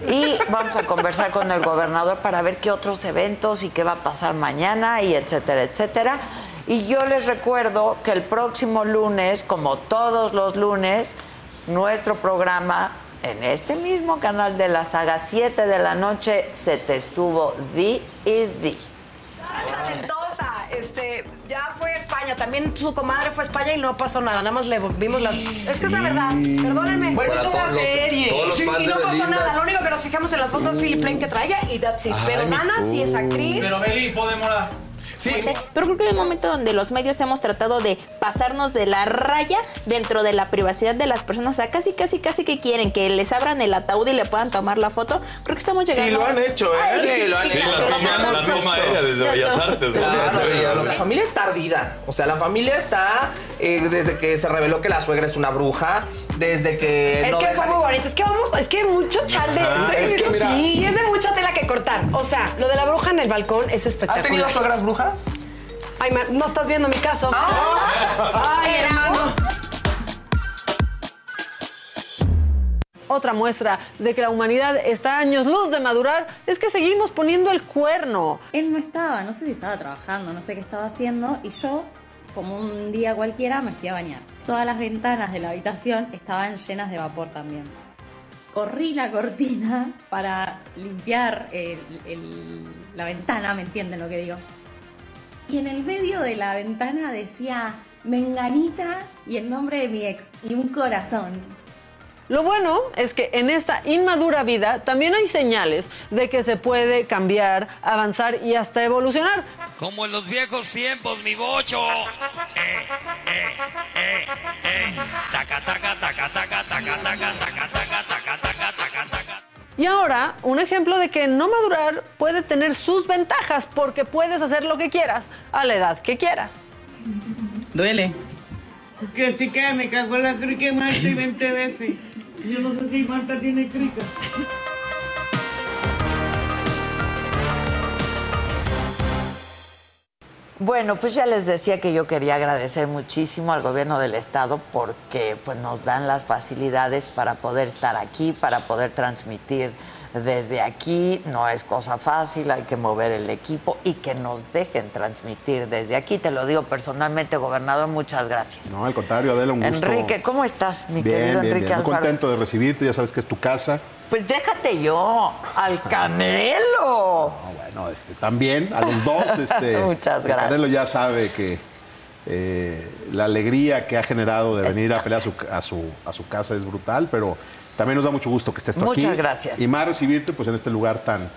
y vamos a conversar con el gobernador para ver qué otros eventos y qué va a pasar mañana y etcétera, etcétera. Y yo les recuerdo que el próximo lunes, como todos los lunes, nuestro programa en este mismo canal de la saga 7 de la noche se te estuvo di y di. Mendoza, este, ya fue a España, también su comadre fue a España y no pasó nada, nada más le vimos la... Es que es la verdad, perdónenme. Bueno, es una serie. Sí, y no pasó nada, lo único que nos fijamos en las fotos Philip Lane que traía y that's it. Pero Ay, Nana sí es actriz. Pero Beli, podemos... Sí. Pero creo que hay un momento donde los medios hemos tratado de pasarnos de la raya dentro de la privacidad de las personas. O sea, casi, casi, casi que quieren que les abran el ataúd y le puedan tomar la foto. Creo que estamos llegando. Y lo han hecho, ¿eh? Ay, Sí, lo han sí, hecho. la La toma- la toma aérea desde Bellas Artes. Claro, la familia está ardida. O sea, la familia está eh, desde que se reveló que la suegra es una bruja, desde que. Es no que fue muy bonito, es que vamos, es que mucho chal de es que mira- sí. sí es de mucha tela que cortar. O sea, lo de la bruja en el balcón es espectacular. ¿Has tenido suegras brujas? Ay, ma- no estás viendo mi caso. Ay, hermano. Otra muestra de que la humanidad está a años luz de madurar es que seguimos poniendo el cuerno. Él no estaba, no sé si estaba trabajando, no sé qué estaba haciendo, y yo, como un día cualquiera, me fui a bañar. Todas las ventanas de la habitación estaban llenas de vapor también. Corrí la cortina para limpiar el- el- la ventana, ¿me entienden lo que digo? y en el medio de la ventana decía Menganita y el nombre de mi ex y un corazón. Lo bueno es que en esta inmadura vida también hay señales de que se puede cambiar, avanzar y hasta evolucionar. Como en los viejos tiempos, mi bocho. Eh, eh, eh, eh, eh. taca, taca, taca, taca, taca, taca, taca. Y ahora, un ejemplo de que no madurar puede tener sus ventajas porque puedes hacer lo que quieras a la edad que quieras. Duele. Que si que me cagó la crica más de 20 veces. Yo no sé si Marta tiene crica. Bueno, pues ya les decía que yo quería agradecer muchísimo al gobierno del estado porque pues nos dan las facilidades para poder estar aquí, para poder transmitir desde aquí. No es cosa fácil, hay que mover el equipo y que nos dejen transmitir desde aquí. Te lo digo personalmente, gobernador, muchas gracias. No, al contrario, Adela, un gusto. Enrique, ¿cómo estás, mi bien, querido bien, Enrique bien. Muy Alfaro? contento de recibirte, ya sabes que es tu casa. Pues déjate yo, al Canelo. Bueno, este, también, a los dos. Este, Muchas gracias. Canelo ya sabe que eh, la alegría que ha generado de venir a pelear a su, a, su, a su casa es brutal, pero también nos da mucho gusto que estés tú aquí. Muchas gracias. Y más recibirte pues, en este lugar tan,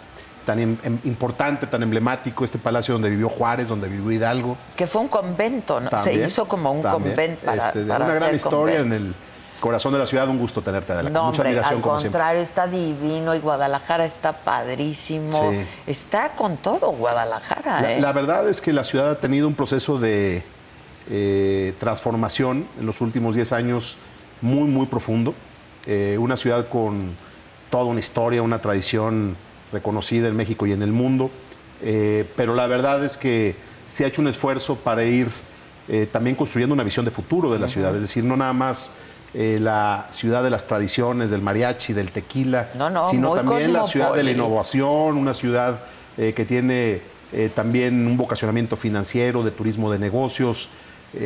tan em- em- importante, tan emblemático, este palacio donde vivió Juárez, donde vivió Hidalgo. Que fue un convento, ¿no? Se hizo como un también. convento para, Este, para una gran historia convento. en el corazón de la ciudad. Un gusto tenerte, Adela. No, Mucha hombre, admiración, al como siempre. contrario, está divino y Guadalajara está padrísimo. Sí. Está con todo Guadalajara, La, ¿eh? la verdad es que la ciudad ha tenido un proceso de eh, transformación en los últimos 10 años muy, muy profundo. Eh, una ciudad con toda una historia, una tradición reconocida en México y en el mundo. Eh, pero la verdad es que se ha hecho un esfuerzo para ir eh, también construyendo una visión de futuro de la ciudad. Es decir, no nada más eh, la ciudad de las tradiciones, del mariachi, del tequila, no, sino también la ciudad de la innovación, una ciudad que tiene también un vocacionamiento financiero, de turismo de negocios.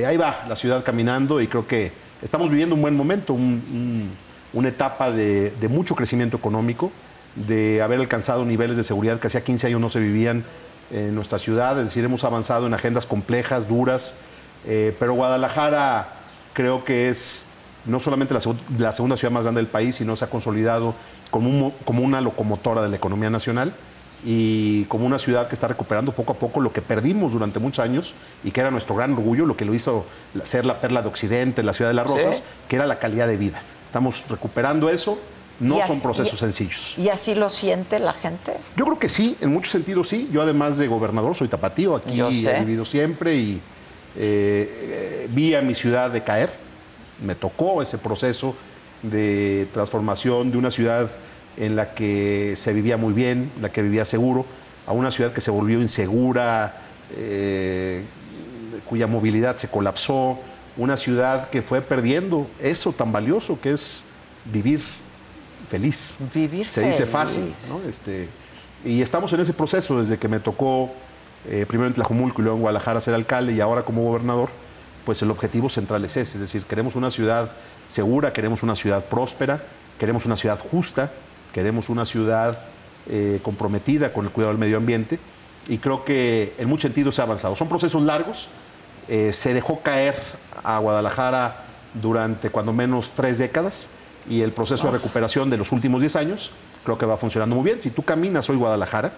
Ahí va la ciudad caminando y creo que estamos viviendo un buen momento, un- un- una etapa de, de mucho crecimiento económico, de haber alcanzado niveles de seguridad que hacía 15 años no se vivían en nuestra ciudad, es decir, hemos avanzado en agendas complejas, duras, eh, pero Guadalajara creo que es no solamente la, segu- la segunda ciudad más grande del país, sino se ha consolidado como, un mo- como una locomotora de la economía nacional y como una ciudad que está recuperando poco a poco lo que perdimos durante muchos años y que era nuestro gran orgullo, lo que lo hizo ser la perla de Occidente, la ciudad de las Sí. rosas, que era la calidad de vida. Estamos recuperando eso, no son procesos y- sencillos. ¿Y así lo siente la gente? Yo creo que sí, en muchos sentidos sí. Yo además de gobernador soy tapatío, aquí he vivido siempre y eh, eh, vi a mi ciudad decaer. Me tocó ese proceso de transformación de una ciudad en la que se vivía muy bien, en la que vivía seguro, a una ciudad que se volvió insegura, eh, cuya movilidad se colapsó, una ciudad que fue perdiendo eso tan valioso que es vivir feliz. Vivir Se dice feliz. fácil, ¿no? Este, y estamos en ese proceso desde que me tocó eh, primero en Tlajumulco y luego en Guadalajara ser alcalde y ahora como gobernador, pues el objetivo central es ese, es decir, queremos una ciudad segura, queremos una ciudad próspera, queremos una ciudad justa, queremos una ciudad eh, comprometida con el cuidado del medio ambiente y creo que en muchos sentidos se ha avanzado. Son procesos largos, eh, se dejó caer a Guadalajara durante cuando menos tres décadas y el proceso de recuperación de los últimos 10 años creo que va funcionando muy bien. Si tú caminas hoy Guadalajara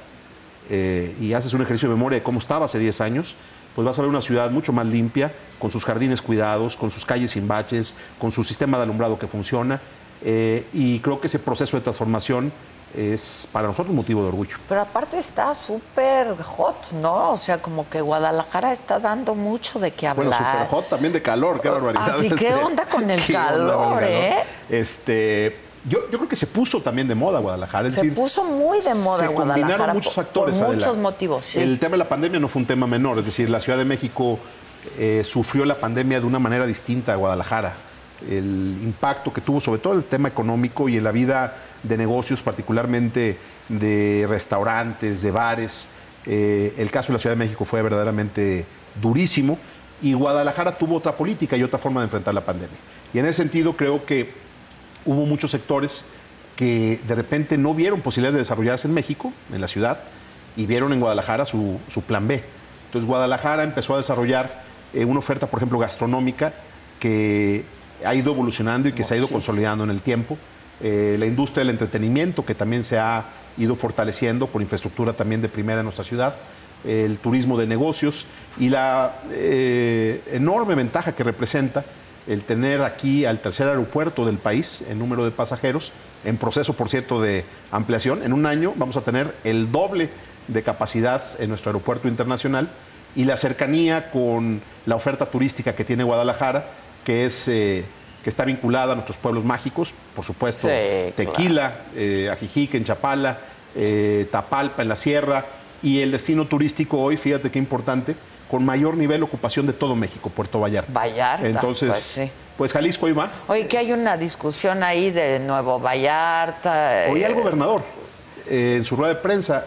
eh, y haces un ejercicio de memoria de cómo estaba hace 10 años, pues vas a ver una ciudad mucho más limpia, con sus jardines cuidados, con sus calles sin baches, con su sistema de alumbrado que funciona. eh, y creo que ese proceso de transformación es para nosotros motivo de orgullo. Pero aparte está súper hot, ¿no? O sea, como que Guadalajara está dando mucho de qué Bueno, hablar. super hot también de calor, qué barbaridad. Así, ¿qué Este, onda con el ¿qué onda calor, eh? Este, yo, yo creo que se puso también de moda Guadalajara. es Se decir, puso muy de moda se Guadalajara. combinaron muchos factores. Por, Adela. muchos motivos, sí. El tema de la pandemia no fue un tema menor, es decir, la Ciudad de México eh, sufrió la pandemia de una manera distinta a Guadalajara. El impacto que tuvo, sobre todo el tema económico y en la vida de negocios, particularmente de restaurantes, de bares. eh, el caso de la Ciudad de México fue verdaderamente durísimo y Guadalajara tuvo otra política y otra forma de enfrentar la pandemia. Y en ese sentido creo que hubo muchos sectores que de repente no vieron posibilidades de desarrollarse en México, en la ciudad, y vieron en Guadalajara su, plan B. Entonces Guadalajara empezó a desarrollar eh, una oferta, por ejemplo, gastronómica que ha ido evolucionando y que se ha ido consolidando en el tiempo. Eh, la industria del entretenimiento, que también se ha ido fortaleciendo por infraestructura también de primera en nuestra ciudad, el turismo de negocios y la eh, enorme ventaja que representa el tener aquí al tercer aeropuerto del país en número de pasajeros, en proceso, por cierto, de ampliación. En un año vamos a tener el doble de capacidad en nuestro aeropuerto internacional y la cercanía con la oferta turística que tiene Guadalajara, que es eh, que está vinculada a nuestros pueblos mágicos, por supuesto, Sí, Tequila, eh, Ajijic en Chapala, eh, Tapalpa en la Sierra y el destino turístico hoy, fíjate qué importante, con mayor nivel de ocupación de todo México, Puerto Vallarta. Vallarta, Entonces, pues sí. pues Jalisco ahí va. Oye, que hay una discusión ahí de Nuevo Vallarta. Hoy eh, al gobernador, eh, en su rueda de prensa,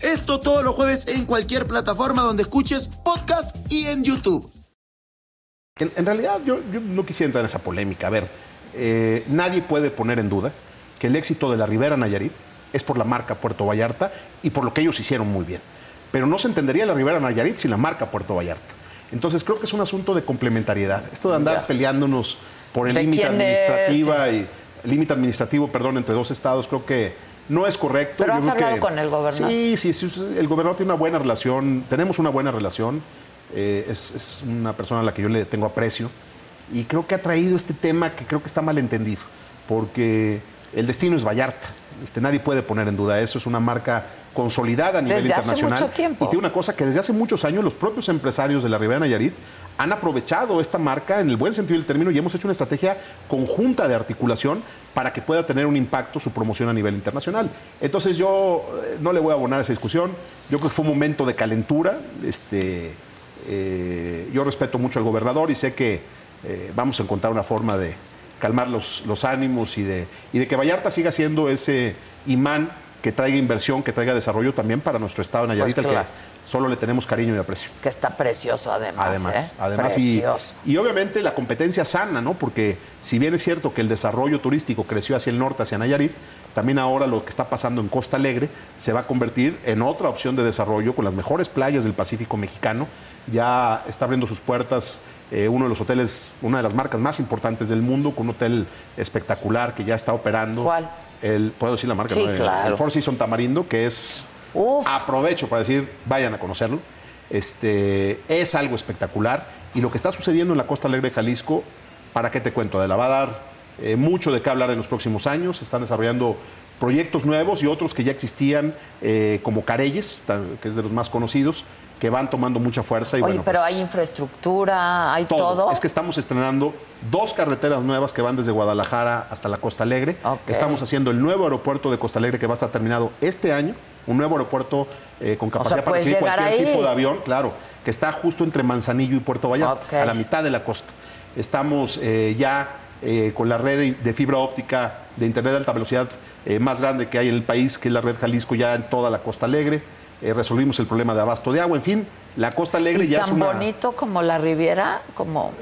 Esto todos los jueves en cualquier plataforma donde escuches podcast y en YouTube. En, en realidad yo, yo no quisiera entrar en esa polémica. A ver, eh, nadie puede poner en duda que el éxito de la Ribera Nayarit es por la marca Puerto Vallarta y por lo que ellos hicieron muy bien. Pero no se entendería la Ribera Nayarit sin la marca Puerto Vallarta. Entonces creo que es un asunto de complementariedad. Esto de andar Ya. peleándonos por el ¿De límite administrativa y el límite administrativo, perdón, entre dos estados, creo que no es correcto. Pero Yo has hablado que- con el gobernador. Sí, sí, sí, el gobernador tiene una buena relación, tenemos una buena relación, eh, es, es una persona a la que yo le tengo aprecio y creo que ha traído este tema que creo que está mal entendido, porque el destino es Vallarta, este, nadie puede poner en duda eso, es una marca consolidada a nivel Desde hace internacional. mucho tiempo. Y tiene una cosa que desde hace muchos años los propios empresarios de la Ribera Nayarit han aprovechado esta marca en el buen sentido del término y hemos hecho una estrategia conjunta de articulación para que pueda tener un impacto su promoción a nivel internacional. Entonces yo eh, no le voy a abonar a esa discusión. Yo creo que fue un momento de calentura. Este, eh, yo respeto mucho al gobernador y sé que eh, vamos a encontrar una forma de calmar los, ánimos y de que Vallarta siga siendo ese imán que traiga inversión, que traiga desarrollo también para nuestro estado de Nayarit, Pues claro. que solo le tenemos cariño y aprecio. Que está precioso además. Además, ¿eh? además y obviamente la competencia sana, ¿no? Porque si bien es cierto que el desarrollo turístico creció hacia el norte, hacia Nayarit, también ahora lo que está pasando en Costa Alegre se va a convertir en otra opción de desarrollo con las mejores playas del Pacífico mexicano. Ya está abriendo sus puertas eh, uno de los hoteles, una de las marcas más importantes del mundo, con un hotel espectacular que ya está operando. ¿Cuál? El, ¿Puedo decir la marca? Sí, no? Claro. El Four Seasons Tamarindo, que es aprovecho para decir, vayan a conocerlo. Este, es algo espectacular Y lo que está sucediendo en la Costa Alegre de Jalisco, ¿para qué te cuento? De la va a dar eh, mucho de qué hablar en los próximos años. Se están desarrollando proyectos nuevos y otros que ya existían, eh, como Careyes, ta- que es de los más conocidos, que van tomando mucha fuerza. Y Oye, bueno, pero pues, hay infraestructura, hay todo. es que estamos estrenando dos carreteras nuevas que van desde Guadalajara hasta la Costa Alegre. Estamos haciendo el nuevo aeropuerto de Costa Alegre que va a estar terminado este año. Un nuevo aeropuerto eh, con capacidad para recibir cualquier ahí. tipo de avión, claro, que está justo entre Manzanillo y Puerto Vallarta, a la mitad de la costa. Estamos eh, ya eh, con la red de fibra óptica de Internet de alta velocidad más grande que hay en el país, que es la red Jalisco, ya en toda la Costa Alegre. Eh, resolvimos el problema de abasto de agua, en fin, la Costa Alegre ¿Y ya tan es una... bonito como la Riviera, como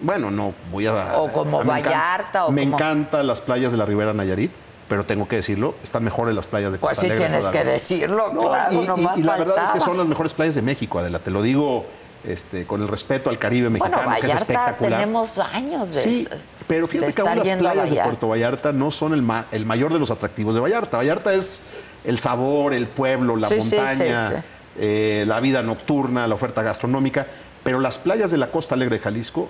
Bueno, no voy a. O como a- encanta- Vallarta, o me como- encantan las playas de la Ribera Nayarit, pero tengo que decirlo, están mejores las playas de Pues Costa sí Alegre tienes que decirlo, No, claro, y, y- nomás y la verdad es que son las mejores playas de México, Adela, te lo digo este, con el respeto al Caribe mexicano, Bueno, que es Vallarta espectacular. tenemos años de, Sí, pero fíjate que aún las playas de Vallarta. Puerto Vallarta no son el, ma- el mayor de los atractivos de Vallarta. Vallarta es el sabor, el pueblo, la Sí, montaña, sí, sí. eh, la vida nocturna, la oferta gastronómica, pero las playas de la Costa Alegre de Jalisco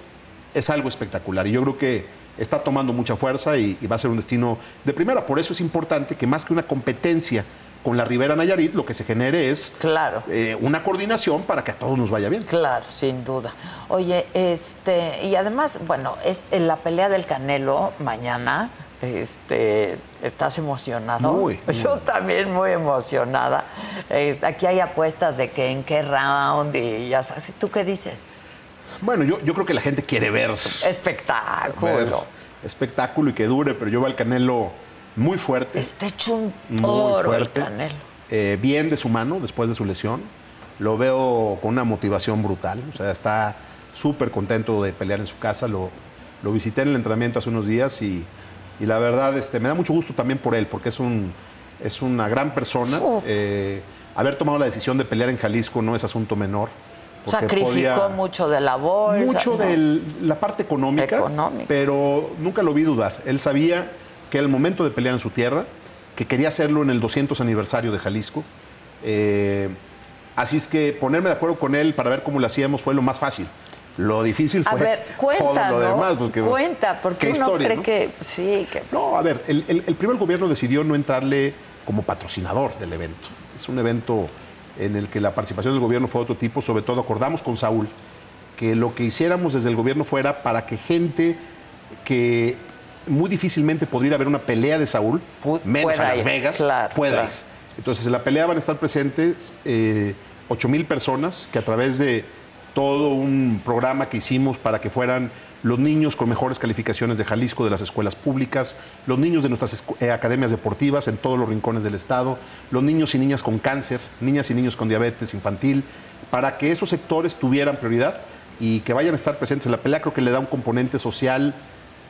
es algo espectacular y yo creo que está tomando mucha fuerza y, y va a ser un destino de primera. Por eso es importante que más que una competencia con la Ribera Nayarit, lo que se genere es claro. una coordinación para que a todos nos vaya bien. Claro, sin duda. Oye, este, y además, bueno, es, en la pelea del Canelo mañana, este, ¿estás emocionado? Muy, muy. Yo también muy emocionada. Este, aquí hay apuestas de que en qué round y ya sabes. ¿Tú qué dices? Bueno, yo, yo creo que la gente quiere ver Espectáculo. ver espectáculo y que dure, pero yo veo al Canelo muy fuerte. Está hecho un toro el. Canelo. eh, bien de su mano después de su lesión. Lo veo con una motivación brutal. O sea, está súper contento de pelear en su casa. Lo, lo visité en el entrenamiento hace unos días y, y la verdad este, me da mucho gusto también por él, porque es, un, es una gran persona. Eh, haber tomado la decisión de pelear en Jalisco no es asunto menor. Sacrificó mucho de la bolsa. mucho ¿no? de la parte económica, Económica. pero nunca lo vi dudar. Él sabía que era el momento de pelear en su tierra, que quería hacerlo en el 200 aniversario de Jalisco. Eh, así es que ponerme de acuerdo con él para ver cómo lo hacíamos fue lo más fácil. Lo difícil A fue ver, cuenta, todo lo ¿no? demás. porque- cuenta, porque uno historia, cree ¿no? que sí, que No, a ver, el, el- el primer gobierno decidió no entrarle como patrocinador del evento. Es un evento en el que la participación del gobierno fue de otro tipo, sobre todo acordamos con Saúl que lo que hiciéramos desde el gobierno fuera para que gente que muy difícilmente podría ir a ver una pelea de Saúl, menos pueda a Las ir, Vegas, claro, pueda claro. ir. Entonces, en la pelea van a estar presentes eh, 8 mil personas que a través de todo un programa que hicimos para que fueran los niños con mejores calificaciones de Jalisco, de las escuelas públicas, los niños de nuestras eh, academias deportivas en todos los rincones del estado, los niños y niñas con cáncer, niñas y niños con diabetes infantil, para que esos sectores tuvieran prioridad y que vayan a estar presentes en la pelea, creo que le da un componente social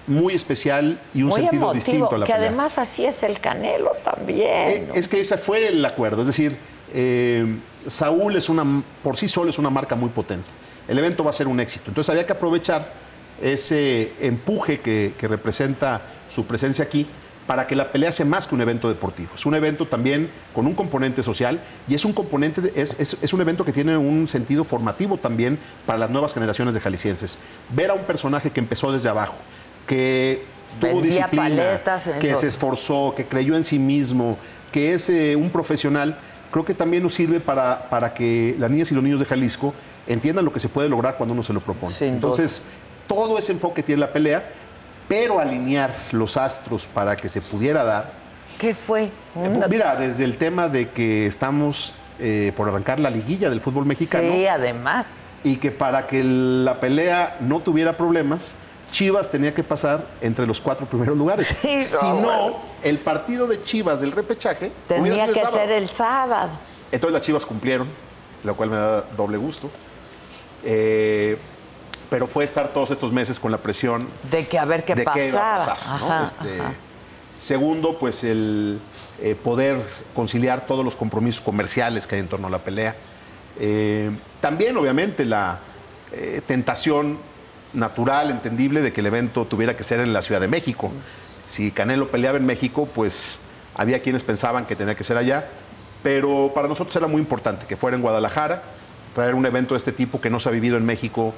muy especial y un muy sentido emotivo, distinto a la que pelea. además así es el Canelo también. Eh, Es que ese fue el acuerdo. Es decir, eh, Saúl es una, por sí solo es una marca muy potente. El evento va a ser un éxito. Entonces había que aprovechar ese empuje que, que representa su presencia aquí para que la pelea sea más que un evento deportivo. Es un evento también con un componente social y es un componente, de- es, es- es un evento que tiene un sentido formativo también para las nuevas generaciones de jaliscienses. Ver a un personaje que empezó desde abajo, que tuvo Vendía disciplina, paletas que se esforzó, que creyó en sí mismo, que es eh, un profesional, creo que también nos sirve para, para que las niñas y los niños de Jalisco entiendan lo que se puede lograr cuando uno se lo propone. Entonces, todo ese enfoque tiene la pelea, pero alinear los astros para que se pudiera dar. ¿Qué fue? Eh, Mira, desde el tema de que estamos eh, por arrancar la liguilla del fútbol mexicano. Sí, además. Y que para que la pelea no tuviera problemas, Chivas tenía que pasar entre los cuatro primeros lugares. Sí, si no, no, bueno. el partido de Chivas del repechaje Tenía que sábado. ser el sábado. Entonces las Chivas cumplieron, lo cual me da doble gusto. Eh, pero fue estar todos estos meses con la presión De que a ver qué de qué iba a pasaba. Ajá, Este, ajá. Segundo, pues el eh, poder conciliar todos los compromisos comerciales que hay en torno a la pelea. Eh, también, obviamente, la tentación natural, entendible, de que el evento tuviera que ser en la Ciudad de México. Si Canelo peleaba en México, pues había quienes pensaban que tenía que ser allá. Pero para nosotros era muy importante que fuera en Guadalajara, traer un evento de este tipo que no se ha vivido en México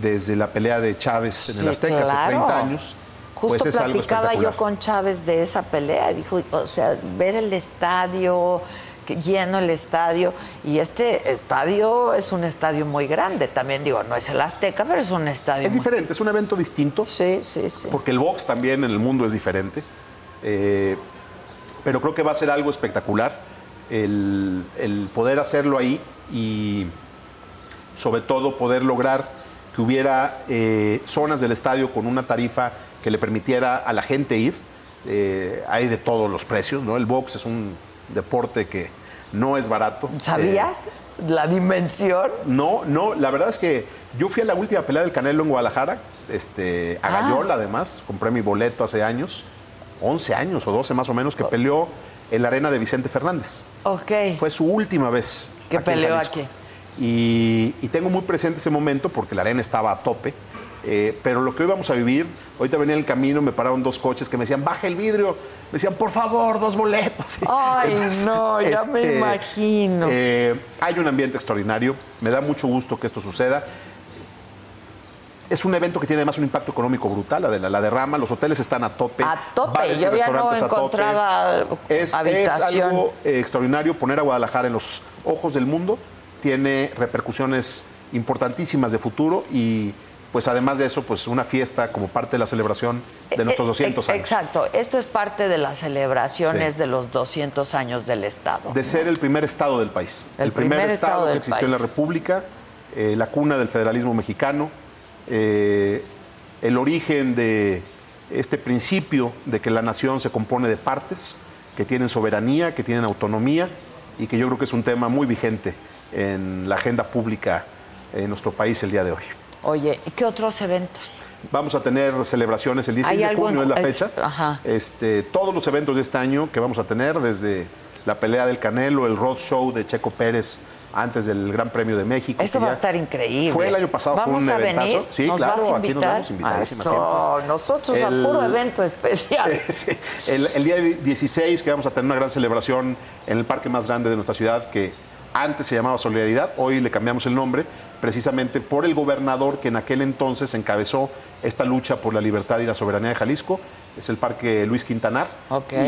desde la pelea de Chávez en el Sí, Azteca hace claro. 30 años. Justo pues es algo platicaba yo con Chávez de esa pelea. Dijo, o sea, ver el estadio, lleno el estadio. Y este estadio es un estadio muy grande. También digo, no es el Azteca, pero es un estadio. Es muy- diferente, es un evento distinto. Sí, sí, sí. Porque el box también en el mundo es diferente. Eh, pero creo que va a ser algo espectacular el, el poder hacerlo ahí y sobre todo poder lograr que hubiera eh, zonas del estadio con una tarifa que le permitiera a la gente ir. Eh, hay de todos los precios, ¿no? El box es un deporte que no es barato. ¿Sabías la dimensión? No, no, la verdad es que yo fui a la última pelea del Canelo en Guadalajara, este, a Ah. Gallola además, compré mi boleto hace años, 11 años o 12 más o menos, que peleó en la arena de Vicente Fernández. Ok. Fue su última vez. Que peleó aquí. Y, y tengo muy presente ese momento porque la arena estaba a tope. eh, pero lo que hoy vamos a vivir, ahorita venía en el camino, me pararon dos coches que me decían, baja el vidrio. Me decían, por favor, dos boletos. Ay, Entonces, no, ya me este, imagino. eh, hay un ambiente extraordinario. Me da mucho gusto que esto suceda. Es un evento que tiene además un impacto económico brutal, la, de la, la derrama. Los hoteles están a tope. A tope, yo ya no encontraba Es, habitación. es algo eh, extraordinario poner a Guadalajara en los ojos del mundo. Tiene repercusiones importantísimas de futuro y pues además de eso, pues una fiesta como parte de la celebración de nuestros 200 Eh, años. Exacto, esto es parte de las celebraciones de los 200 años del Estado. De ser el primer estado del país. El primer estado que existió en la. República, eh, la cuna del federalismo mexicano, eh, el origen de este principio de que la nación se compone de partes que tienen soberanía, que tienen autonomía y que yo creo que es un tema muy vigente en la agenda pública en nuestro país el día de hoy. Oye, ¿y qué otros eventos? Vamos a tener celebraciones el 16 ¿Hay de algo en- junio, es la fecha. ajá. Este, todos los eventos de este año que vamos a tener, desde la pelea del Canelo, el road show de Checo Pérez antes del Gran Premio de México. Eso va a estar increíble. Fue el año pasado, ¿Vamos un a eventazo. venir? Sí, ¿Nos claro, vas a aquí nos invitar? vamos Eso, nosotros a puro evento especial. El, el día 16 que vamos a tener una gran celebración en el parque más grande de nuestra ciudad que antes se llamaba Solidaridad, hoy le cambiamos el nombre precisamente por el gobernador que en aquel entonces encabezó esta lucha por la libertad y la soberanía de Jalisco, es el Parque Luis Quintanar.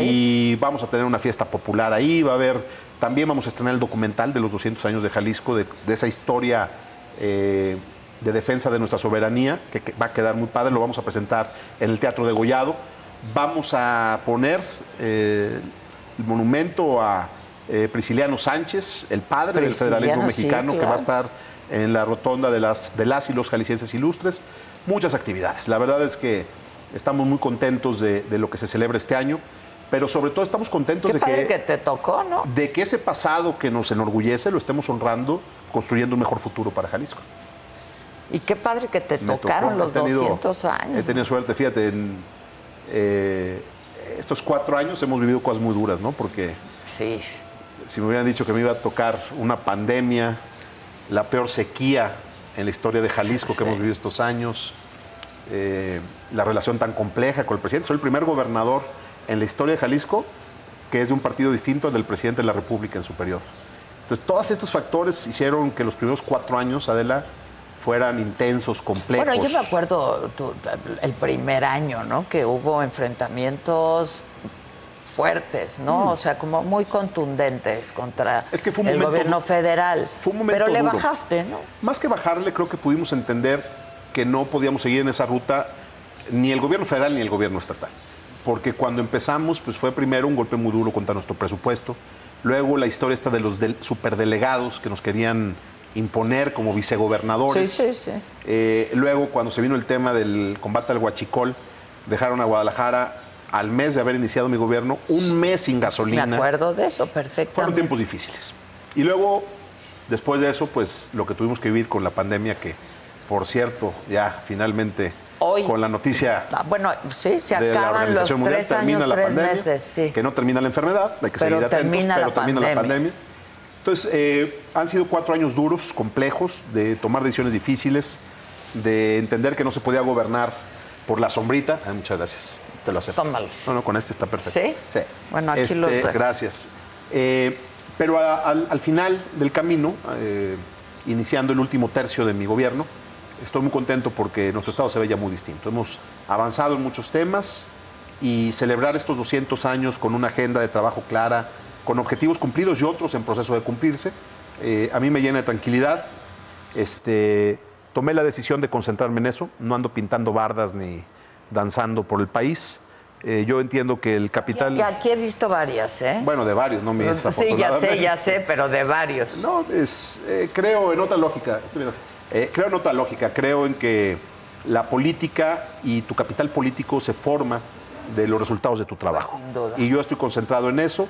Y vamos a tener una fiesta popular ahí, va a haber, también vamos a estrenar el documental de los 200 años de Jalisco, de, de esa historia eh, de defensa de nuestra soberanía, que, que va a quedar muy padre, lo vamos a presentar en el Teatro de Gollado. Vamos a poner eh, el monumento a eh, Prisciliano Sánchez, el padre del federalismo sí, mexicano, que va a estar en la rotonda de las, de las y los jaliscienses ilustres. Muchas actividades. La verdad es que estamos muy contentos de, de lo que se celebra este año, pero sobre todo estamos contentos Qué de padre que, que te tocó, ¿no? de que ese pasado que nos enorgullece lo estemos honrando, construyendo un mejor futuro para Jalisco. Y qué padre que te Me tocaron los tenido- 200 años. He tenido suerte, fíjate, en eh, estos cuatro años hemos vivido cosas muy duras, ¿no? Porque sí. Si me hubieran dicho que me iba a tocar una pandemia, la peor sequía en la historia de Jalisco que hemos vivido estos años, eh, la relación tan compleja con el presidente. Soy el primer gobernador en la historia de Jalisco que es de un partido distinto al del presidente de la República en superior. Entonces, todos estos factores hicieron que los primeros cuatro años, Adela, fueran intensos, complejos. Bueno, yo me acuerdo el primer año, ¿no? Que hubo enfrentamientos fuertes, ¿no? Mm. O sea, como muy contundentes contra Es que fue un el momento- gobierno federal. Fue un momento Pero le duro. bajaste, ¿no? Más que bajarle, creo que pudimos entender que no podíamos seguir en esa ruta ni el gobierno federal ni el gobierno estatal. Porque cuando empezamos, pues fue primero un golpe muy duro contra nuestro presupuesto. Luego la historia esta de los del- superdelegados que nos querían imponer como vicegobernadores. Sí, sí, sí. Eh, luego, cuando se vino el tema del combate al huachicol, dejaron a Guadalajara al mes de haber iniciado mi gobierno, un mes sin gasolina. Me acuerdo de eso Fueron perfectamente. tiempos difíciles. Y luego, después de eso, pues lo que tuvimos que vivir con la pandemia, que por cierto, ya finalmente con la noticia Ah, Bueno, sí, se acaban los Mundial, tres años, la tres pandemia, meses, sí. que no termina la enfermedad, hay que Pero seguir atentos, termina pero la termina la pandemia. pandemia. Entonces, eh, han sido cuatro años duros, complejos, de tomar decisiones difíciles, de entender que no se podía gobernar por la sombrita. Ay, muchas gracias, te lo acepto. Tómalo. No, no, con este está perfecto. ¿Sí? Sí. Bueno, aquí Este, los dejo. Gracias. Eh, pero a- al, al final del camino, eh, iniciando el último tercio de mi gobierno, estoy muy contento porque nuestro estado se ve ya muy distinto. Hemos avanzado en muchos temas y celebrar estos 200 años con una agenda de trabajo clara, con objetivos cumplidos y otros en proceso de cumplirse, eh, a mí me llena de tranquilidad. Este, tomé la decisión de concentrarme en eso, no ando pintando bardas ni danzando por el país. Eh, yo entiendo que el capital... Que aquí he visto varias, ¿eh? Bueno, de varios, no me Sí, ya sé, ya sé, pero de varios. No, es, eh, creo en otra lógica. Eh, creo en otra lógica. Creo en que la política y tu capital político se forma de los resultados de tu trabajo. Sin duda. Y yo estoy concentrado en eso.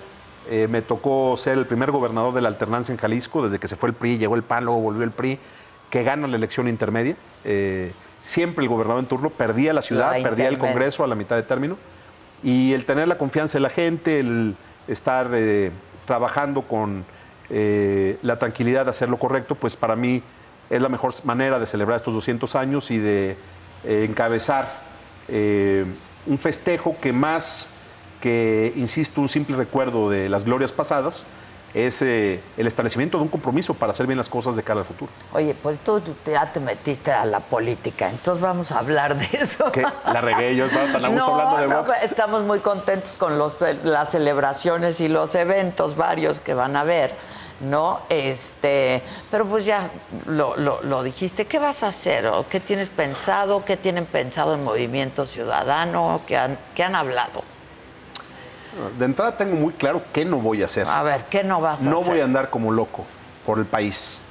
Eh, me tocó ser el primer gobernador de la alternancia en Jalisco, desde que se fue el PRI, llegó el PAN, luego volvió el PRI, que gana la elección intermedia. Siempre el gobernador en turno perdía la ciudad, La perdía el. Congreso a la mitad de término. Y el tener la confianza de la gente, el estar eh, trabajando con eh, la tranquilidad de hacer lo correcto, pues para mí es la mejor manera de celebrar estos 200 años y de eh, encabezar un festejo que más que, insisto, un simple recuerdo de las glorias pasadas, es eh, el establecimiento de un compromiso para hacer bien las cosas de cara al futuro. Oye, pues tú, ya te metiste a la política, entonces vamos a hablar de eso. Que la regué, yo estaba tan a gusto no, hablando de no, box. estamos muy contentos con los, las celebraciones y los eventos varios que van a haber, ¿no? Este, pero pues ya lo, lo- lo dijiste, ¿qué vas a hacer? ¿O ¿Qué tienes pensado? ¿Qué tienen pensado en Movimiento Ciudadano? ¿Qué han, qué han hablado? De entrada tengo muy claro qué no voy a hacer. A ver, ¿qué no vas a no hacer? voy a andar como loco por el país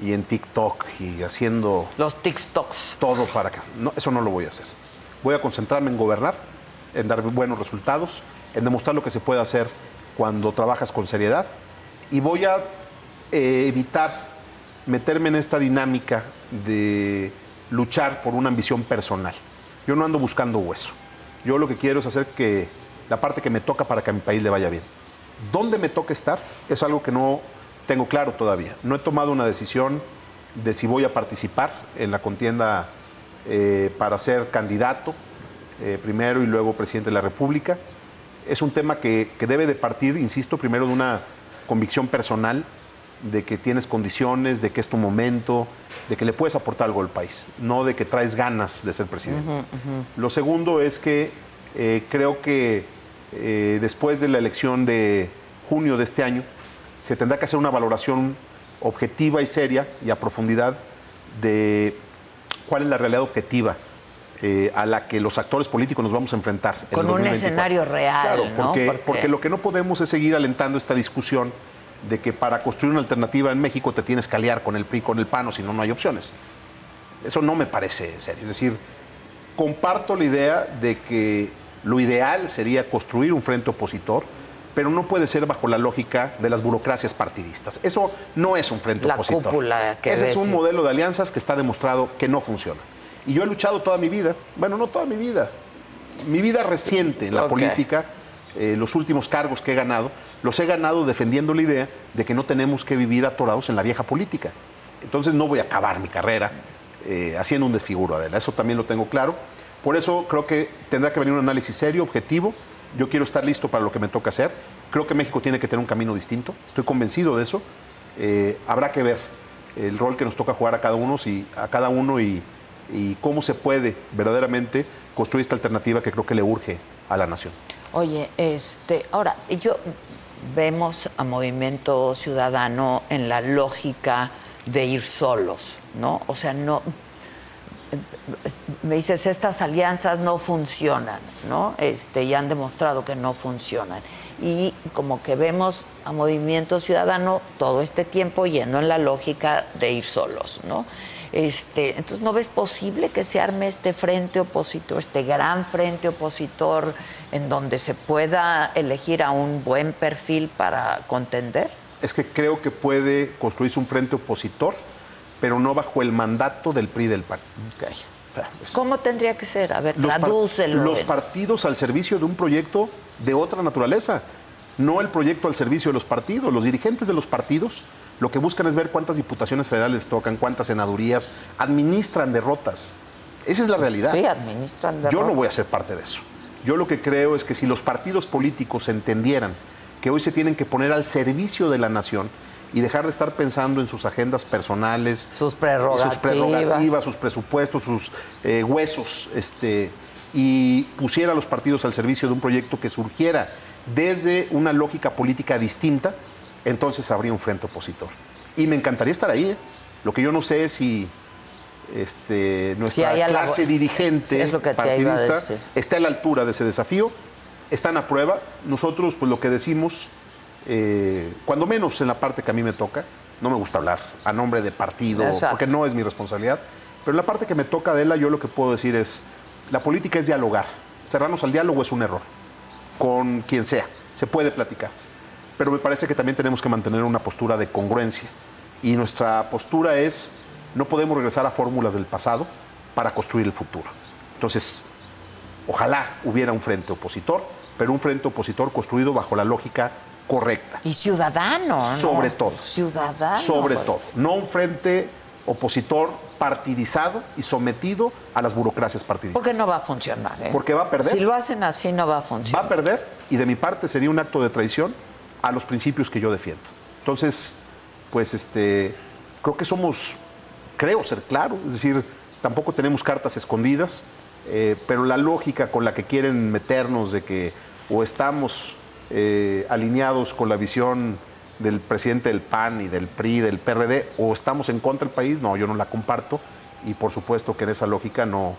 y en TikTok y haciendo los TikToks todo para acá. No, eso no lo voy a hacer. Voy a concentrarme en gobernar, en dar buenos resultados, en demostrar lo que se puede hacer cuando trabajas con seriedad y voy a eh, evitar meterme en esta dinámica de luchar por una ambición personal. Yo no ando buscando hueso. Yo lo que quiero es hacer que la parte que me toca para que a mi país le vaya bien. ¿Dónde me toca estar? Es algo que no tengo claro todavía. No he tomado una decisión de si voy a participar en la contienda eh, para ser candidato, eh, primero y luego presidente de la República. Es un tema que, que debe de partir, insisto, primero de una convicción personal de que tienes condiciones, de que es tu momento, de que le puedes aportar algo al país, no de que traes ganas de ser presidente. Lo segundo es que eh, creo que eh, después de la elección de junio de este año, se tendrá que hacer una valoración objetiva y seria y a profundidad de cuál es la realidad objetiva eh, a la que los actores políticos nos vamos a enfrentar. en Con un 2024. escenario real, Claro, ¿no? porque, Porque- porque lo que no podemos es seguir alentando esta discusión de que para construir una alternativa en México te tienes que aliar con el PRI, con el PAN, o si no, no hay opciones. Eso no me parece serio. Es decir, comparto la idea de que lo ideal sería construir un frente opositor, pero no puede ser bajo la lógica de las burocracias partidistas. Eso no es un frente La opositor. cúpula que Ese ves, es un modelo de alianzas que está demostrado que no funciona. Y yo he luchado toda mi vida, bueno, no toda mi vida, mi vida reciente en la política, eh, los últimos cargos que he ganado, los he ganado defendiendo la idea de que no tenemos que vivir atorados en la vieja política. Entonces no voy a acabar mi carrera eh, haciendo un desfiguro, Adela. Eso también lo tengo claro. Por eso creo que tendrá que venir un análisis serio, objetivo. Yo quiero estar listo para lo que me toca hacer. Creo que México tiene que tener un camino distinto. Estoy convencido de eso. Eh, habrá que ver el rol que nos toca jugar a cada uno, y, a cada uno y, y cómo se puede verdaderamente construir esta alternativa que creo que le urge a la nación. Oye, este, ahora, yo vemos a Movimiento Ciudadano en la lógica de ir solos, ¿no? O sea, no. Me dices, estas alianzas no funcionan, ¿no? Este, y han demostrado que no funcionan. Y como que vemos a Movimiento Ciudadano todo este tiempo yendo en la lógica de ir solos, ¿no? Este, entonces, ¿no ves posible que se arme este frente opositor, este gran frente opositor, en donde se pueda elegir a un buen perfil para contender? Es que creo que puede construirse un frente opositor, pero no bajo el mandato del PRI del PAN. ¿Cómo tendría que ser? A ver, Los, tradúcelo. los partidos al servicio de un proyecto de otra naturaleza, no el proyecto al servicio de los partidos. Los dirigentes de los partidos lo que buscan es ver cuántas diputaciones federales tocan, cuántas senadurías, administran derrotas. Esa es la realidad. Sí, administran Yo derrotas. no voy a ser parte de eso. Yo lo que creo es que si los partidos políticos entendieran que hoy se tienen que poner al servicio de la nación y dejar de estar pensando en sus agendas personales, sus prerrogativas, sus, prerrogativas, sus presupuestos, sus eh, huesos, este, y pusiera a los partidos al servicio de un proyecto que surgiera desde una lógica política distinta, entonces habría un frente opositor. Y me encantaría estar ahí. ¿eh? Lo que yo no sé es si este, nuestra clase dirigente es partidista está a la altura de ese desafío, están a prueba. Nosotros, pues lo que decimos, eh, cuando menos en la parte que a mí me toca, no me gusta hablar a nombre de partido, Exacto. porque no es mi responsabilidad, pero en la parte que me toca de ella, yo lo que puedo decir es, la política es dialogar. Cerrarnos al diálogo es un error, con quien sea, se puede platicar. Pero me parece que también tenemos que mantener una postura de congruencia. Y nuestra postura es, no podemos regresar a fórmulas del pasado para construir el futuro. Entonces, ojalá hubiera un frente opositor, pero un frente opositor construido bajo la lógica correcta. Y ciudadano, ¿no? Sobre todo. Ciudadano. Sobre pues. todo. No un frente opositor partidizado y sometido a las burocracias partidistas. Porque no va a funcionar, ¿eh? Porque va a perder. Si lo hacen así, no va a funcionar. Va a perder y de mi parte sería un acto de traición a los principios que yo defiendo. Entonces, pues este, creo que somos, creo ser claro, es decir, tampoco tenemos cartas escondidas, eh, pero la lógica con la que quieren meternos de que o estamos eh, alineados con la visión del presidente del PAN y del PRI, del PRD, o estamos en contra del país, no, yo no la comparto y por supuesto que en esa lógica no,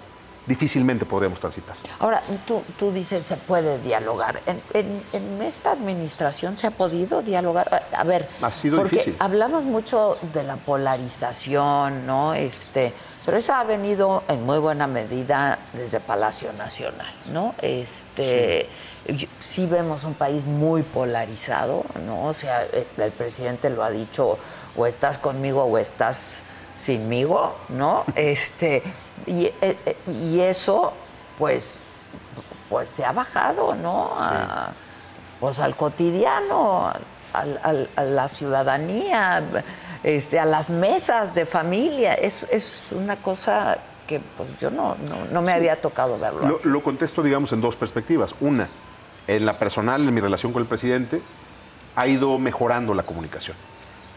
difícilmente podríamos transitar. Ahora, tú, tú dices se puede dialogar. En, en- en esta administración se ha podido dialogar. A ver, Ha sido porque difícil. hablamos mucho de la polarización, ¿no? Este, pero esa ha venido en muy buena medida desde Palacio Nacional, ¿no? Este, yo- sí vemos un país muy polarizado, ¿no? O sea, el, presidente lo ha dicho, o estás conmigo o estás sinmigo, ¿no? Este, y, eh, eh, y eso, pues, pues se ha bajado, ¿no? A- pues al cotidiano, al- al- a la ciudadanía, este, a las mesas de familia. Es, es una cosa que pues yo no, no, no me había tocado verlo Lo, así. lo contesto, digamos, en dos perspectivas. Una, en la personal, en mi relación con el presidente, ha ido mejorando la comunicación.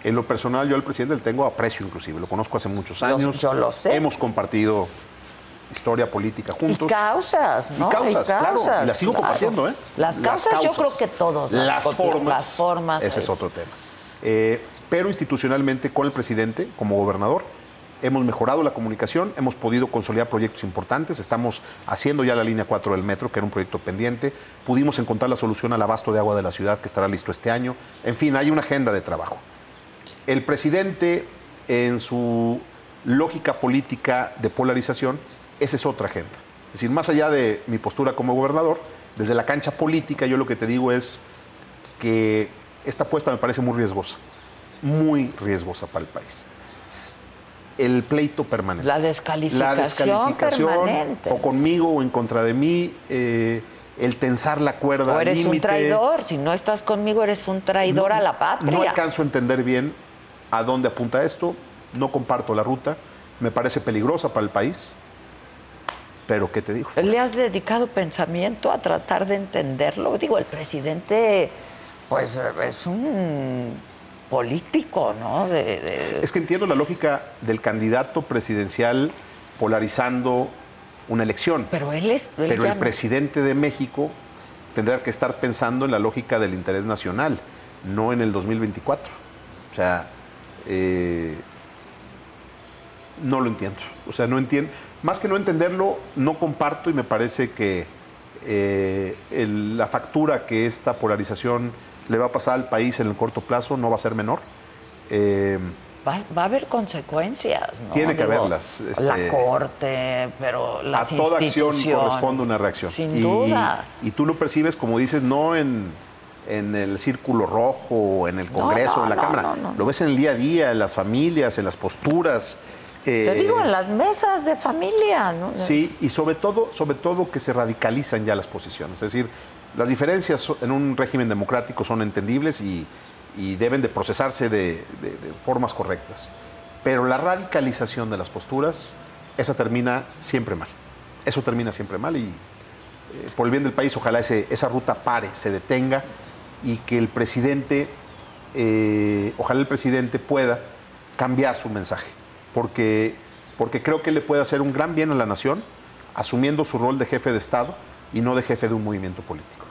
En lo personal, yo al presidente le tengo aprecio inclusive, lo conozco hace muchos años. yo lo sé. Hemos compartido historia política Y juntos. causas, ¿no? Y causas, claro, y las sigo claro. compartiendo, ¿eh? Las causas, yo creo que todos. Las copia- formas. Las formas. Ese es otro tema. Eh, pero institucionalmente, con el presidente, como gobernador, hemos mejorado la comunicación, hemos podido consolidar proyectos importantes, estamos haciendo ya la línea 4 del metro, que era un proyecto pendiente, pudimos encontrar la solución al abasto de agua de la ciudad, que estará listo este año. En fin, hay una agenda de trabajo. El presidente, en su lógica política de polarización, esa es otra agenda. Es decir, más allá de mi postura como gobernador, desde la cancha política yo lo que te digo es que esta apuesta me parece muy riesgosa, muy riesgosa para el país. El pleito permanente. La descalificación permanente. o conmigo o en contra de mí, eh, el tensar la cuerda. O eres un traidor. Si no estás conmigo, eres un traidor a la patria. No alcanzo a entender bien a dónde apunta esto, no comparto la ruta, me parece peligrosa para el país, pero ¿qué te digo? ¿Le has dedicado pensamiento a tratar de entenderlo? Digo, el presidente, pues es un político, ¿no? De- de- Es que entiendo la lógica del candidato presidencial polarizando una elección. Pero él es. él Pero el no- presidente de México tendrá que estar pensando en la lógica del interés nacional, no en el 2024. O sea, eh, no lo entiendo. O sea, no entiendo. Más que no entenderlo, no comparto y me parece que eh, el- la factura que esta polarización le va a pasar al país en el corto plazo no va a ser menor. Eh, Va, va a haber consecuencias, ¿no? Tiene que Digo, haberlas, este, la corte, pero las a toda acción corresponde una reacción. Sin Y- duda. Y tú lo percibes, como dices, no en, en el círculo rojo, en el Congreso, no, en la Cámara. no, no. Lo ves en el día a día, en las familias, en las posturas. Te eh, digo, en las mesas de familia, ¿no? Sí, y sobre todo, sobre todo que se radicalizan ya las posiciones. Es decir, las diferencias en un régimen democrático son entendibles y, deben de procesarse de formas correctas. Pero la radicalización de las posturas, esa termina siempre mal. Eso termina siempre mal y eh, por el bien del país, ojalá ese- esa ruta pare, se detenga y que el presidente eh, ojalá el presidente pueda cambiar su mensaje, porque, porque creo que le puede hacer un gran bien a la nación asumiendo su rol de jefe de Estado y no de jefe de un movimiento político.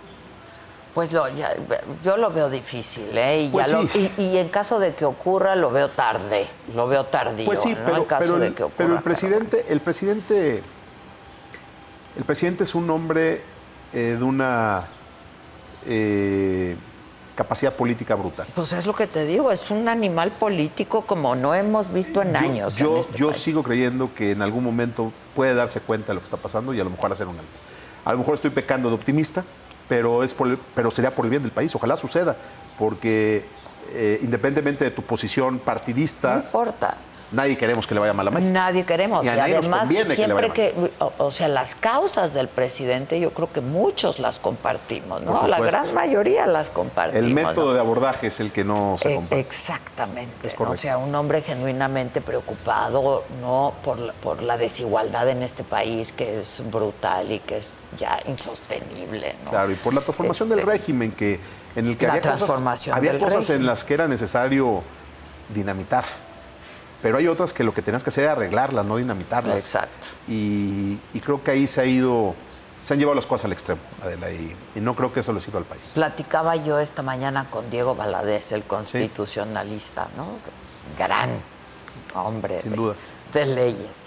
Pues lo, ya- yo lo veo difícil, ¿eh? Y, Pues ya lo- sí. y- y en caso de que ocurra, lo veo tarde, lo veo tardío, Pues sí, ¿no? pero, en caso pero de el, que ocurra. pero el presidente, el presidente, el presidente es un hombre eh, de una eh, capacidad política brutal. Pues es lo que te digo, es un animal político como no hemos visto en años. en Yo, este yo país. sigo creyendo que en algún momento puede darse cuenta de lo que está pasando y a lo mejor hacer un alto. A lo mejor estoy pecando de optimista, pero, es por el- pero sería por el bien del país. Ojalá suceda, porque eh, independientemente de tu posición partidista, No importa. Nadie queremos que le vaya mal a México. Nadie queremos. Y a Y nadie nos además, conviene que le siempre vaya que, o, o sea, las causas del presidente, yo creo que muchos las compartimos, ¿no? La gran mayoría las compartimos. El método ¿no? de abordaje es el que no se Eh, comparte. exactamente. O sea, un hombre genuinamente preocupado no por la, por la desigualdad en este país que es brutal y que es ya insostenible. ¿no? Claro, y por la transformación Este, del régimen que en el que La había cosas, transformación había del cosas en régimen. las que era necesario dinamitar. Pero hay otras que lo que tenías que hacer era arreglarlas, no dinamitarlas. Exacto. Y, y creo que ahí se ha ido, se han llevado las cosas al extremo, Adela, y, y no creo que eso le sirva al país. Platicaba yo esta mañana con Diego Valadez, el constitucionalista, ¿no? Gran hombre Sin de, duda. de leyes.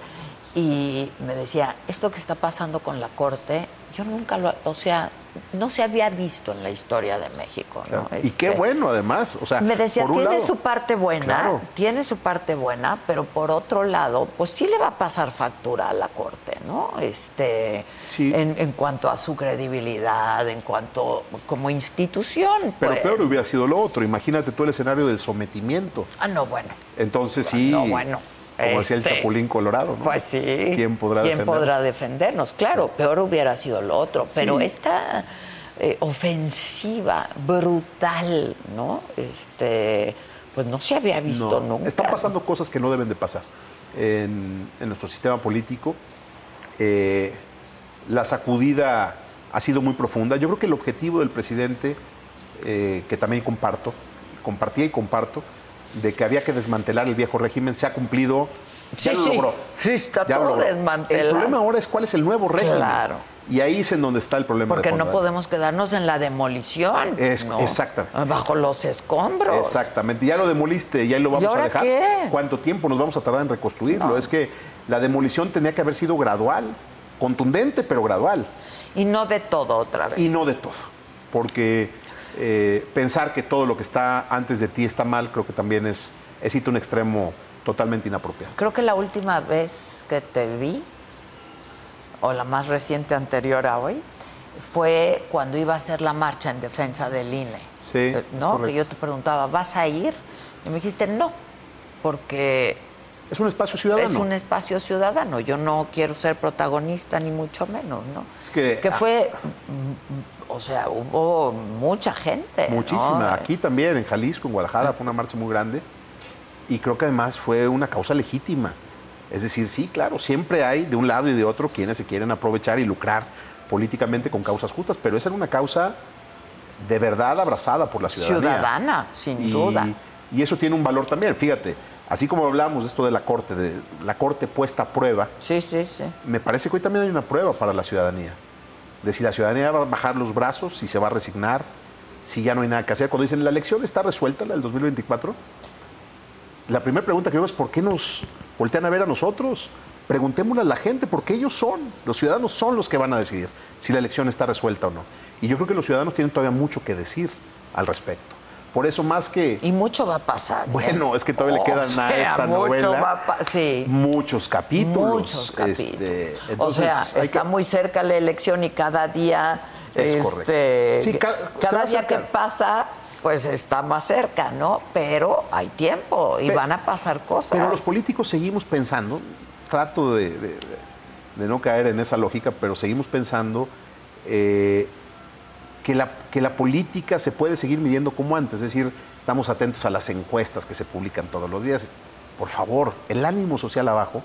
Y me decía, esto que está pasando con la Corte, yo nunca lo, o sea, no se había visto en la historia de México, ¿no? Y qué Este, bueno, además. O sea, me decía, tiene lado- su parte buena, Claro. tiene su parte buena, pero por otro lado, pues sí le va a pasar factura a la Corte, ¿no? Este, en, en cuanto a su credibilidad, en cuanto como institución. Pero pues. peor hubiera sido lo otro. Imagínate tú el escenario del sometimiento. Ah, no, bueno. Entonces sí, No, bueno, como decía el este, Chapulín Colorado, ¿no? Pues sí. ¿Quién podrá ¿Quién defender? podrá defendernos? Claro, peor hubiera sido lo otro. Pero Sí. esta eh, ofensiva, brutal, ¿no? Este, pues no se había visto No, nunca. Están pasando cosas que no deben de pasar en, en nuestro sistema político. Eh, la sacudida ha sido muy profunda. Yo creo que el objetivo del presidente, eh, que también comparto, compartía y comparto, de que había que desmantelar el viejo régimen, se ha cumplido. Ya Sí, lo sí. logró. Sí, está Ya todo desmantelado. El problema ahora es cuál es el nuevo régimen. Claro. Y ahí es en donde está el problema. de Porque no ¿eh? podemos quedarnos en la demolición. Es- ¿no? exactamente. Bajo los escombros. Exactamente. Ya lo demoliste, ya lo vamos ¿Y ahora a dejar. qué? ¿Cuánto tiempo nos vamos a tardar en reconstruirlo? Es que la demolición tenía que haber sido gradual, contundente, pero gradual. Y no de todo otra vez. Y no de todo. Porque eh, pensar que todo lo que está antes de ti está mal, creo que también es, es un extremo totalmente inapropiado. Creo que la última vez que te vi, o la más reciente anterior a hoy, fue cuando iba a hacer la marcha en defensa del INE. Sí. Eh, ¿No? Que yo te preguntaba, ¿vas a ir? Y me dijiste, no, porque... Es un espacio ciudadano. Es un espacio ciudadano. Yo no quiero ser protagonista, ni mucho menos, ¿no? Es que, Que fue... mm, O sea, hubo mucha gente. ¿no? Muchísima. Aquí también, en Jalisco, en Guadalajara, fue una marcha muy grande. Y creo que además fue una causa legítima. Es decir, sí, claro, siempre hay de un lado y de otro quienes se quieren aprovechar y lucrar políticamente con causas justas, pero esa era una causa de verdad abrazada por la ciudadanía. Ciudadana, sin Y- duda. Y eso tiene un valor también. Fíjate, así como hablamos de esto de la corte, de la corte puesta a prueba. Sí, sí, sí. Me parece que hoy también hay una prueba para la ciudadanía. De si la ciudadanía va a bajar los brazos, si se va a resignar, si ya no hay nada que hacer. Cuando dicen la elección está resuelta, la del 2024, la primera pregunta que yo es ¿por qué nos voltean a ver a nosotros? Preguntémosle a la gente, porque ellos son, los ciudadanos son los que van a decidir si la elección está resuelta o no. Y yo creo que los ciudadanos tienen todavía mucho que decir al respecto. Por eso más que... Y mucho va a pasar. ¿eh? Bueno, es que todavía le O quedan a sea, esta mucho novela va a pa- sí. muchos capítulos. Muchos capítulos. Este, o entonces, sea, está que- muy cerca la elección y cada día, Es este. Sí, ca- cada día que pasa, pues está más cerca, ¿no? Pero hay tiempo y van a pasar cosas. Pero los políticos seguimos pensando, trato de, de- de no caer en esa lógica, pero seguimos pensando eh, que, la, que la política se puede seguir midiendo como antes. Es decir, estamos atentos a las encuestas que se publican todos los días. Por favor, el ánimo social abajo.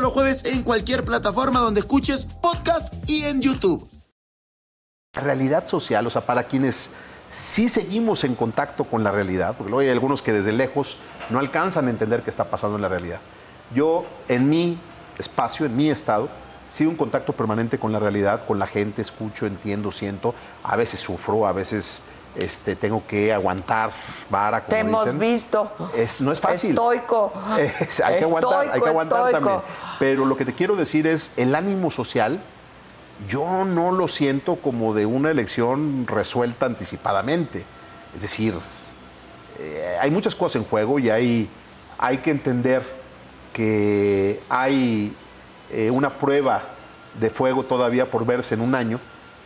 los jueves en cualquier plataforma donde escuches podcast y en YouTube. realidad social, o sea, para quienes sí seguimos en contacto con la realidad, porque luego hay algunos que desde lejos no alcanzan a entender qué está pasando en la realidad. Yo, en mi espacio, en mi estado, sigo en contacto permanente con la realidad, con la gente, escucho, entiendo, siento, a veces sufro, a veces este, tengo que aguantar vara. como Te hemos dicen. visto. Es, no es fácil. Estoico. Es- hay que aguantar, hay que aguantar estoico. también. Pero lo que te quiero decir es, el ánimo social, yo no lo siento como de una elección resuelta anticipadamente. Es decir, eh, hay muchas cosas en juego y hay, hay que entender que hay eh, una prueba de fuego todavía por verse en un año,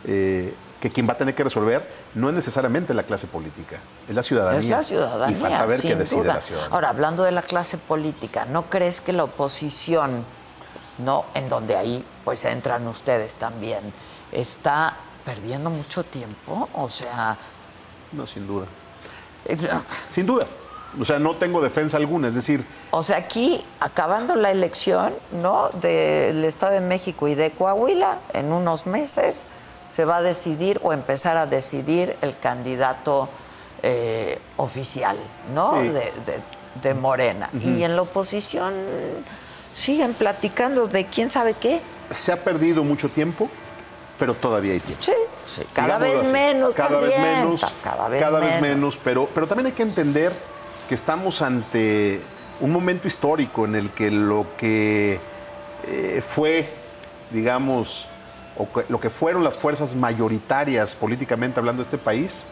eh, que quien va a tener que resolver no es necesariamente la clase política, es la ciudadanía. Es la ciudadanía, Y falta ver qué sin decide duda. la ciudadanía. Ahora, hablando de la clase política, ¿no crees que la oposición, no, en donde ahí pues entran ustedes también, está perdiendo mucho tiempo? O sea, No, sin duda. eh, Sin duda. O sea, no tengo defensa alguna. Es decir, o sea, aquí acabando la elección, ¿no? Del Estado de México y de Coahuila, en unos meses se va a decidir o empezar a decidir el candidato eh, oficial, ¿no? Sí. De, de- de Morena. Y en la oposición siguen platicando de quién sabe qué. se ha perdido mucho tiempo, pero todavía hay tiempo. Sí, sí. Cada Digámoslo vez así. menos cada también. Vez menos, ca- Cada vez cada menos. vez menos, pero, pero también hay que entender que estamos ante un momento histórico en el que lo que eh, fue, digamos, o que- lo que fueron las fuerzas mayoritarias políticamente hablando de este país,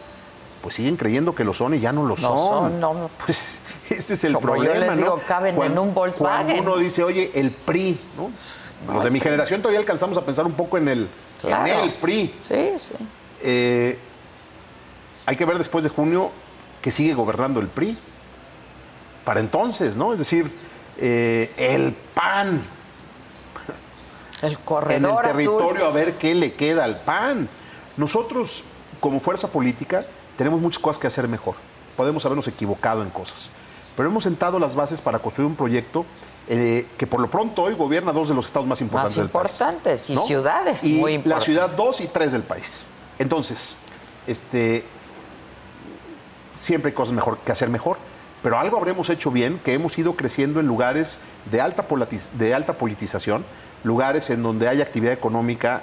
pues siguen creyendo que lo son y ya no lo No son. son, no. Pues este es el Como yo problema, les digo, ¿no? caben en un Volkswagen. Cuando uno dice, oye, el PRI, ¿no? Los de mi generación todavía alcanzamos a pensar un poco en el, Claro. en el PRI. Sí, sí. Eh, hay que ver después de junio que sigue gobernando el PRI. Para entonces, ¿no? Es decir, eh, el PAN. El En corredor el territorio azul. a ver qué le queda al PAN. Nosotros, como fuerza política, tenemos muchas cosas que hacer mejor. Podemos habernos equivocado en cosas. Pero hemos sentado las bases para construir un proyecto eh, que por lo pronto hoy gobierna dos de los estados más importantes Más del país. importantes y ¿no? ciudades Y muy La importantes. ciudad 2 y 3 del país. Entonces, este, siempre hay cosas mejor que hacer mejor, pero algo habremos hecho bien, que hemos ido creciendo en lugares de alta, de alta politización, lugares en donde hay actividad económica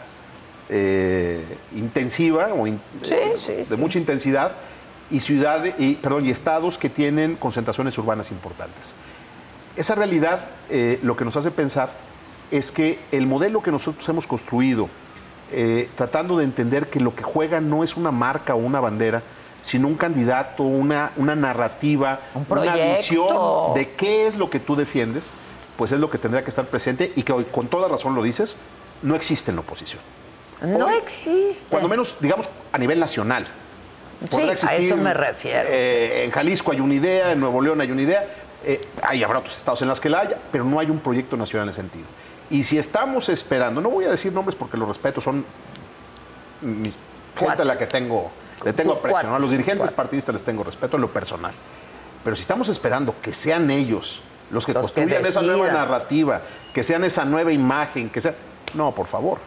eh, intensiva o in- Sí, eh, sí, de sí. mucha intensidad y ciudades y perdón y estados que tienen concentraciones urbanas importantes. Esa realidad eh, lo que nos hace pensar es que el modelo que nosotros hemos construido, tratando de entender que lo que juega no es una marca o una bandera, sino un candidato, una, una narrativa, una visión de qué es lo que tú defiendes, pues es lo que tendrá que estar presente y que hoy, con toda razón lo dices, no existe en la oposición. No Hoy, existe. Cuando menos, digamos, a nivel nacional. Sí, a eso me refiero. eh, En Jalisco hay una idea, en Nuevo León hay una idea, eh, hay habrá otros estados en las que la haya, pero no hay un proyecto nacional en ese sentido. Y si estamos esperando, no voy a decir nombres porque los respeto, son mis gente a la que tengo, le tengo Sus aprecio, ¿no? A los dirigentes cuates. partidistas les tengo respeto en lo personal. Pero si estamos esperando que sean ellos los que Los que construyan esa nueva narrativa, que sean esa nueva imagen, que sea... No, por favor.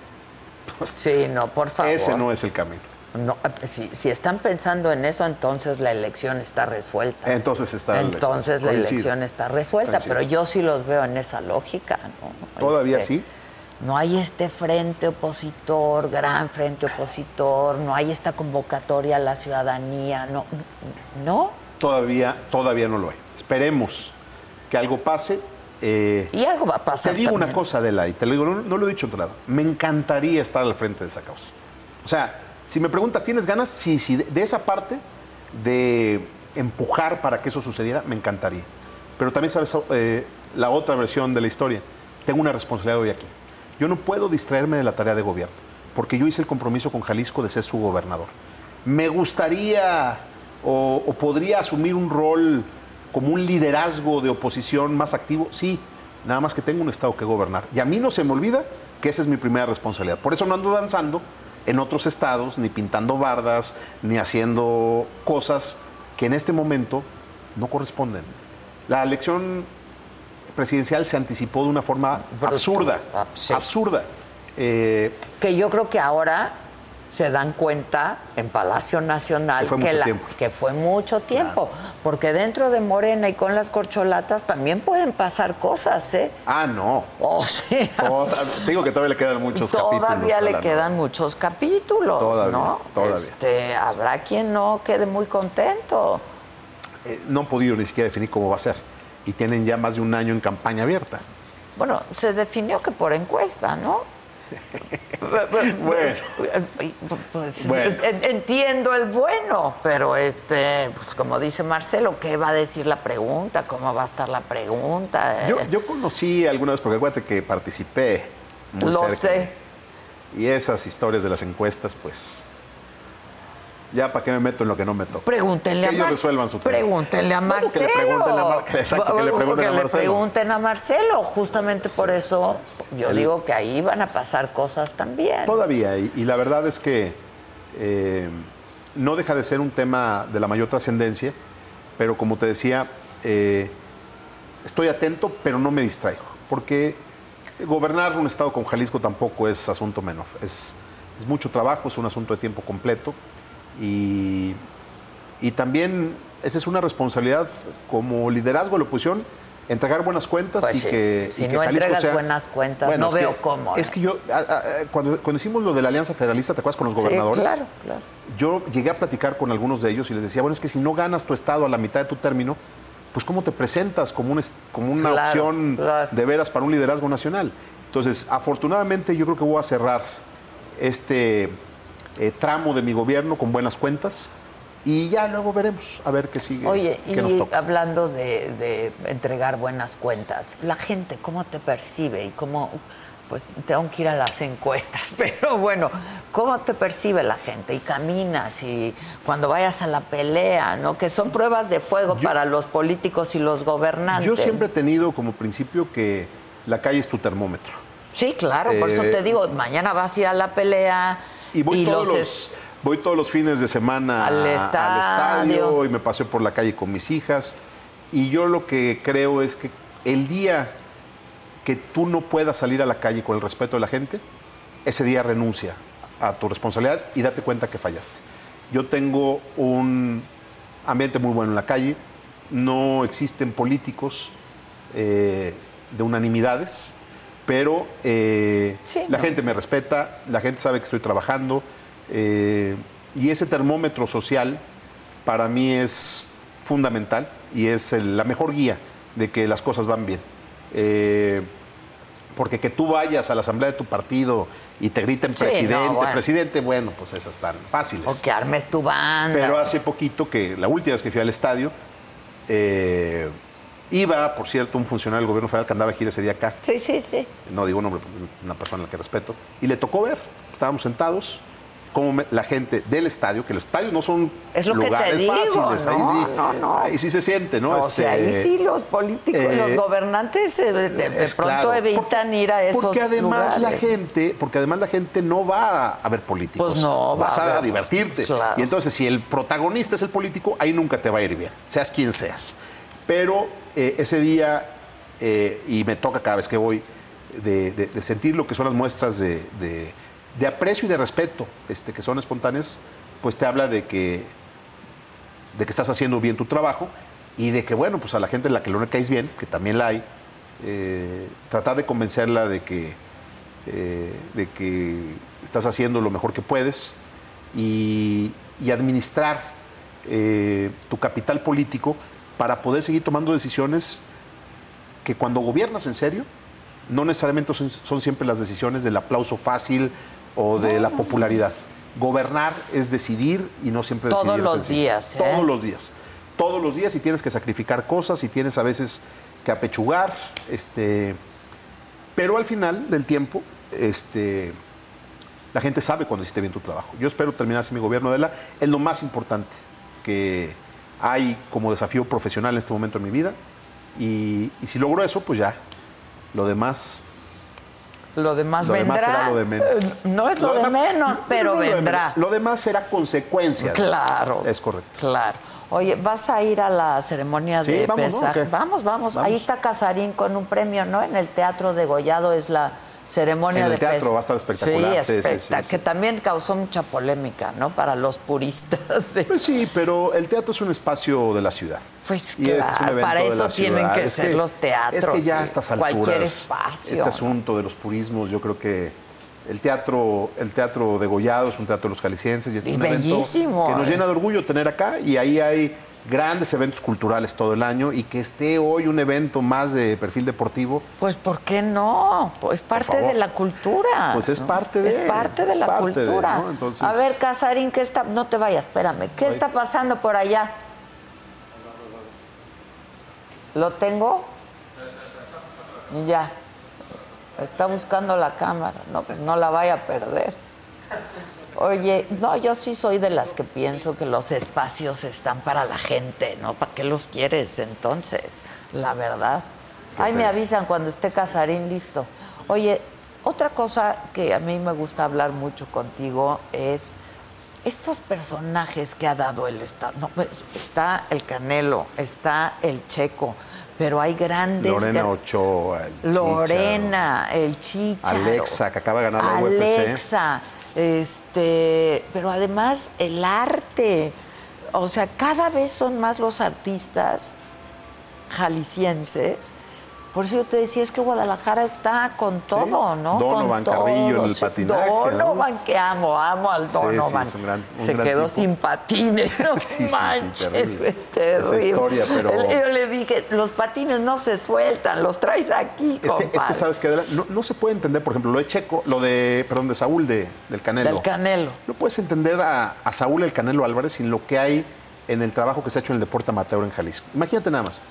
Sí, no, por favor. Ese no es el camino. No, eh, si, si están pensando en eso, entonces la elección está resuelta. Entonces está... Entonces la coincido. elección está resuelta, Coincido. pero yo sí los veo en esa lógica, ¿no? Todavía Este, sí. No hay este frente opositor, gran frente opositor, no hay esta convocatoria a la ciudadanía, no, no. Todavía, todavía no lo hay. Esperemos que algo pase. eh, Y algo va a pasar Te digo una cosa, Adela, y te lo digo, no, no lo he dicho en otro lado. Me encantaría estar al frente de esa causa. O sea, si me preguntas, ¿tienes ganas? Sí, sí, de, de esa parte de empujar para que eso sucediera, me encantaría. Pero también sabes eh, la otra versión de la historia. tengo una responsabilidad hoy aquí. Yo no puedo distraerme de la tarea de gobierno, porque yo hice el compromiso con Jalisco de ser su gobernador. Me gustaría o, o podría asumir un rol como un liderazgo de oposición más activo, sí, nada más que tengo un estado que gobernar. Y a mí no se me olvida que esa es mi primera responsabilidad. Por eso no ando danzando en otros estados, ni pintando bardas, ni haciendo cosas que en este momento no corresponden. La elección presidencial se anticipó de una forma absurda, absurda. Eh, Que yo creo que ahora se dan cuenta en Palacio Nacional Que fue que, la- tiempo. que fue mucho tiempo, porque dentro de Morena y con las corcholatas también pueden pasar cosas, ¿eh? ah, no. O sea, digo que todavía le quedan muchos capítulos. todavía le quedan muchos capítulos, Todavía, ¿no? todavía. Este, habrá quien no quede muy contento. Eh, no han podido ni siquiera definir cómo va a ser. Y tienen ya más de un año en campaña abierta. Bueno, se definió que por encuesta, ¿no? Bueno. Pues, Bueno. pues, en- entiendo el bueno, pero este, pues como dice Marcelo, ¿qué va a decir la pregunta? ¿Cómo va a estar la pregunta? Yo, yo conocí alguna vez, porque acuérdate que participé. muy Lo cerca. sé. Y esas historias de las encuestas, pues. Ya, ¿para qué me meto en lo que no me toca? Pregúntenle que a ellos Marcelo. resuelvan su tema. Pregúntenle a No, que le Marcelo. pregunten a Mar- exacto, que le pregunten Que a le Marcelo. pregunten a Marcelo. Justamente por eso yo El- digo que ahí van a pasar cosas también. Todavía, y, y la verdad es que eh, no deja de ser un tema de la mayor trascendencia, pero como te decía, eh, estoy atento, pero no me distraigo, porque gobernar un estado como Jalisco tampoco es asunto menor, es, es mucho trabajo, es un asunto de tiempo completo, y, y también esa es una responsabilidad como liderazgo de la oposición, entregar buenas cuentas Pues y sí, que... si y no entregas sea- buenas cuentas, Bueno, no es que- veo cómo. Es ¿eh? que yo, a- a- cuando, cuando hicimos lo de la Alianza Federalista, ¿te acuerdas con los Sí, gobernadores? claro, claro. Yo llegué a platicar con algunos de ellos y les decía, bueno, es que si no ganas tu estado a la mitad de tu término, pues ¿cómo te presentas como, un es- como una Claro, opción claro. de veras para un liderazgo nacional? Entonces, afortunadamente yo creo que voy a cerrar este eh, tramo de mi gobierno con buenas cuentas y ya luego veremos a ver qué sigue. Oye, qué nos y toca. hablando de, de entregar buenas cuentas, la gente, ¿cómo te percibe? Y cómo, pues tengo que ir a las encuestas, pero bueno, ¿cómo te percibe la gente? Y caminas y cuando vayas a la pelea, ¿no? Que son pruebas de fuego para los políticos y los gobernantes. Yo siempre he tenido como principio que la calle es tu termómetro. Sí, claro, por eso Eh, te digo, mañana vas a ir a la pelea Y voy, todos, los... los, voy todos los fines de semana Al estadio y me paseo por la calle con mis hijas. Y yo lo que creo es que el día que tú no puedas salir a la calle con el respeto de la gente, ese día renuncia a tu responsabilidad y date cuenta que fallaste. Yo tengo un ambiente muy bueno en la calle, no existen políticos eh, de unanimidades, pero eh, Sí, la no. gente me respeta, la gente sabe que estoy trabajando eh, y ese termómetro social para mí es fundamental y es el- la mejor guía de que las cosas van bien. Eh, porque que tú vayas a la asamblea de tu partido y te griten Sí, presidente, no, bueno. presidente, bueno, pues esas están fáciles. O que armes tu banda. Pero hace poquito que, la última vez que fui al estadio, iba, por cierto, un funcionario del gobierno federal que andaba de gira ese día acá. Sí, sí, sí. No digo un nombre, una persona a la que respeto. Y le tocó ver, estábamos sentados, cómo me- la gente del estadio, que los estadios no son Es lo que te lugares digo, fáciles, ahí no, sí, no, no. ahí sí se siente, ¿no? O sea, ahí Este, sí los políticos, eh, los gobernantes eh, de, pronto claro. evitan ir a esos Porque además la lugares. gente, porque además la gente no va a ver políticos. Pues no, va vas a a, ver- divertirte. claro. Y entonces si el protagonista es el político, ahí nunca te va a ir bien, seas quien seas. Pero eh, ese día, eh, y me toca cada vez que voy, de, sentir lo que son las muestras de, aprecio y de respeto, este, que son espontáneas, pues te habla de que, de que estás haciendo bien tu trabajo y de que, bueno, pues a la gente a la que le caes bien, que también la hay, eh, tratar de convencerla de que, de que estás haciendo lo mejor que puedes y, administrar tu capital político para poder seguir tomando decisiones que cuando gobiernas en serio, no necesariamente son, son siempre las decisiones del aplauso fácil o de la popularidad. Gobernar es decidir y no siempre Todos decidir los días, ¿eh? Todos los días. Todos los días y tienes que sacrificar cosas y tienes a veces que apechugar. Este, Pero al final del tiempo, este, la gente sabe cuando hiciste bien tu trabajo. Yo espero terminar así mi gobierno de la. Es lo más importante que hay como desafío profesional en este momento en mi vida. Y, y si logro eso, pues ya. Lo demás. Lo demás lo demás será lo de menos. Eh, No es lo, de demás- menos, no, pero no es lo de vendrá. Lo demás será consecuencia. Claro. Es correcto. Claro. Oye, ¿vas a ir a la ceremonia Sí, de vamos. ¿O qué? Vamos, vamos, Ahí Vamos. está Casarín con un premio, ¿no? En el Teatro de Gollado es la ceremonia En de el teatro pes- va a estar espectacular. Sí, Sí, sí, espectac- sí, sí. que también causó mucha polémica, ¿no? Para los puristas. De... Pues sí, pero el teatro es un espacio de la ciudad. Pues Y este es claro, evento para eso tienen que Es ser los teatros. Es que ya a estas alturas. Cualquier espacio. Este asunto de los purismos, yo creo que el teatro, el teatro de Gollado es un teatro de los jaliscienses y este Y es un evento bellísimo, que nos ¿eh? llena de orgullo tener acá y ahí hay grandes eventos culturales todo el año y que esté hoy un evento más de perfil deportivo, Pues ¿por qué no? Pues parte de la cultura. Pues es ¿no? parte de, Es parte de es la parte de, cultura. ¿no? Entonces- A ver, Casarín, ¿qué está? No te vayas, espérame. ¿Qué está pasando por allá? ¿Lo tengo? Ya. Está buscando la cámara. No, pues no la vaya a perder. Oye, no, yo sí soy de las que pienso que los espacios están para la gente, ¿no? ¿Para qué los quieres entonces? La verdad. Ahí me avisan cuando esté Casarín listo. Oye, otra cosa que a mí me gusta hablar mucho contigo es estos personajes que ha dado el Estado. No, pues, está el Canelo, está el Checo, pero hay grandes... Lorena Ochoa, el Lorena, el Chicharo. Alexa, que acaba de ganar la UFC. Este, pero además el arte. O sea, cada vez son más los artistas jaliscienses. Por eso yo te decía, es que Guadalajara está con todo, ¿no? Donovan con Carrillo en el patinaje, ¿no? Donovan, que amo, amo al Donovan. gran- Se quedó tipo. sin patines, no Sí, sí, sí, manches, terrible. terrible. Historia, pero- Yo le dije, los patines no se sueltan, los traes aquí, Es que, compadre. es que sabes que no, no se puede entender, por ejemplo, lo de Checo, lo de, perdón, de Saúl de, del Canelo. Del Canelo. No puedes entender a, a Saúl el Canelo Álvarez sin lo que hay en el trabajo que se ha hecho en el deporte amateur en Jalisco. Imagínate nada más,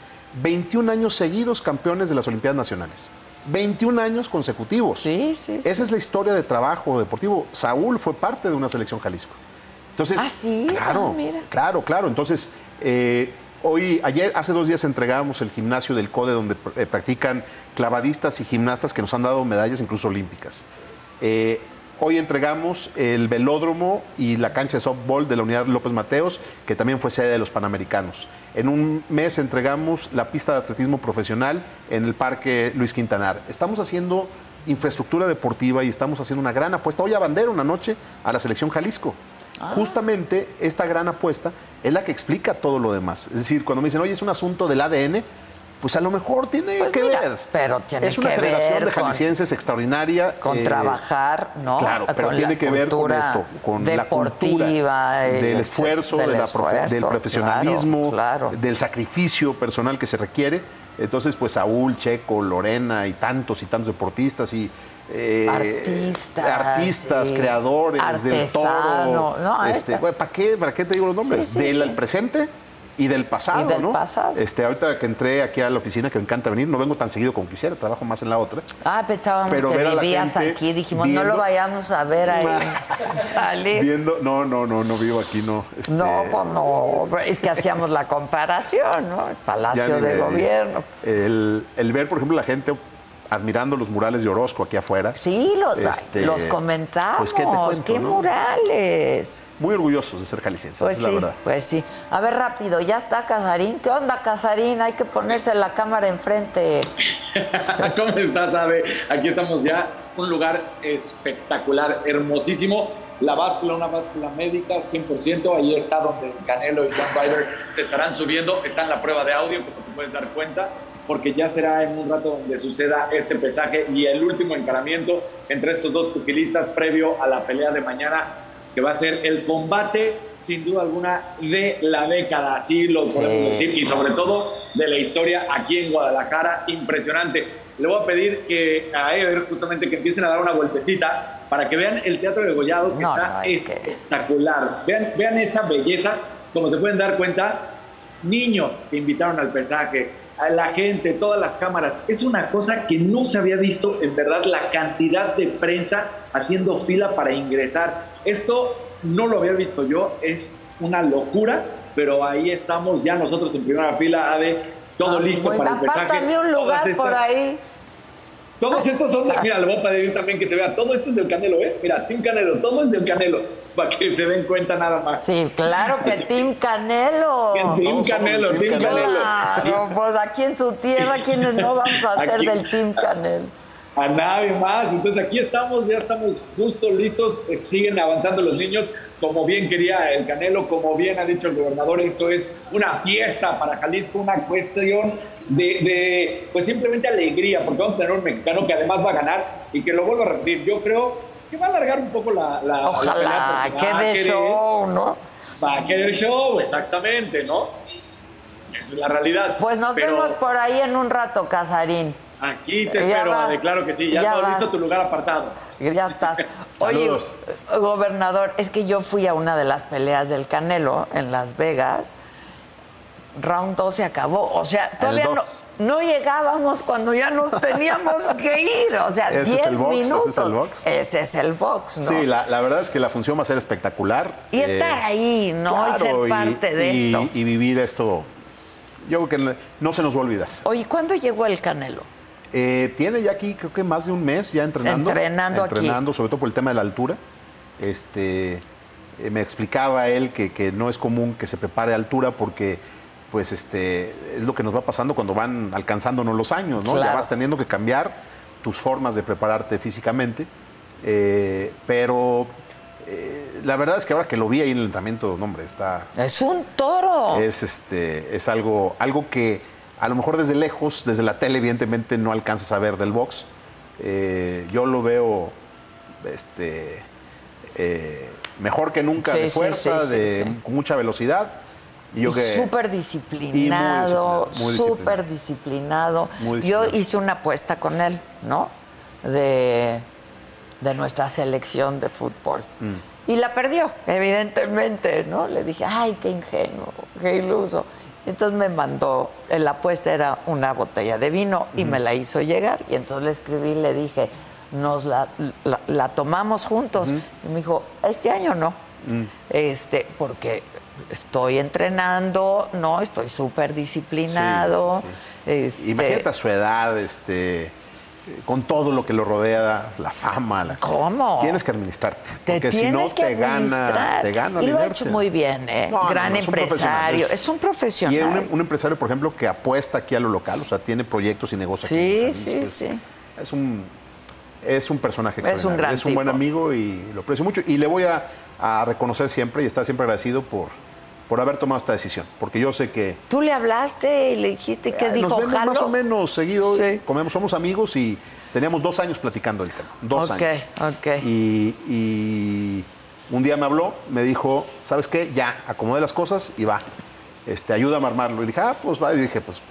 21 años seguidos campeones de las Olimpiadas Nacionales. 21 años consecutivos. Sí, sí. Esa es la historia de trabajo deportivo. Saúl fue parte de una selección Jalisco. Entonces, Ah, sí, claro, ah, mira. claro, claro. Entonces, eh, hoy, ayer, hace dos días entregamos el gimnasio del CODE donde eh, practican clavadistas y gimnastas que nos han dado medallas incluso olímpicas. Eh, hoy entregamos el velódromo y la cancha de softball de la Unidad López Mateos, que también fue sede de los Panamericanos. En un mes entregamos la pista de atletismo profesional en el Parque Luis Quintanar. Estamos haciendo infraestructura deportiva y estamos haciendo una gran apuesta. Hoy a bandera una noche a la selección Jalisco. Justamente esta gran apuesta es la que explica todo lo demás. Es decir, cuando me dicen, oye, es un asunto del ADN, pues a lo mejor tiene Pues que mira, ver. pero tiene es una que generación ver de con- jaliscienses extraordinaria. con eh, trabajar, ¿no? Claro, pero Con tiene que ver con esto, con la cultura deportiva, eh, del esfuerzo, del de la profe- esfuerzo, del profesionalismo, claro, del sacrificio personal que se requiere. Entonces, pues Saúl, Checo, Lorena y tantos y tantos deportistas y eh, Artistas, artistas, sí. creadores del Artesano, todo. no, este, ¿para qué? ¿Para qué te digo los nombres? Sí, sí, del presente y del pasado, Y del ¿no? pasado. Este, ahorita que entré aquí a la oficina, que me encanta venir, no vengo tan seguido como quisiera, trabajo más en la otra. Ah, pensábamos Pero que vivías aquí. Dijimos, no lo vayamos a ver ahí salir. Viendo, no, no, no, no vivo aquí, no. Este, No, pues no. Es que hacíamos la comparación, ¿no? El Palacio de Gobierno. El, el ver, por ejemplo, la gente admirando los murales de Orozco aquí afuera. Sí, los, Este, los comentamos. pues, ¿qué te cuento, ¡Qué no? murales! Muy orgullosos de ser jaliscienses, Pues es sí, la verdad. pues sí. A ver, rápido, ya está Casarín. ¿Qué onda, Casarín? Hay que ponerse la cámara enfrente. ¿Cómo estás, Ave? Aquí estamos ya, un lugar espectacular, hermosísimo. La báscula, una báscula médica, 100%. Ahí está donde Canelo y John Ryder se estarán subiendo. Está en la prueba de audio, como te puedes dar cuenta, porque ya será en un rato donde suceda este pesaje y el último encaramiento entre estos dos pugilistas previo a la pelea de mañana, que va a ser el combate, sin duda alguna, de la década. Así lo podemos decir. Y sobre todo de la historia aquí en Guadalajara. Impresionante. Le voy a pedir que a Eder justamente que empiecen a dar una vueltecita para que vean el Teatro de Gollado que No, está no, es que- espectacular. Vean, vean esa belleza, como se pueden dar cuenta, niños que invitaron al pesaje, a la gente, todas las cámaras. Es una cosa que no se había visto, en verdad, la cantidad de prensa haciendo fila para ingresar. Esto no lo había visto yo, es una locura, pero ahí estamos ya nosotros en primera fila, Ade, todo listo Muy para el pesaje. Apártame un lugar por ahí. Todos estos son, de- mira, le voy a pedir también que se vea, todo esto es del Canelo, ¿eh? Mira, Team Canelo, todo es del Canelo, para que se den cuenta nada más. Sí, claro que Team Canelo. Que Team Canelo, Team Canelo. Claro, pues aquí en su tierra, ¿quiénes no vamos a ser Aquí. del Team Canelo? A nadie más. Entonces aquí estamos, ya estamos justo listos. Siguen avanzando los niños, como bien quería el Canelo, como bien ha dicho el gobernador. Esto es una fiesta para Jalisco, una cuestión de, de, pues simplemente alegría, porque vamos a tener un mexicano que además va a ganar y que lo vuelvo a repetir. Yo creo que va a alargar un poco la, la Ojalá, que de show, ¿no? Va a querer show, exactamente, ¿no? Esa es la realidad. Pues nos Pero- vemos por ahí en un rato, Casarín. Aquí te Ya espero, vas. Ade, claro que sí. Ya, Ya todo vas. listo tu lugar apartado. Ya estás. Oye, Saludos. gobernador, es que yo fui a una de las peleas del Canelo en Las Vegas. Round 2 se acabó. O sea, todavía no, no llegábamos cuando ya nos teníamos que ir. O sea, Ese es 10 el box, ese es el minutos. box. Ese es el box, ¿no? Sí, la, la verdad es que la función va a ser espectacular. Y estar Eh, ahí, ¿no? y ser claro, parte de y- esto. Y vivir esto, yo creo que no se nos va a olvidar. Oye, ¿cuándo llegó el Canelo? Eh, tiene ya aquí, creo que más de un mes ya entrenando. Entrenando aquí. Entrenando, sobre todo por el tema de la altura. Este, eh, me explicaba él que, que no es común que se prepare a altura porque pues este, es lo que nos va pasando cuando van alcanzándonos los años, ¿no? Ya vas teniendo que cambiar tus formas de prepararte físicamente. Eh, pero eh, la verdad es que ahora que lo vi ahí en el entrenamiento, no, hombre, está... Es un toro. Es, este, es algo, algo que a lo mejor desde lejos, desde la tele, evidentemente no alcanzas a ver del box. Eh, yo lo veo este, eh, mejor que nunca, Sí, de fuerza, sí, sí, de, con mucha velocidad. Y yo Y que, súper disciplinado, súper disciplinado. Yo hice una apuesta con él, ¿no? De, de nuestra selección de fútbol. Mm. Y la perdió, evidentemente, ¿no? Le dije, ay, qué ingenuo, qué iluso. Entonces me mandó, la apuesta era una botella de vino y me la hizo llegar. Y entonces le escribí y le dije, nos la, la- la tomamos juntos. Y me dijo, este año no. Mm. Este, porque estoy entrenando, no, estoy súper disciplinado. Este, Imagínate a su edad, este, con todo lo que lo rodea, la fama. La, ¿Cómo? Tienes que administrarte. Te porque si no tienes que te gana, administrar. te gana y lo ha hecho muy bien, ¿eh? No, Gran no, es un empresario. profesional. Es un Y profesional. un, un empresario, por ejemplo, que apuesta aquí a lo local, o sea, tiene proyectos y negocios. aquí Sí, en sí, sí. Es un, es un personaje Es un gran Es un buen tipo. amigo y lo aprecio mucho. Y le voy a, a reconocer siempre y estar siempre agradecido por, por haber tomado esta decisión. Porque yo sé que Tú le hablaste y le dijiste que eh, dijo, nos vemos jalo. más o menos seguido, Sí. comemos, somos amigos y teníamos dos años platicando el tema. Dos Ok, años. ok. Y, y un día me habló, me dijo, ¿sabes qué? Ya, acomodé las cosas y va. Este, ayúdame a armarlo. Y dije, ah, pues va. Y dije, pues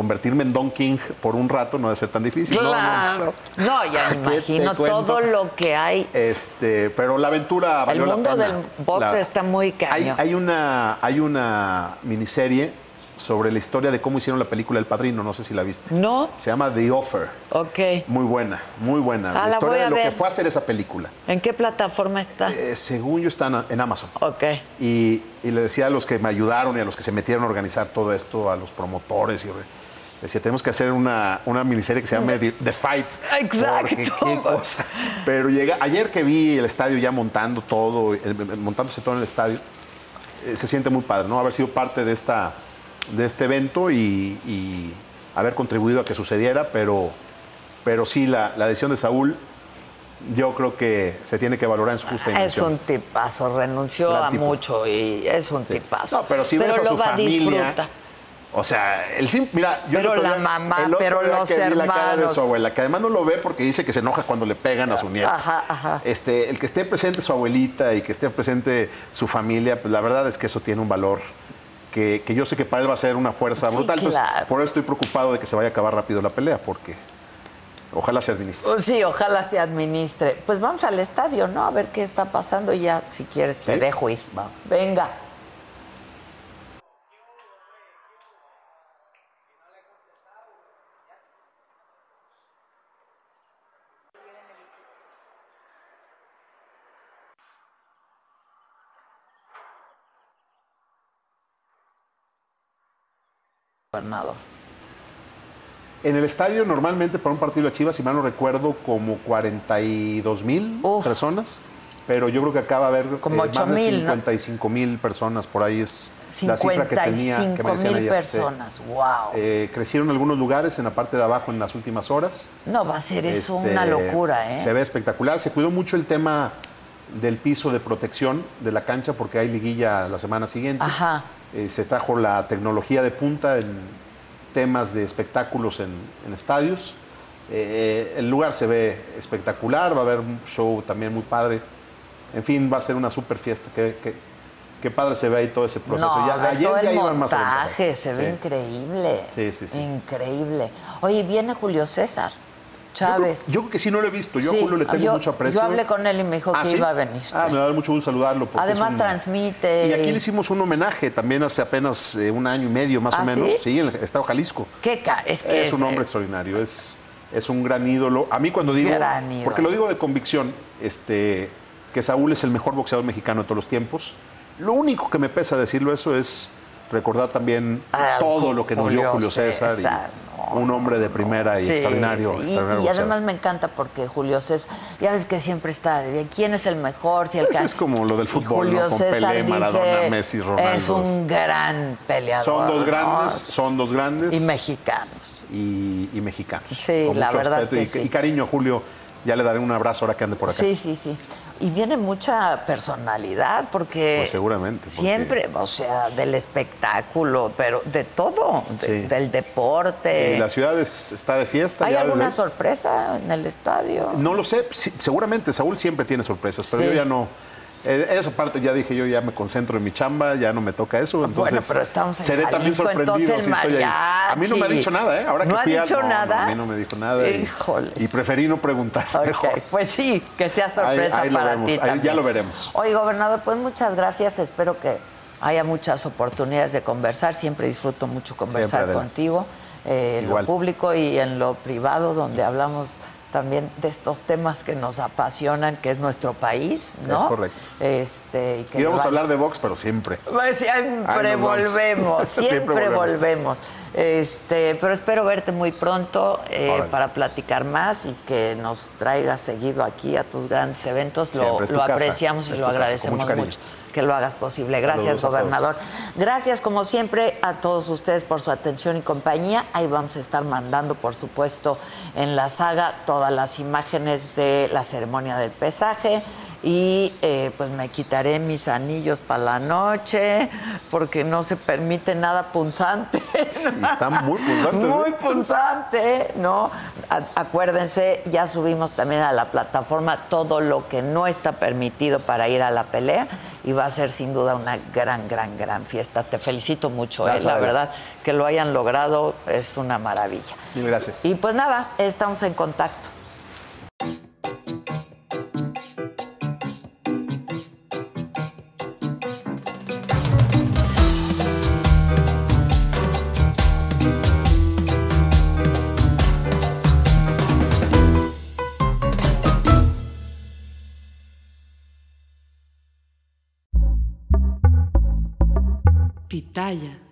convertirme en Don King por un rato no debe ser tan difícil. No, no. Claro. No, ya me ¿Qué te imagino todo lo que hay. Este, pero la aventura El valió la mundo pena. del box La- está muy hay, cañón. hay una, hay una miniserie sobre la historia de cómo hicieron la película El Padrino, no sé si la viste. No. Se llama The Offer. Ok. Muy buena, muy buena. Ah, la la historia voy a de lo ver. que fue hacer esa película. ¿En qué plataforma está? Eh, según yo está en- Amazon. Ok. Y, y le decía a los que me ayudaron y a los que se metieron a organizar todo esto, a los promotores, y re- decía, tenemos que hacer una, una miniserie que se llame The, The Fight. Exacto. Pero llega, ayer que vi el estadio ya montando todo, montándose todo en el estadio, eh, se siente muy padre, ¿no? Haber sido parte de, esta, de este evento y, y haber contribuido a que sucediera, pero, pero sí, la, la decisión de Saúl, yo creo que se tiene que valorar en su justa Es dimensión. un tipazo, renunció a mucho y es un tipazo. No, pero si ves a lo su va a familia, disfrutar. O sea, el sim- mira, yo Pero la mamá, pero los que vi la cara de hermanos. su abuela, que además no lo ve porque dice que se enoja cuando le pegan a su nieta. Ajá, ajá. Este, el que esté presente su abuelita y que esté presente su familia, pues la verdad es que eso tiene un valor que, que yo sé que para él va a ser una fuerza Sí, brutal. Entonces, por eso estoy preocupado de que se vaya a acabar rápido la pelea, porque ojalá se administre. Oh, Sí, ojalá se administre. Pues vamos al estadio, ¿no? A ver qué está pasando y ya, si quieres, te ¿Sí? dejo ir. Venga. Gobernador. En el estadio normalmente para un partido de Chivas, si mal no recuerdo, como 42 mil personas. Pero yo creo que acá va a haber Como eh, más 8,000, de ¿no? 55 mil personas. Por ahí es la cifra que tenía. que 55 me decían mil ayer, sí. personas. Wow. Eh, crecieron algunos lugares en la parte de abajo en las últimas horas. No, va a ser eso Este, una locura, ¿eh? Se ve espectacular. Se cuidó mucho el tema del piso de protección de la cancha porque hay liguilla la semana siguiente. Ajá. Eh, se trajo la tecnología de punta en temas de espectáculos en, en estadios. Eh, el lugar se ve espectacular, va a haber un show también muy padre. En fin, va a ser una super fiesta. Qué, qué- qué padre se ve ahí todo ese proceso. No, Ya- ayer todo ya el iban más montaje, se ve Sí. increíble. Sí, sí, sí. Increíble. Oye, viene Julio César Chávez. Yo creo que sí no lo he visto. Yo Sí, a Julio le tengo yo- mucho aprecio. Yo hablé con él y me dijo Ah, que ¿sí? iba a venir. Ah, sí. me da mucho gusto saludarlo. Además un- transmite. Y aquí le hicimos un homenaje también hace apenas eh, un año y medio más ¿Ah, o menos. sí? en el estado Jalisco. Qué ca- es que es un hombre extraordinario, es, es un gran ídolo. A mí cuando digo, Gran ídolo. porque lo digo de convicción, este, que Saúl es el mejor boxeador mexicano de todos los tiempos, lo único que me pesa decirlo eso es recordar también todo lo que nos dio Julio César, y César, un hombre de primera y Sí, extraordinario. sí. Y- extraordinario Y, además me encanta porque Julio César, ya ves que siempre está de quién es el mejor, si el Pues es como lo del fútbol, Julio ¿no? Con César Pelé, Maradona, dice, Messi, Ronaldo. Es un gran peleador. Son dos ¿no? grandes, son dos grandes. Y mexicanos. Y, y mexicanos. Sí, la verdad que y, sí. y cariño, Julio. Ya le daré un abrazo ahora que ande por acá. Sí, sí, sí. Y viene mucha personalidad porque Pues seguramente. porque- siempre, o sea, del espectáculo, pero de todo, de- Sí. del deporte. Y la ciudad es- está de fiesta. ¿Hay ya alguna desde- sorpresa en el estadio? No lo sé, sí, seguramente Saúl siempre tiene sorpresas, pero Sí. yo ya no. Eh, esa parte ya dije yo, ya me concentro en mi chamba, ya no me toca eso. Entonces, bueno, pero estamos en seré también sorprendido entonces el si estoy ahí. A mí no me ha dicho nada, ¿eh? Ahora que ¿No ha fui al- dicho no, nada? a mí no me dijo nada. Híjole. Y, preferí no preguntar. Ok, pues sí, que sea sorpresa Ahí- ahí lo para ti ahí también. ya lo veremos. Oye, gobernador, pues muchas gracias. Espero que haya muchas oportunidades de conversar. Siempre disfruto mucho conversar contigo, eh, en lo público y en lo privado, donde hablamos también de estos temas que nos apasionan, que es nuestro país, ¿no? Es correcto. Este, y que Y vamos a hablar de box, pero siempre. pues siempre volvemos, siempre, Siempre volvemos. volvemos. Este, pero espero verte muy pronto eh, para platicar más y que nos traigas seguido aquí a tus grandes eventos. Lo, Siempre, lo apreciamos y es lo agradecemos mucho que lo hagas posible. Gracias, Saludos gobernador. Gracias, como siempre, a todos ustedes por su atención y compañía. Ahí vamos a estar mandando, por supuesto, en la saga todas las imágenes de la ceremonia del pesaje. Y eh, pues me quitaré mis anillos para la noche, porque no se permite nada punzante. Están muy punzantes. ¿eh? Muy punzante, ¿no? A- acuérdense, ya subimos también a la plataforma todo lo que no está permitido para ir a la pelea y va a ser sin duda una gran, gran, gran fiesta. Te felicito mucho, ¿eh? La verdad, que lo hayan logrado es una maravilla. Mil gracias. Y pues nada, estamos en contacto. Pitaya.